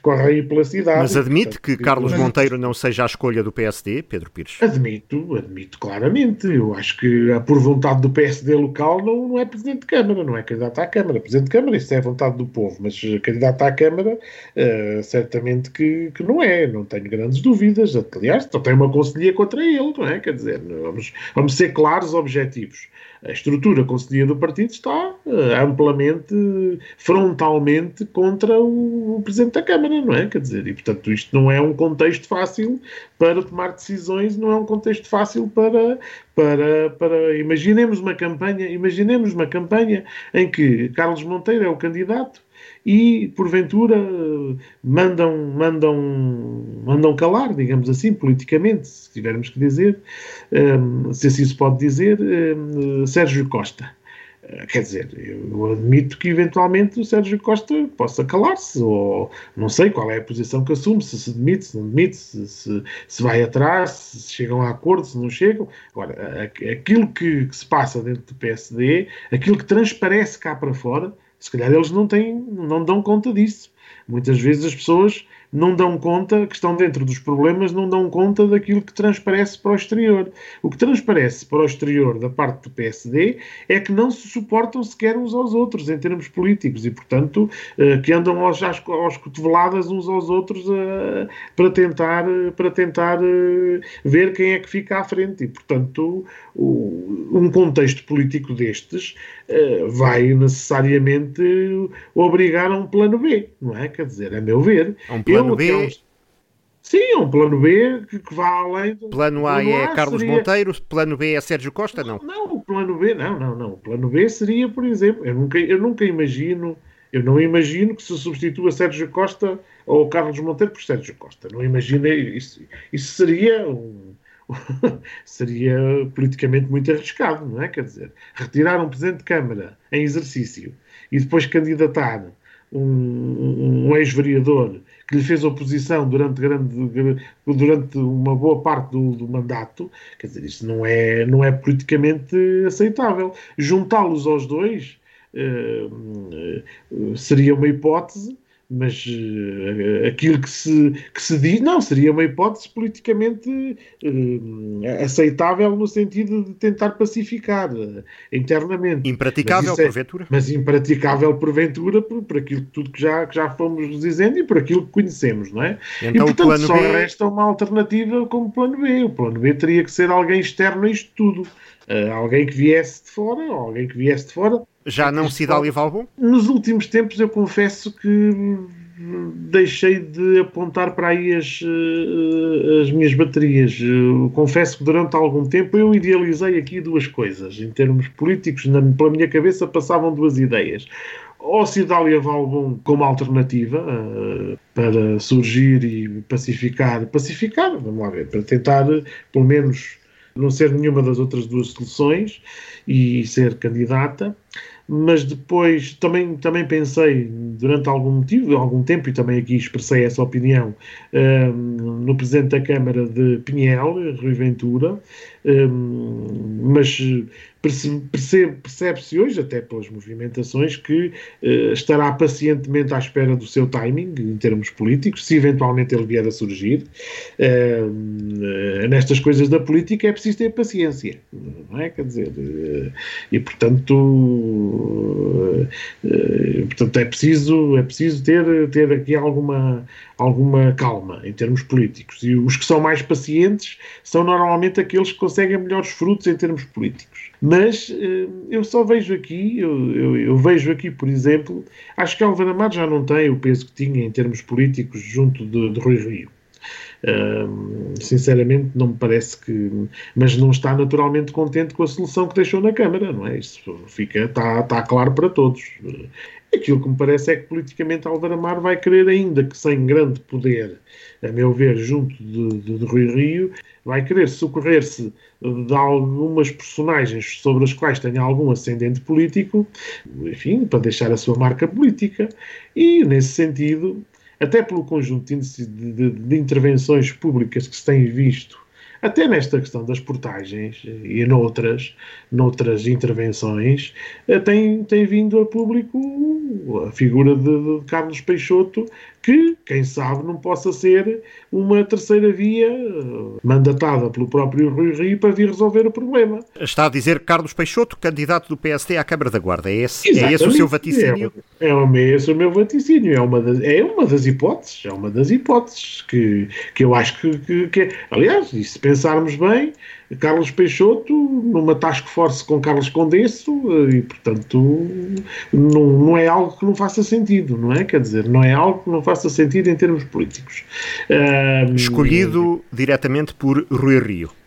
corre aí pela cidade. Mas admite que Carlos Monteiro não seja a escolha do PSD, Pedro Pires? Admito, admito claramente. Eu acho que, por vontade do PSD local, não, não é Presidente de Câmara, não é candidato à Câmara. Presidente de Câmara, isso é vontade do povo, mas candidato à Câmara. Uh, certamente que, que não é, não tenho grandes dúvidas. Aliás, só tem uma conselhia contra ele, não é? Quer dizer, vamos, vamos ser claros, objetivos. A estrutura conselhia do partido está uh, amplamente, frontalmente contra o, o, Presidente da Câmara, não é? Quer dizer, e portanto isto não é um contexto fácil para tomar decisões, não é um contexto fácil para, para, para imaginemos uma campanha, imaginemos uma campanha em que Carlos Monteiro é o candidato e, porventura, mandam, mandam, mandam calar, digamos assim, politicamente, se tivermos que dizer, um, se assim se pode dizer, um, Sérgio Costa. Eh, quer dizer, eu admito que eventualmente o Sérgio Costa possa calar-se, ou não sei qual é a posição que assume, se se demite, se não demite, se, se, se vai atrás, se chegam a acordo, se não chegam. Agora, aquilo que, que, se passa dentro do PSD, aquilo que transparece cá para fora, se calhar eles não, têm, não dão conta disso. Muitas vezes as pessoas não dão conta, que estão dentro dos problemas, não dão conta daquilo que transparece para o exterior. O que transparece para o exterior da parte do PSD é que não se suportam sequer uns aos outros em termos políticos e, portanto, eh, que andam aos, aos cotoveladas uns aos outros eh, para tentar, para tentar eh, ver quem é que fica à frente. E, portanto, um contexto político destes vai necessariamente obrigar a um plano B, não é? Quer dizer, a meu ver. Um plano plano B. Sim, é um plano B que, que vá além. Do, plano A plano é a Carlos seria... Monteiro, plano B é Sérgio Costa, não? Não, o plano B, não, não, não. O plano B seria, por exemplo, eu nunca, eu nunca imagino, eu não imagino que se substitua Sérgio Costa ou Carlos Monteiro por Sérgio Costa. Não imagino isso. Isso seria um, seria politicamente muito arriscado, não é? Quer dizer, retirar um presidente de Câmara em exercício e depois candidatar um, um ex-vereador que lhe fez oposição durante, grande, durante uma boa parte do, do, mandato, quer dizer, isso não é, não é politicamente aceitável. Juntá-los aos dois uh, uh, seria uma hipótese, mas uh, aquilo que se, que se diz, não, seria uma hipótese politicamente uh, aceitável no sentido de tentar pacificar uh, internamente. Impraticável, é, porventura? Mas impraticável, porventura, por, por aquilo tudo que já, que já fomos dizendo e por aquilo que conhecemos, não é? Então, e, portanto, só B... resta uma alternativa como plano B. O plano B teria que ser alguém externo a isto tudo. alguém que viesse de fora, alguém que viesse de fora já não Cidália Valbon? Nos últimos tempos eu confesso que deixei de apontar para aí as, eh, as minhas baterias. confesso que durante algum tempo eu idealizei aqui duas coisas. Em termos políticos, na, pela minha cabeça passavam duas ideias. Ou Cidália Valbon como alternativa uh, para surgir e pacificar, pacificar, vamos lá ver, para tentar pelo menos não ser nenhuma das outras duas soluções e ser candidata mas depois também, também pensei, durante algum motivo, algum tempo, e também aqui expressei essa opinião, um, no Presidente da Câmara de Pinhel, Rui Ventura, um, mas percebe-se hoje, até pelas movimentações, que uh, estará pacientemente à espera do seu timing, em termos políticos, se eventualmente ele vier a surgir. Uh, nestas coisas da política é preciso ter paciência, não é? Quer dizer, uh, e portanto, portanto é preciso, é preciso ter, ter aqui alguma, alguma calma em termos políticos. E os que são mais pacientes são normalmente aqueles que conseguem melhores frutos em termos políticos. Mas eh, eu só vejo aqui, eu, eu, eu, vejo aqui, por exemplo, acho que Álvaro Amado já não tem o peso que tinha em termos políticos junto de, de Rui Rio. Uh, sinceramente, não me parece que. Mas não está naturalmente contente com a solução que deixou na Câmara, não é? Isso fica, está, está claro para todos. Aquilo que me parece é que politicamente Álvaro Amar vai querer, ainda que sem grande poder, a meu ver, junto de, de, de Rui Rio, vai querer socorrer-se de algumas personagens sobre as quais tenha algum ascendente político, enfim, para deixar a sua marca política. E, nesse sentido, até pelo conjunto de, de, de intervenções públicas que se tem visto até nesta questão das portagens e noutras, noutras intervenções, eh, tem, tem vindo a público a figura de, de Carlos Peixoto que, quem sabe, não possa ser uma terceira via eh, mandatada pelo próprio Rui Rio para vir resolver o problema. Está a dizer Carlos Peixoto, candidato do PSD à Câmara da Guarda. É esse, é esse o seu vaticínio? É, é, esse o meu vaticínio. É uma, das, é uma das hipóteses. É uma das hipóteses que, que eu acho que, que, que é. Aliás, e se pensarmos bem, Carlos Peixoto numa task force com Carlos Condesso eh, e, portanto, não, não é algo que não faça sentido, não é? Quer dizer, não é algo que não faça sentido em termos políticos. Escolhido diretamente por Rui Rio.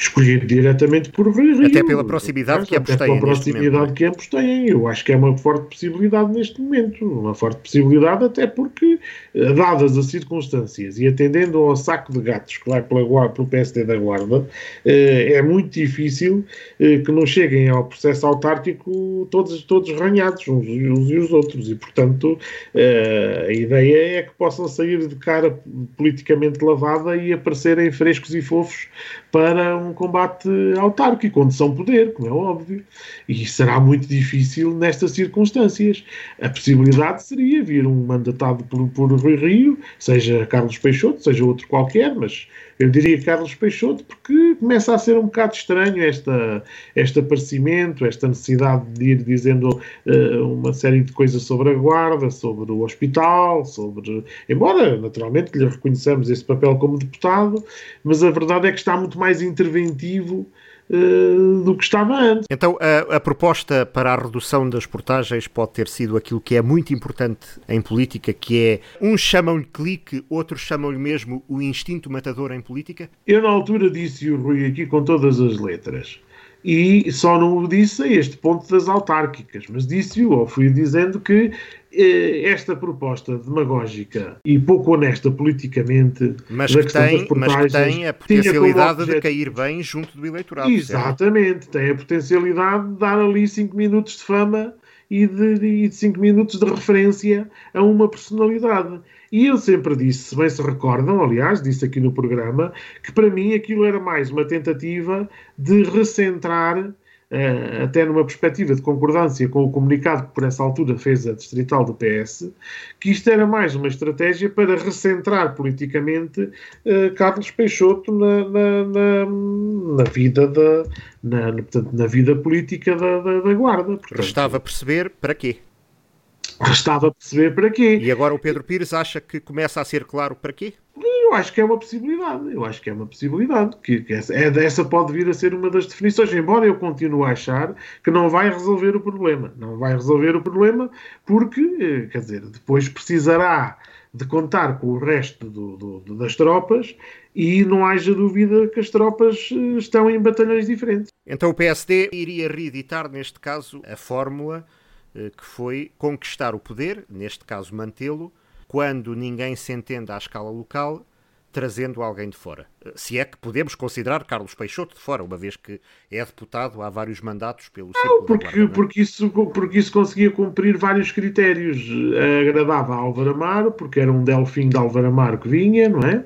Escolhido diretamente por Rio. Até pela proximidade que ambos têm. Pela proximidade momento, é? que ambos têm. Eu acho que é uma forte possibilidade neste momento. Uma forte possibilidade, até porque, eh, dadas as circunstâncias e atendendo ao saco de gatos que vai pela, pelo PSD da Guarda, eh, é muito difícil eh, que não cheguem ao processo autárquico todos, todos ranhados, uns, uns e os outros. E, portanto, a ideia é que possam sair de cara politicamente lavada e aparecerem frescos e fofos para um combate autárquico, onde são poder, como é óbvio. E será muito difícil nestas circunstâncias. A possibilidade seria vir um mandatado por, por Rui Rio, seja Carlos Peixoto, seja outro qualquer, mas eu diria Carlos Peixoto, porque começa a ser um bocado estranho esta, este aparecimento, esta necessidade de ir dizendo uh, uma série de coisas sobre a guarda, sobre o hospital, sobre. Embora, naturalmente, lhe reconheçamos esse papel como deputado, mas a verdade é que está muito mais interventivo uh, do que estava antes. Então, a, a, proposta para a redução das portagens pode ter sido aquilo que é muito importante em política, que é uns chamam-lhe clique, outros chamam-lhe mesmo o instinto matador em política? Eu, na altura, disse o Rui aqui com todas as letras e só não o disse a este ponto das autárquicas, mas disse-o, ou fui dizendo que esta proposta demagógica e pouco honesta politicamente mas que, tem, mas que tem a potencialidade de cair bem junto do eleitorado. Exatamente, certo? tem a potencialidade de dar ali 5 minutos de fama e de 5 minutos de referência a uma personalidade. E eu sempre disse, se bem se recordam, aliás, disse aqui no programa, que para mim aquilo era mais uma tentativa de recentrar até numa perspectiva de concordância com o comunicado que por essa altura fez a distrital do PS, que isto era mais uma estratégia para recentrar politicamente uh, Carlos Peixoto na, na, na, na vida da na, portanto, na vida política da, da, da Guarda. Portanto, Restava perceber para quê? Restava perceber para quê. E agora o Pedro Pires acha que começa a ser claro para quê? Eu acho que é uma possibilidade. Eu acho que é uma possibilidade. Que, que essa, é, essa pode vir a ser uma das definições, embora eu continue a achar que não vai resolver o problema. Não vai resolver o problema porque, eh, quer dizer, depois precisará de contar com o resto do, do, das tropas e não haja dúvida que as tropas eh, estão em batalhões diferentes. Então o PSD iria reeditar, neste caso, a fórmula eh, que foi conquistar o poder, neste caso mantê-lo, quando ninguém se entende à escala local trazendo alguém de fora. Se é que podemos considerar Carlos Peixoto de fora, uma vez que é deputado há vários mandatos pelo Não, porque, Guarda, não é? porque, isso, porque isso conseguia cumprir vários critérios. Agradava a Álvaro Amaro, porque era um delfim de Álvaro Amaro que vinha, não é?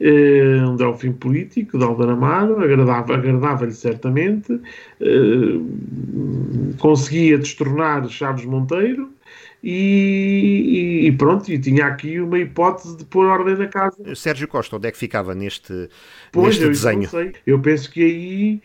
Uh, um delfim político de Álvaro Amaro, agradava-lhe agradava certamente. Conseguia destornar Chaves Monteiro e, e, pronto, e tinha aqui uma hipótese de pôr ordem na casa. Sérgio Costa, onde é que ficava neste, pois, neste eu desenho? Eu penso que aí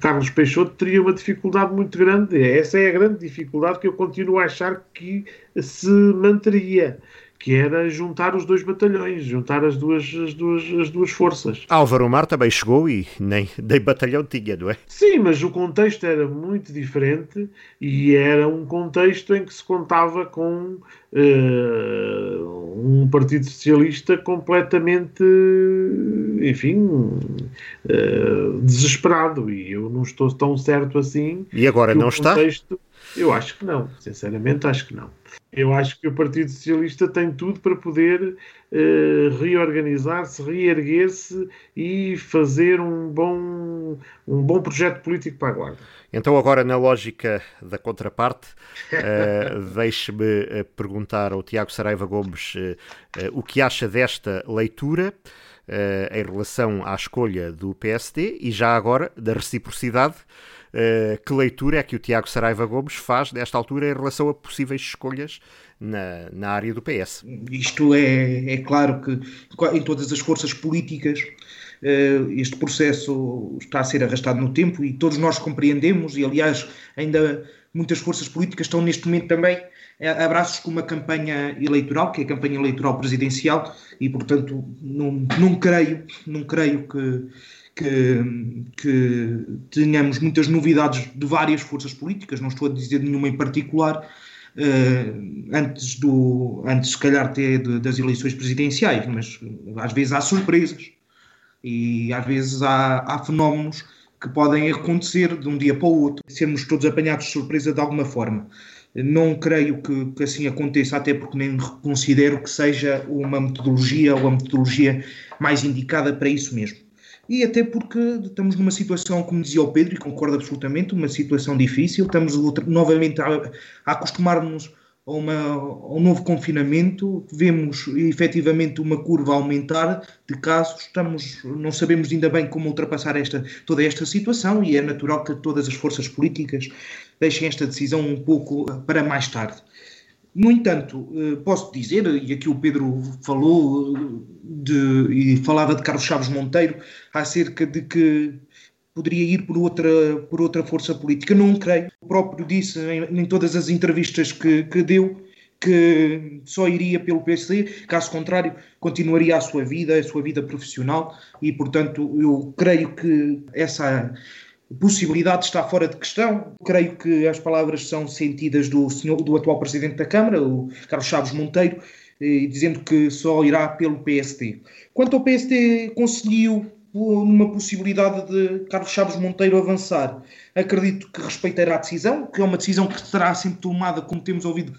Carlos Peixoto teria uma dificuldade muito grande. Essa é a grande dificuldade que eu continuo a achar que se manteria que era juntar os dois batalhões, juntar as duas, as duas, as duas forças. Álvaro Mar também chegou e nem, nem batalhão tinha, não é? Sim, mas o contexto era muito diferente e era um contexto em que se contava com uh, um Partido Socialista completamente, enfim, uh, desesperado e eu não estou tão certo assim. E agora não contexto, está? Eu acho que não, sinceramente acho que não. Eu acho que o Partido Socialista tem tudo para poder uh, reorganizar-se, reerguer-se e fazer um bom, um bom projeto político para a Guarda. Então, agora, na lógica da contraparte, uh, deixe-me uh, perguntar ao Tiago Saraiva Gomes uh, o que acha desta leitura em relação à escolha do PSD e já agora da reciprocidade que leitura é que o Tiago Saraiva Gomes faz desta altura em relação a possíveis escolhas na, na área do PS? Isto é, é claro que em todas as forças políticas uh, este processo está a ser arrastado no tempo e todos nós compreendemos, e aliás, ainda muitas forças políticas estão neste momento também abraços com uma campanha eleitoral, que é a campanha eleitoral presidencial, e portanto não, não creio, não creio que que, que tenhamos muitas novidades de várias forças políticas, não estou a dizer nenhuma em particular, uh, antes, do, antes, se calhar, até das eleições presidenciais, mas às vezes há surpresas e às vezes há, há fenómenos que podem acontecer de um dia para o outro, sermos todos apanhados de surpresa de alguma forma. Não creio que, que, assim aconteça, até porque nem considero que seja uma metodologia ou a metodologia mais indicada para isso mesmo. E até porque estamos numa situação, como dizia o Pedro, e concordo absolutamente, uma situação difícil, estamos novamente a, a acostumar-nos a, a um novo confinamento, vemos efetivamente uma curva aumentar de casos, estamos, não sabemos ainda bem como ultrapassar esta, toda esta situação e é natural que todas as forças políticas deixem esta decisão um pouco para mais tarde. No entanto, eh, posso dizer, e aqui o Pedro falou de, e falava de Carlos Chaves Monteiro, acerca de que poderia ir por outra, por outra força política. Não creio. O próprio disse em, em todas as entrevistas que, que deu que só iria pelo PSD, caso contrário, continuaria a sua vida, a sua vida profissional, e portanto eu creio que essa possibilidade está fora de questão. Creio que as palavras são sentidas do, senhor, do atual Presidente da Câmara, o Carlos Chaves Monteiro, eh, dizendo que só irá pelo PSD. Quanto ao PSD conseguiu numa possibilidade de Carlos Chaves Monteiro avançar. Acredito que respeitará a decisão, que é uma decisão que será sempre tomada, como temos ouvido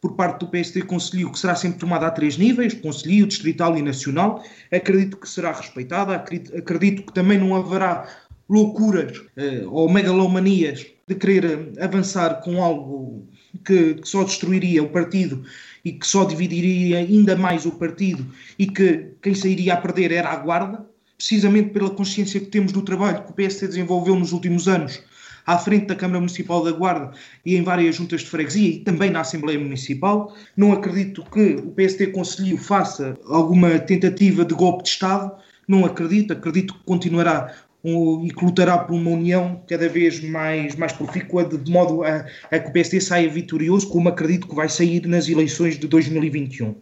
por parte do PSD Conselho, que será sempre tomada a três níveis, Conselho, Distrital e Nacional. Acredito que será respeitada, acredito que também não haverá loucuras eh, ou megalomanias de querer avançar com algo que, que só destruiria o partido e que só dividiria ainda mais o partido e que quem sairia a perder era a Guarda precisamente pela consciência que temos do trabalho que o PSD desenvolveu nos últimos anos à frente da Câmara Municipal da Guarda e em várias juntas de freguesia e também na Assembleia Municipal. Não acredito que o PSD Conselho faça alguma tentativa de golpe de Estado. Não acredito. Acredito que continuará um, e que lutará por uma união cada vez mais, mais profícua, de, de modo a, a, que o PSD saia vitorioso, como acredito que vai sair nas eleições de 2021.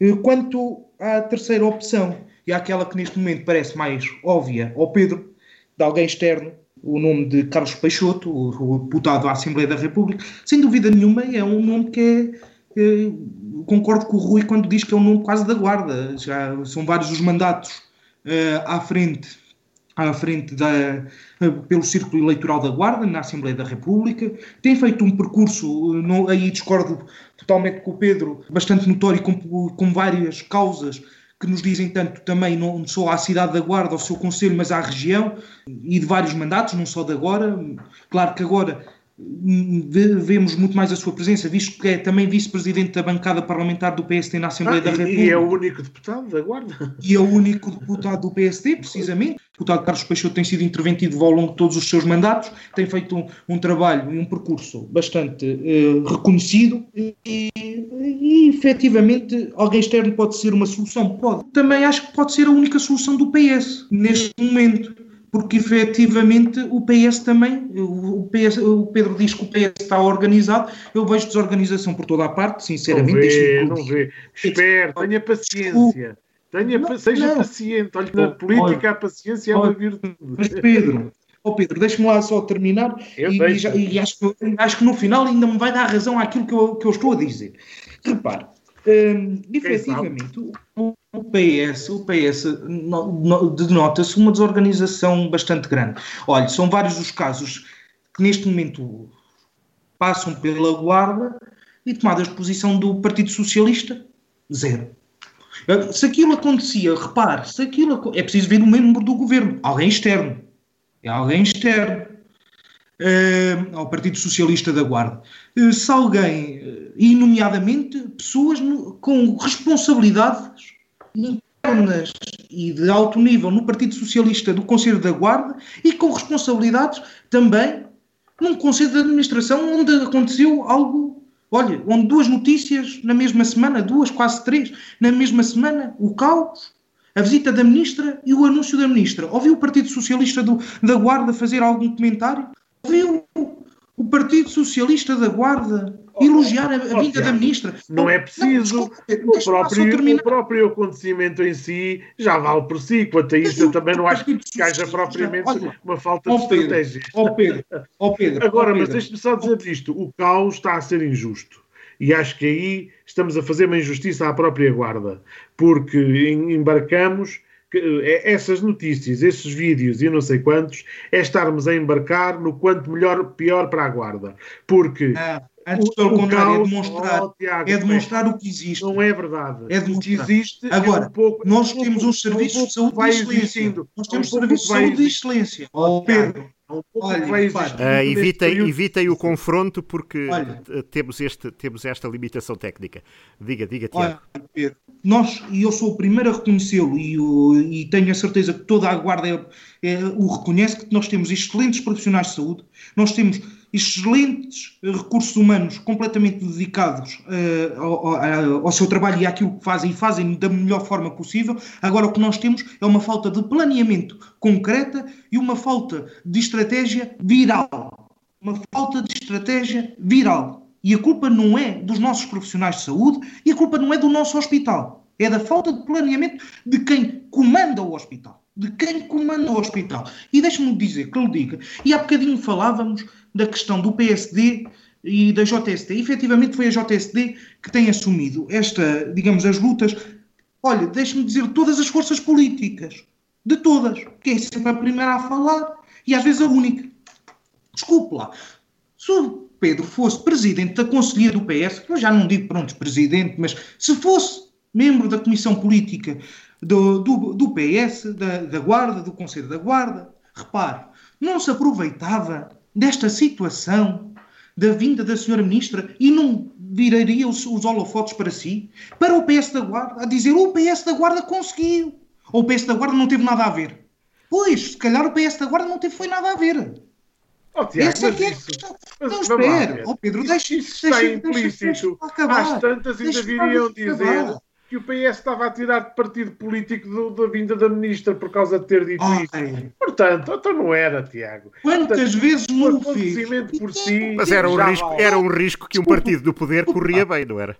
Eh, quanto à terceira opção, e aquela que neste momento parece mais óbvia ao Pedro, de alguém externo, o nome de Carlos Peixoto, o, deputado à Assembleia da República, sem dúvida nenhuma é um nome que é, é, concordo com o Rui quando diz que é um nome quase da guarda, já são vários os mandatos uh, à frente à frente da, pelo Círculo Eleitoral da Guarda, na Assembleia da República. Tem feito um percurso, não, aí discordo totalmente com o Pedro, bastante notório, com, com várias causas que nos dizem tanto também não só à cidade da Guarda, ao seu Conselho, mas à região, e de vários mandatos, não só de agora. Claro que agora vemos muito mais a sua presença, visto que é também vice-presidente da bancada parlamentar do PSD na Assembleia ah, da República. E é o único deputado da Guarda. E é o único deputado do PSD, precisamente. O deputado Carlos Peixoto tem sido interventivo ao longo de todos os seus mandatos, tem feito um, um trabalho e um percurso bastante uh, reconhecido e, e, e, efetivamente, alguém externo pode ser uma solução? Pode. Também acho que pode ser a única solução do PS, neste momento porque efetivamente o PS também, o, PS, o Pedro diz que o PS está organizado, eu vejo desorganização por toda a parte, sinceramente. Não vê, não vê. Espera, tenha paciência. Tenha, não, seja não. paciente. Olha, na política olha, a paciência é uma virtude. Mas Pedro, oh Pedro, deixa-me lá só terminar e, e, já, e, acho, que, acho que no final ainda me vai dar razão àquilo que eu, que eu estou a dizer. Repare, hum, efetivamente, o, o PS, o PS denota-se uma desorganização bastante grande. Olha, são vários os casos que neste momento passam pela guarda e tomadas de posição do Partido Socialista, zero. Se aquilo acontecia, repare, se aquilo é preciso ver um membro do governo, alguém externo. É alguém externo ao Partido Socialista da Guarda. Uh, se alguém, uh, e nomeadamente pessoas no, com responsabilidades internas e de alto nível no Partido Socialista do Conselho da Guarda e com responsabilidades também num Conselho de Administração onde aconteceu algo, olha, onde duas notícias na mesma semana, duas, quase três, na mesma semana, o caos, a visita da Ministra e o anúncio da Ministra. Ouviu o Partido Socialista do, da Guarda fazer algum comentário? Ouviu o Partido Socialista da Guarda elogiar a, a vinda da ministra. Não é preciso. Não, o, próprio, o próprio acontecimento em si já vale por si. Quanto a isso, eu também não acho que haja propriamente olha, uma falta de Pedro, estratégia. Ó Pedro, ó Pedro. Agora, mas deixe-me só dizer isto: o caos está a ser injusto. E acho que aí estamos a fazer uma injustiça à própria Guarda, porque embarcamos essas notícias, esses vídeos e não sei quantos, é estarmos a embarcar no quanto melhor, pior para a guarda. Porque. Ah, antes, pelo contrário, é demonstrar, oh, Tiago, é demonstrar o que existe. Não é verdade. É o que existe. Agora, é um pouco, nós um temos um serviço de saúde de excelência. Nós temos um serviço de saúde de excelência. Oh, Pedro. Olha, uh, evitem, evitem o confronto porque Olha, temos, este, temos esta limitação técnica. Diga, diga, Tiago. Olha, Pedro, nós, e eu sou o primeiro a reconhecê-lo e, e, tenho a certeza que toda a Guarda é, é, o reconhece, que nós temos excelentes profissionais de saúde, nós temos excelentes recursos humanos completamente dedicados uh, ao, ao, seu trabalho e àquilo que fazem e fazem da melhor forma possível. Agora o que nós temos é uma falta de planeamento concreta e uma falta de estratégia viral. Uma falta de estratégia viral. E a culpa não é dos nossos profissionais de saúde e a culpa não é do nosso hospital. É da falta de planeamento de quem comanda o hospital. De quem comanda o hospital. E deixe-me dizer que lhe diga, e há bocadinho falávamos da questão do PSD e da JSD. E, efetivamente foi a JSD que tem assumido esta, digamos, as lutas. Olha, deixe-me dizer, todas as forças políticas. De todas. Que é sempre a primeira a falar e às vezes a única. Desculpe lá. Se o Pedro fosse presidente da Conselhia do PS, eu já não digo pronto presidente, mas se fosse membro da Comissão Política do, do, do PS, da, da Guarda, do Conselho da Guarda, repare, não se aproveitava desta situação da vinda da senhora ministra e não viraria os, os holofotes para si? Para o PS da Guarda, a dizer o PS da Guarda conseguiu. Ou o PS da Guarda não teve nada a ver. Pois, se calhar o PS da Guarda não teve foi nada a ver. Oh, Tiago, Essa é que é isso, Não, espera. Oh, Pedro, deixa isso. Está implícito. Às tantas ainda viriam dizer que o PS estava a tirar de partido político do, da vinda da ministra por causa de ter dito oh, isso. É. Portanto, então não era, Tiago. Quantas Portanto, vezes não acontecimento por si. Mas era um, risco, era um risco que um partido do poder corria bem, não era?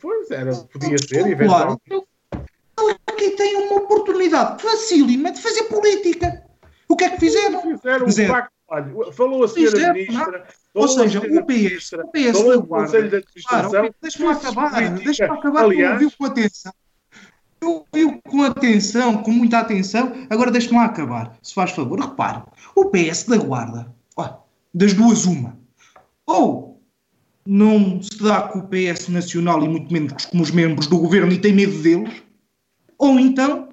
Pois era, podia ser, eventualmente. Claro. Aqui tem uma oportunidade facílima de fazer política. O que é que fizeram? Fizeram um pacto. Olha, falou a senhora ministra, ou seja, o PS, o PS da Guarda. Claro, deixa-me acabar, deixa-me acabar Aliás, ouviu com atenção. Ouviu com atenção, com muita atenção, agora deixa-me acabar, se faz favor. Repare, o PS da Guarda, das duas, uma. Ou não se dá com o PS Nacional e muito menos com os membros do governo e tem medo deles, ou então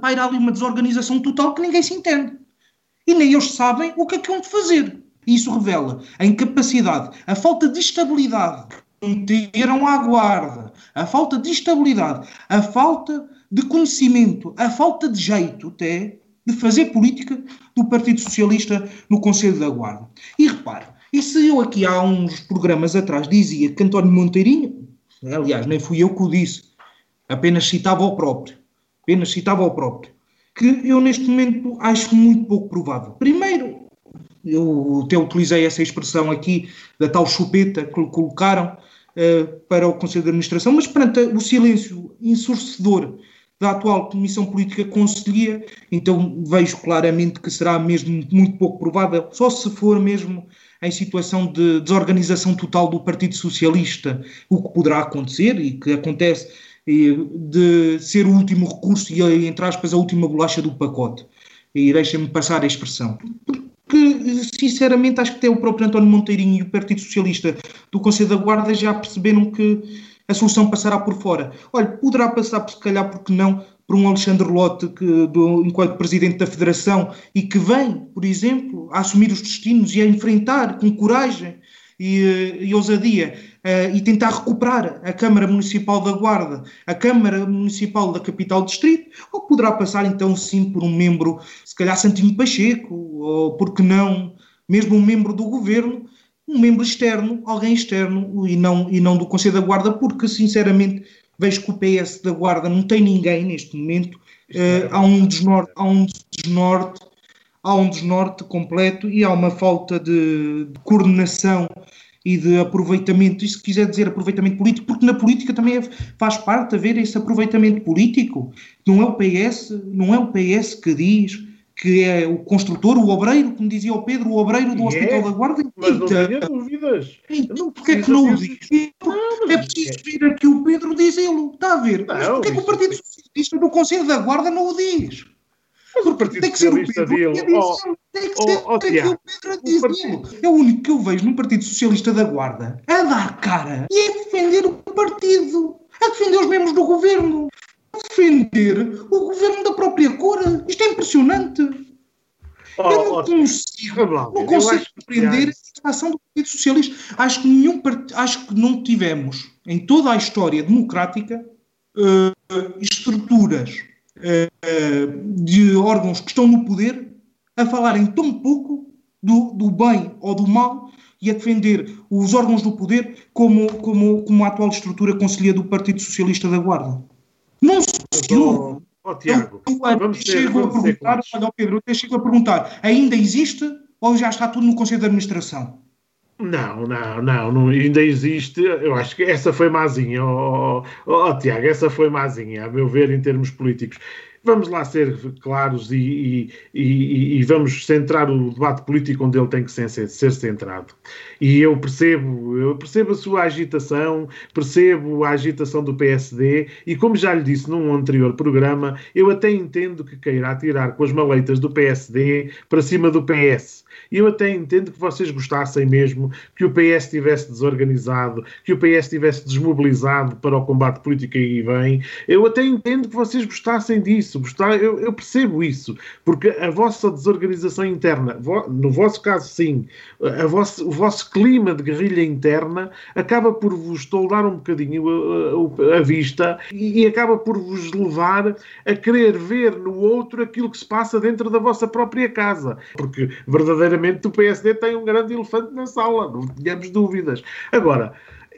paira ali uma desorganização total que ninguém se entende. E nem eles sabem o que é que vão fazer. Isso revela a incapacidade, a falta de estabilidade que meteram à guarda, a falta de estabilidade, a falta de conhecimento, a falta de jeito até de fazer política do Partido Socialista no Conselho da Guarda. E repare, e se eu aqui há uns programas atrás dizia que António Monteirinho, aliás, nem fui eu que o disse, apenas citava o próprio, apenas citava o próprio, que eu neste momento acho muito pouco provável. Primeiro, eu até utilizei essa expressão aqui da tal chupeta que colocaram uh, para o Conselho de Administração, mas perante o silêncio ensurdecedor da atual Comissão Política Conselhia, então vejo claramente que será mesmo muito pouco provável, só se for mesmo em situação de desorganização total do Partido Socialista, o que poderá acontecer e que acontece de ser o último recurso e, entre aspas, a última bolacha do pacote. E deixem-me passar a expressão que, sinceramente, acho que até o próprio António Monteirinho e o Partido Socialista do Conselho da Guarda já perceberam que a solução passará por fora. Olha, poderá passar, se calhar, porque não, por um Alexandre Lotte, que, do, enquanto Presidente da Federação, e que vem, por exemplo, a assumir os destinos e a enfrentar com coragem e, eh, e ousadia uh, e tentar recuperar a Câmara Municipal da Guarda, a Câmara Municipal da Capital Distrito, ou poderá passar então sim por um membro, se calhar Santinho Pacheco, ou porque não, mesmo um membro do governo, um membro externo, alguém externo e não, e não do Conselho da Guarda, porque sinceramente vejo que o PS da Guarda não tem ninguém neste momento, uh, há um desnorte, há um desnorte há um desnorte completo e há uma falta de, de coordenação e de aproveitamento, e se quiser dizer aproveitamento político, porque na política também é, faz parte haver esse aproveitamento político. Não é o PS, não é o PS que diz que é o construtor, o obreiro, como dizia o Pedro, o obreiro do Hospital da Guarda. Mas não tenho dúvidas. Então, porquê é que não o diz? Não, é preciso vir aqui o Pedro dizê-lo. Está a ver? Não, mas porquê é que o Partido Socialista do Conselho da Guarda não o diz? Mas o Partido tem que Socialista ser o dele. Tem que ser oh, oh, Tiago, o Pedro a dizer. É o único que eu vejo no Partido Socialista da Guarda a dar cara e a defender o partido, a defender os membros do governo, a defender o governo da própria cor. Isto é impressionante. Oh, eu não oh, consigo, não consigo compreender a ação do Partido Socialista. Acho que, nenhum, acho que não tivemos, em toda a história democrática, uh, estruturas de órgãos que estão no poder a falarem tão pouco do, do bem ou do mal e a defender os órgãos do poder como, como, como a atual estrutura conselheira do Partido Socialista da Guarda. Não se ouve. Oh, Tiago, eu, eu, vamos chego a perguntar, olha, Pedro, eu chego a perguntar, ainda existe ou já está tudo no Conselho de Administração? Não, não, não, não, ainda existe. Eu acho que essa foi mazinha, oh, oh, oh, Tiago, essa foi mazinha, a meu ver, em termos políticos. Vamos lá ser claros e, e, e, e vamos centrar o debate político onde ele tem que ser, ser centrado. E eu percebo, eu percebo a sua agitação, percebo a agitação do PSD e, como já lhe disse num anterior programa, eu até entendo que queira atirar com as maleitas do PSD para cima do PS e eu até entendo que vocês gostassem mesmo que o PS estivesse desorganizado, que o PS estivesse desmobilizado para o combate político aí vem. Eu até entendo que vocês gostassem disso, gostar, eu, eu percebo isso, porque a vossa desorganização interna, no vosso caso sim, a vosso, o vosso clima de guerrilha interna acaba por vos toldar um bocadinho a, a, a vista e, e acaba por vos levar a querer ver no outro aquilo que se passa dentro da vossa própria casa, porque verdadeiramente verdadeiramente o PSD tem um grande elefante na sala, não tínhamos dúvidas. Agora,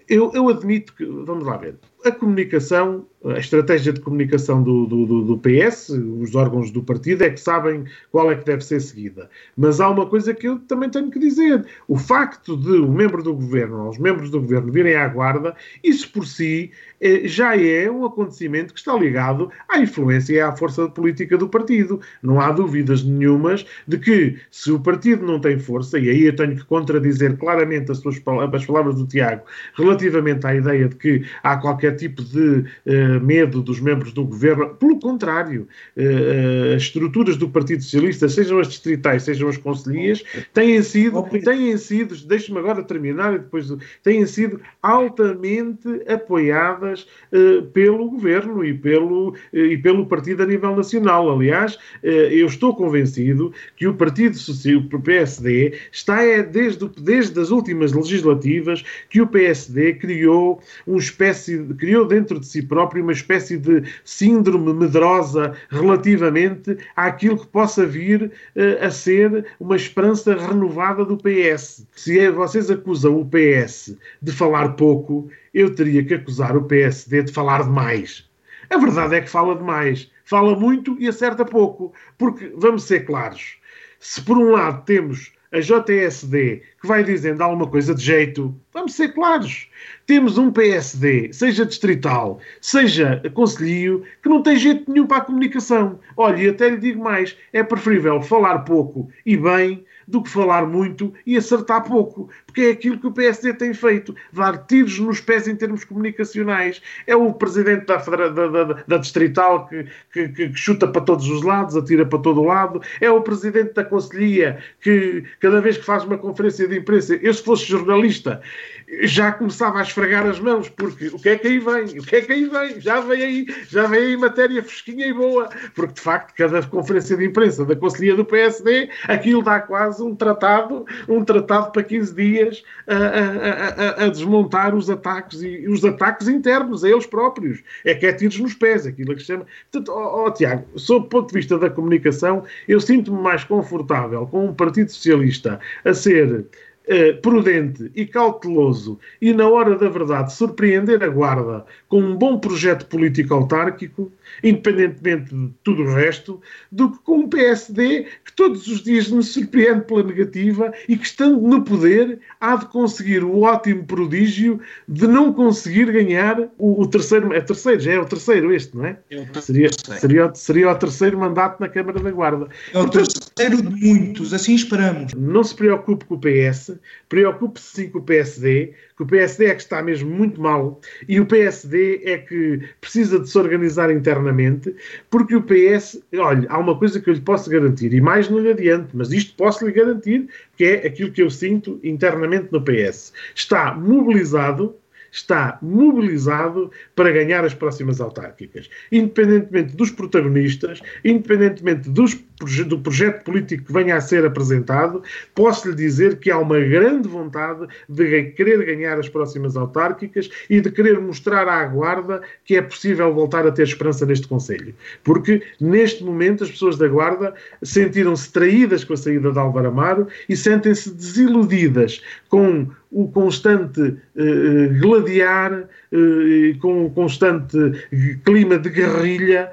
eu, eu admito que, vamos lá ver, a comunicação, a estratégia de comunicação do, do, do, PS, os órgãos do partido é que sabem qual é que deve ser seguida. Mas há uma coisa que eu também tenho que dizer: o facto de o um membro do governo, ou os membros do governo virem à guarda, isso por si eh, já é um acontecimento que está ligado à influência e à força política do partido. Não há dúvidas nenhumas de que, se o partido não tem força, e aí eu tenho que contradizer claramente as, suas, as palavras do Tiago relativamente à ideia de que há qualquer qualquer tipo de uh, medo dos membros do governo. Pelo contrário, uh, as estruturas do Partido Socialista, sejam as distritais, sejam as conselhias, têm sido, têm sido, deixe-me agora terminar e depois, têm sido altamente apoiadas uh, pelo governo e pelo, e pelo partido a nível nacional. Aliás, eu estou convencido que o Partido Socialista, o PSD, está é, desde, desde as últimas legislativas que o PSD criou uma espécie de criou dentro de si próprio uma espécie de síndrome medrosa relativamente àquilo que possa vir uh, a ser uma esperança renovada do PS. Se é, vocês acusam o PS de falar pouco, eu teria que acusar o PSD de falar demais. A verdade é que fala demais. Fala muito e acerta pouco. Porque, vamos ser claros, se por um lado temos a JSD que vai dizendo alguma coisa de jeito, vamos ser claros. Temos um PSD, seja distrital, seja conselho, que não tem jeito nenhum para a comunicação. Olha, e até lhe digo mais: é preferível falar pouco e bem do que falar muito e acertar pouco, porque é aquilo que o PSD tem feito, dar tiros nos pés em termos comunicacionais. É o presidente da, da, da, da Distrital que, que, que, chuta para todos os lados, atira para todo lado, é o presidente da Conselhia que cada vez que faz uma conferência de imprensa, eu se fosse jornalista, já começava a esfregar as mãos, porque o que é que aí vem? O que é que aí vem? Já vem aí, já vem aí matéria fresquinha e boa, porque de facto cada conferência de imprensa da Conselhia do PSD, aquilo dá quase um tratado, um tratado para 15 dias a, a, a, a desmontar os ataques e os ataques internos a eles próprios. É que é tiros nos pés, aquilo que se chama. Portanto, oh, oh, Tiago, sob o ponto de vista da comunicação, eu sinto-me mais confortável com um Partido Socialista a ser prudente e cauteloso e, na hora da verdade, surpreender a Guarda com um bom projeto político autárquico, independentemente de tudo o resto, do que com um PSD que todos os dias nos surpreende pela negativa e que, estando no poder, há de conseguir o ótimo prodígio de não conseguir ganhar o, o terceiro. É terceiro, já é o terceiro este, não é? é seria, seria, seria o terceiro mandato na Câmara da Guarda. É o terceiro de muitos, assim esperamos. Não se preocupe com o PS, preocupe-se sim com o PSD, que o PSD é que está mesmo muito mal e o PSD é que precisa de se organizar internamente, porque o PS, olha, há uma coisa que eu lhe posso garantir, e mais não lhe adianto, mas isto posso lhe garantir, que é aquilo que eu sinto internamente no PS. Está mobilizado está mobilizado para ganhar as próximas autárquicas. Independentemente dos protagonistas, independentemente dos, do projeto político que venha a ser apresentado, posso lhe dizer que há uma grande vontade de querer ganhar as próximas autárquicas e de querer mostrar à Guarda que é possível voltar a ter esperança neste Conselho. Porque, neste momento, as pessoas da Guarda sentiram-se traídas com a saída de Álvaro Amaro e sentem-se desiludidas com o constante uh, gladiar, uh, com o constante clima de guerrilha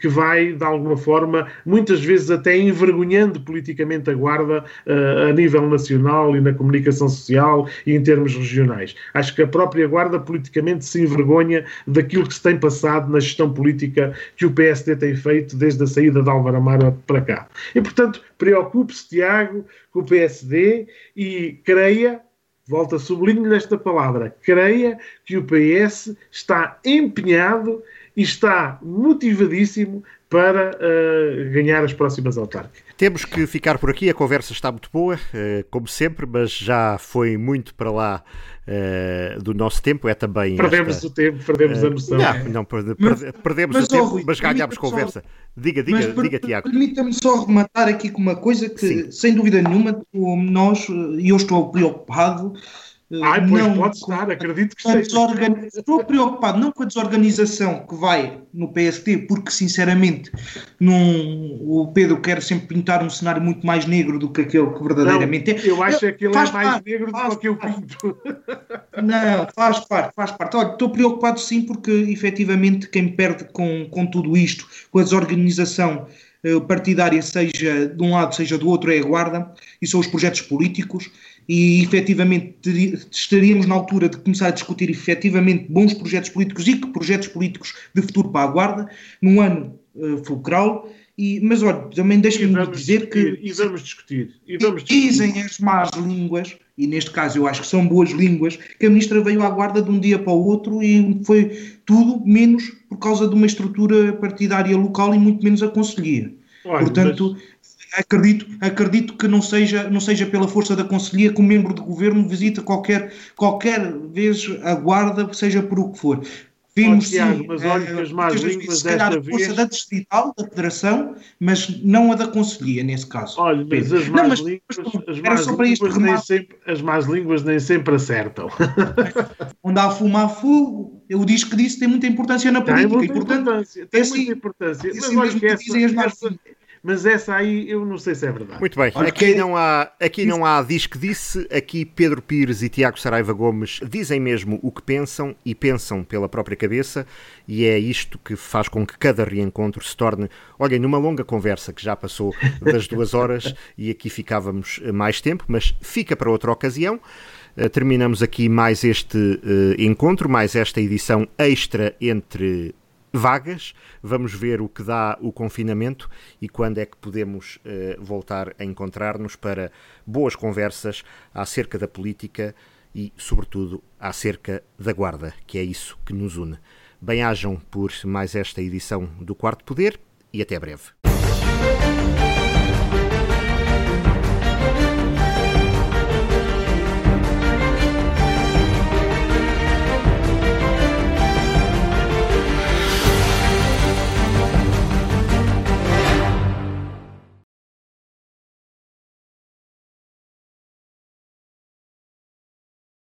que vai, de alguma forma, muitas vezes até envergonhando politicamente a Guarda a nível nacional e na comunicação social e em termos regionais. Acho que a própria Guarda politicamente se envergonha daquilo que se tem passado na gestão política que o PSD tem feito desde a saída de Álvaro Amaro para cá. E, portanto, preocupe-se, Tiago, com o PSD e creia volta, sublinho esta palavra, creia que o PS está empenhado e está motivadíssimo para uh, ganhar as próximas autárquicas. Temos que ficar por aqui, a conversa está muito boa, uh, como sempre, mas já foi muito para lá uh, do nosso tempo. É também. Perdemos esta, o tempo, perdemos a noção. Não, não mas, perdemos mas, o tempo, Rui, mas ganhamos conversa. Só, diga, diga, mas, diga, Tiago. Permita-me só rematar aqui com uma coisa que, Sim. sem dúvida nenhuma, nós, e eu estou preocupado Ai, pois não, pode estar, acredito que seja. Desorgan... Estou preocupado não com a desorganização que vai no PST, porque sinceramente num... o Pedro quer sempre pintar um cenário muito mais negro do que aquele que verdadeiramente não, é. Eu acho eu, que ele é mais parte, negro do que eu pinto. Não, faz parte, faz parte. Olha, estou preocupado sim, porque efetivamente quem perde com, com tudo isto, com a desorganização eh, partidária, seja de um lado, seja do outro, é a Guarda, e são os projetos políticos e efetivamente estaríamos na altura de começar a discutir efetivamente bons projetos políticos e que projetos políticos de futuro para a Guarda, num ano uh, fulcral. E, mas olha, também deixa-me dizer que. E vamos discutir. E vamos discutir. Dizem as más línguas, e neste caso eu acho que são boas línguas, que a ministra veio à guarda de um dia para o outro e foi tudo menos por causa de uma estrutura partidária local e muito menos a conselhia. Olha, Portanto, mas acredito, acredito que não seja, não seja pela força da Conselhia que um membro de governo visita qualquer, qualquer vez a guarda, seja por o que for. Vimos, sim, mas olha que as más línguas desta a força da distrital, da federação, mas não a da conselhia, nesse caso. Olha, mas as más, não, mas, línguas, as más línguas nem sempre, as más línguas nem sempre acertam. Onde há fumo, há fogo. Eu disse que disse tem muita importância na política. Tem muita e, portanto, importância. Tem muita importância. Mas olha que essa, mas essa aí eu não sei se é verdade. Muito bem, aqui não há, aqui não há diz que disse, aqui Pedro Pires e Tiago Saraiva Gomes dizem mesmo o que pensam e pensam pela própria cabeça e é isto que faz com que cada reencontro se torne, olhem, numa longa conversa que já passou das duas horas e aqui ficávamos mais tempo, mas fica para outra ocasião. Uh, terminamos aqui mais este uh, encontro, mais esta edição extra entre vagas. Vamos ver o que dá o confinamento e quando é que podemos uh, voltar a encontrar-nos para boas conversas acerca da política e, sobretudo, acerca da Guarda, que é isso que nos une. Bem-ajam por mais esta edição do Quarto Poder e até breve.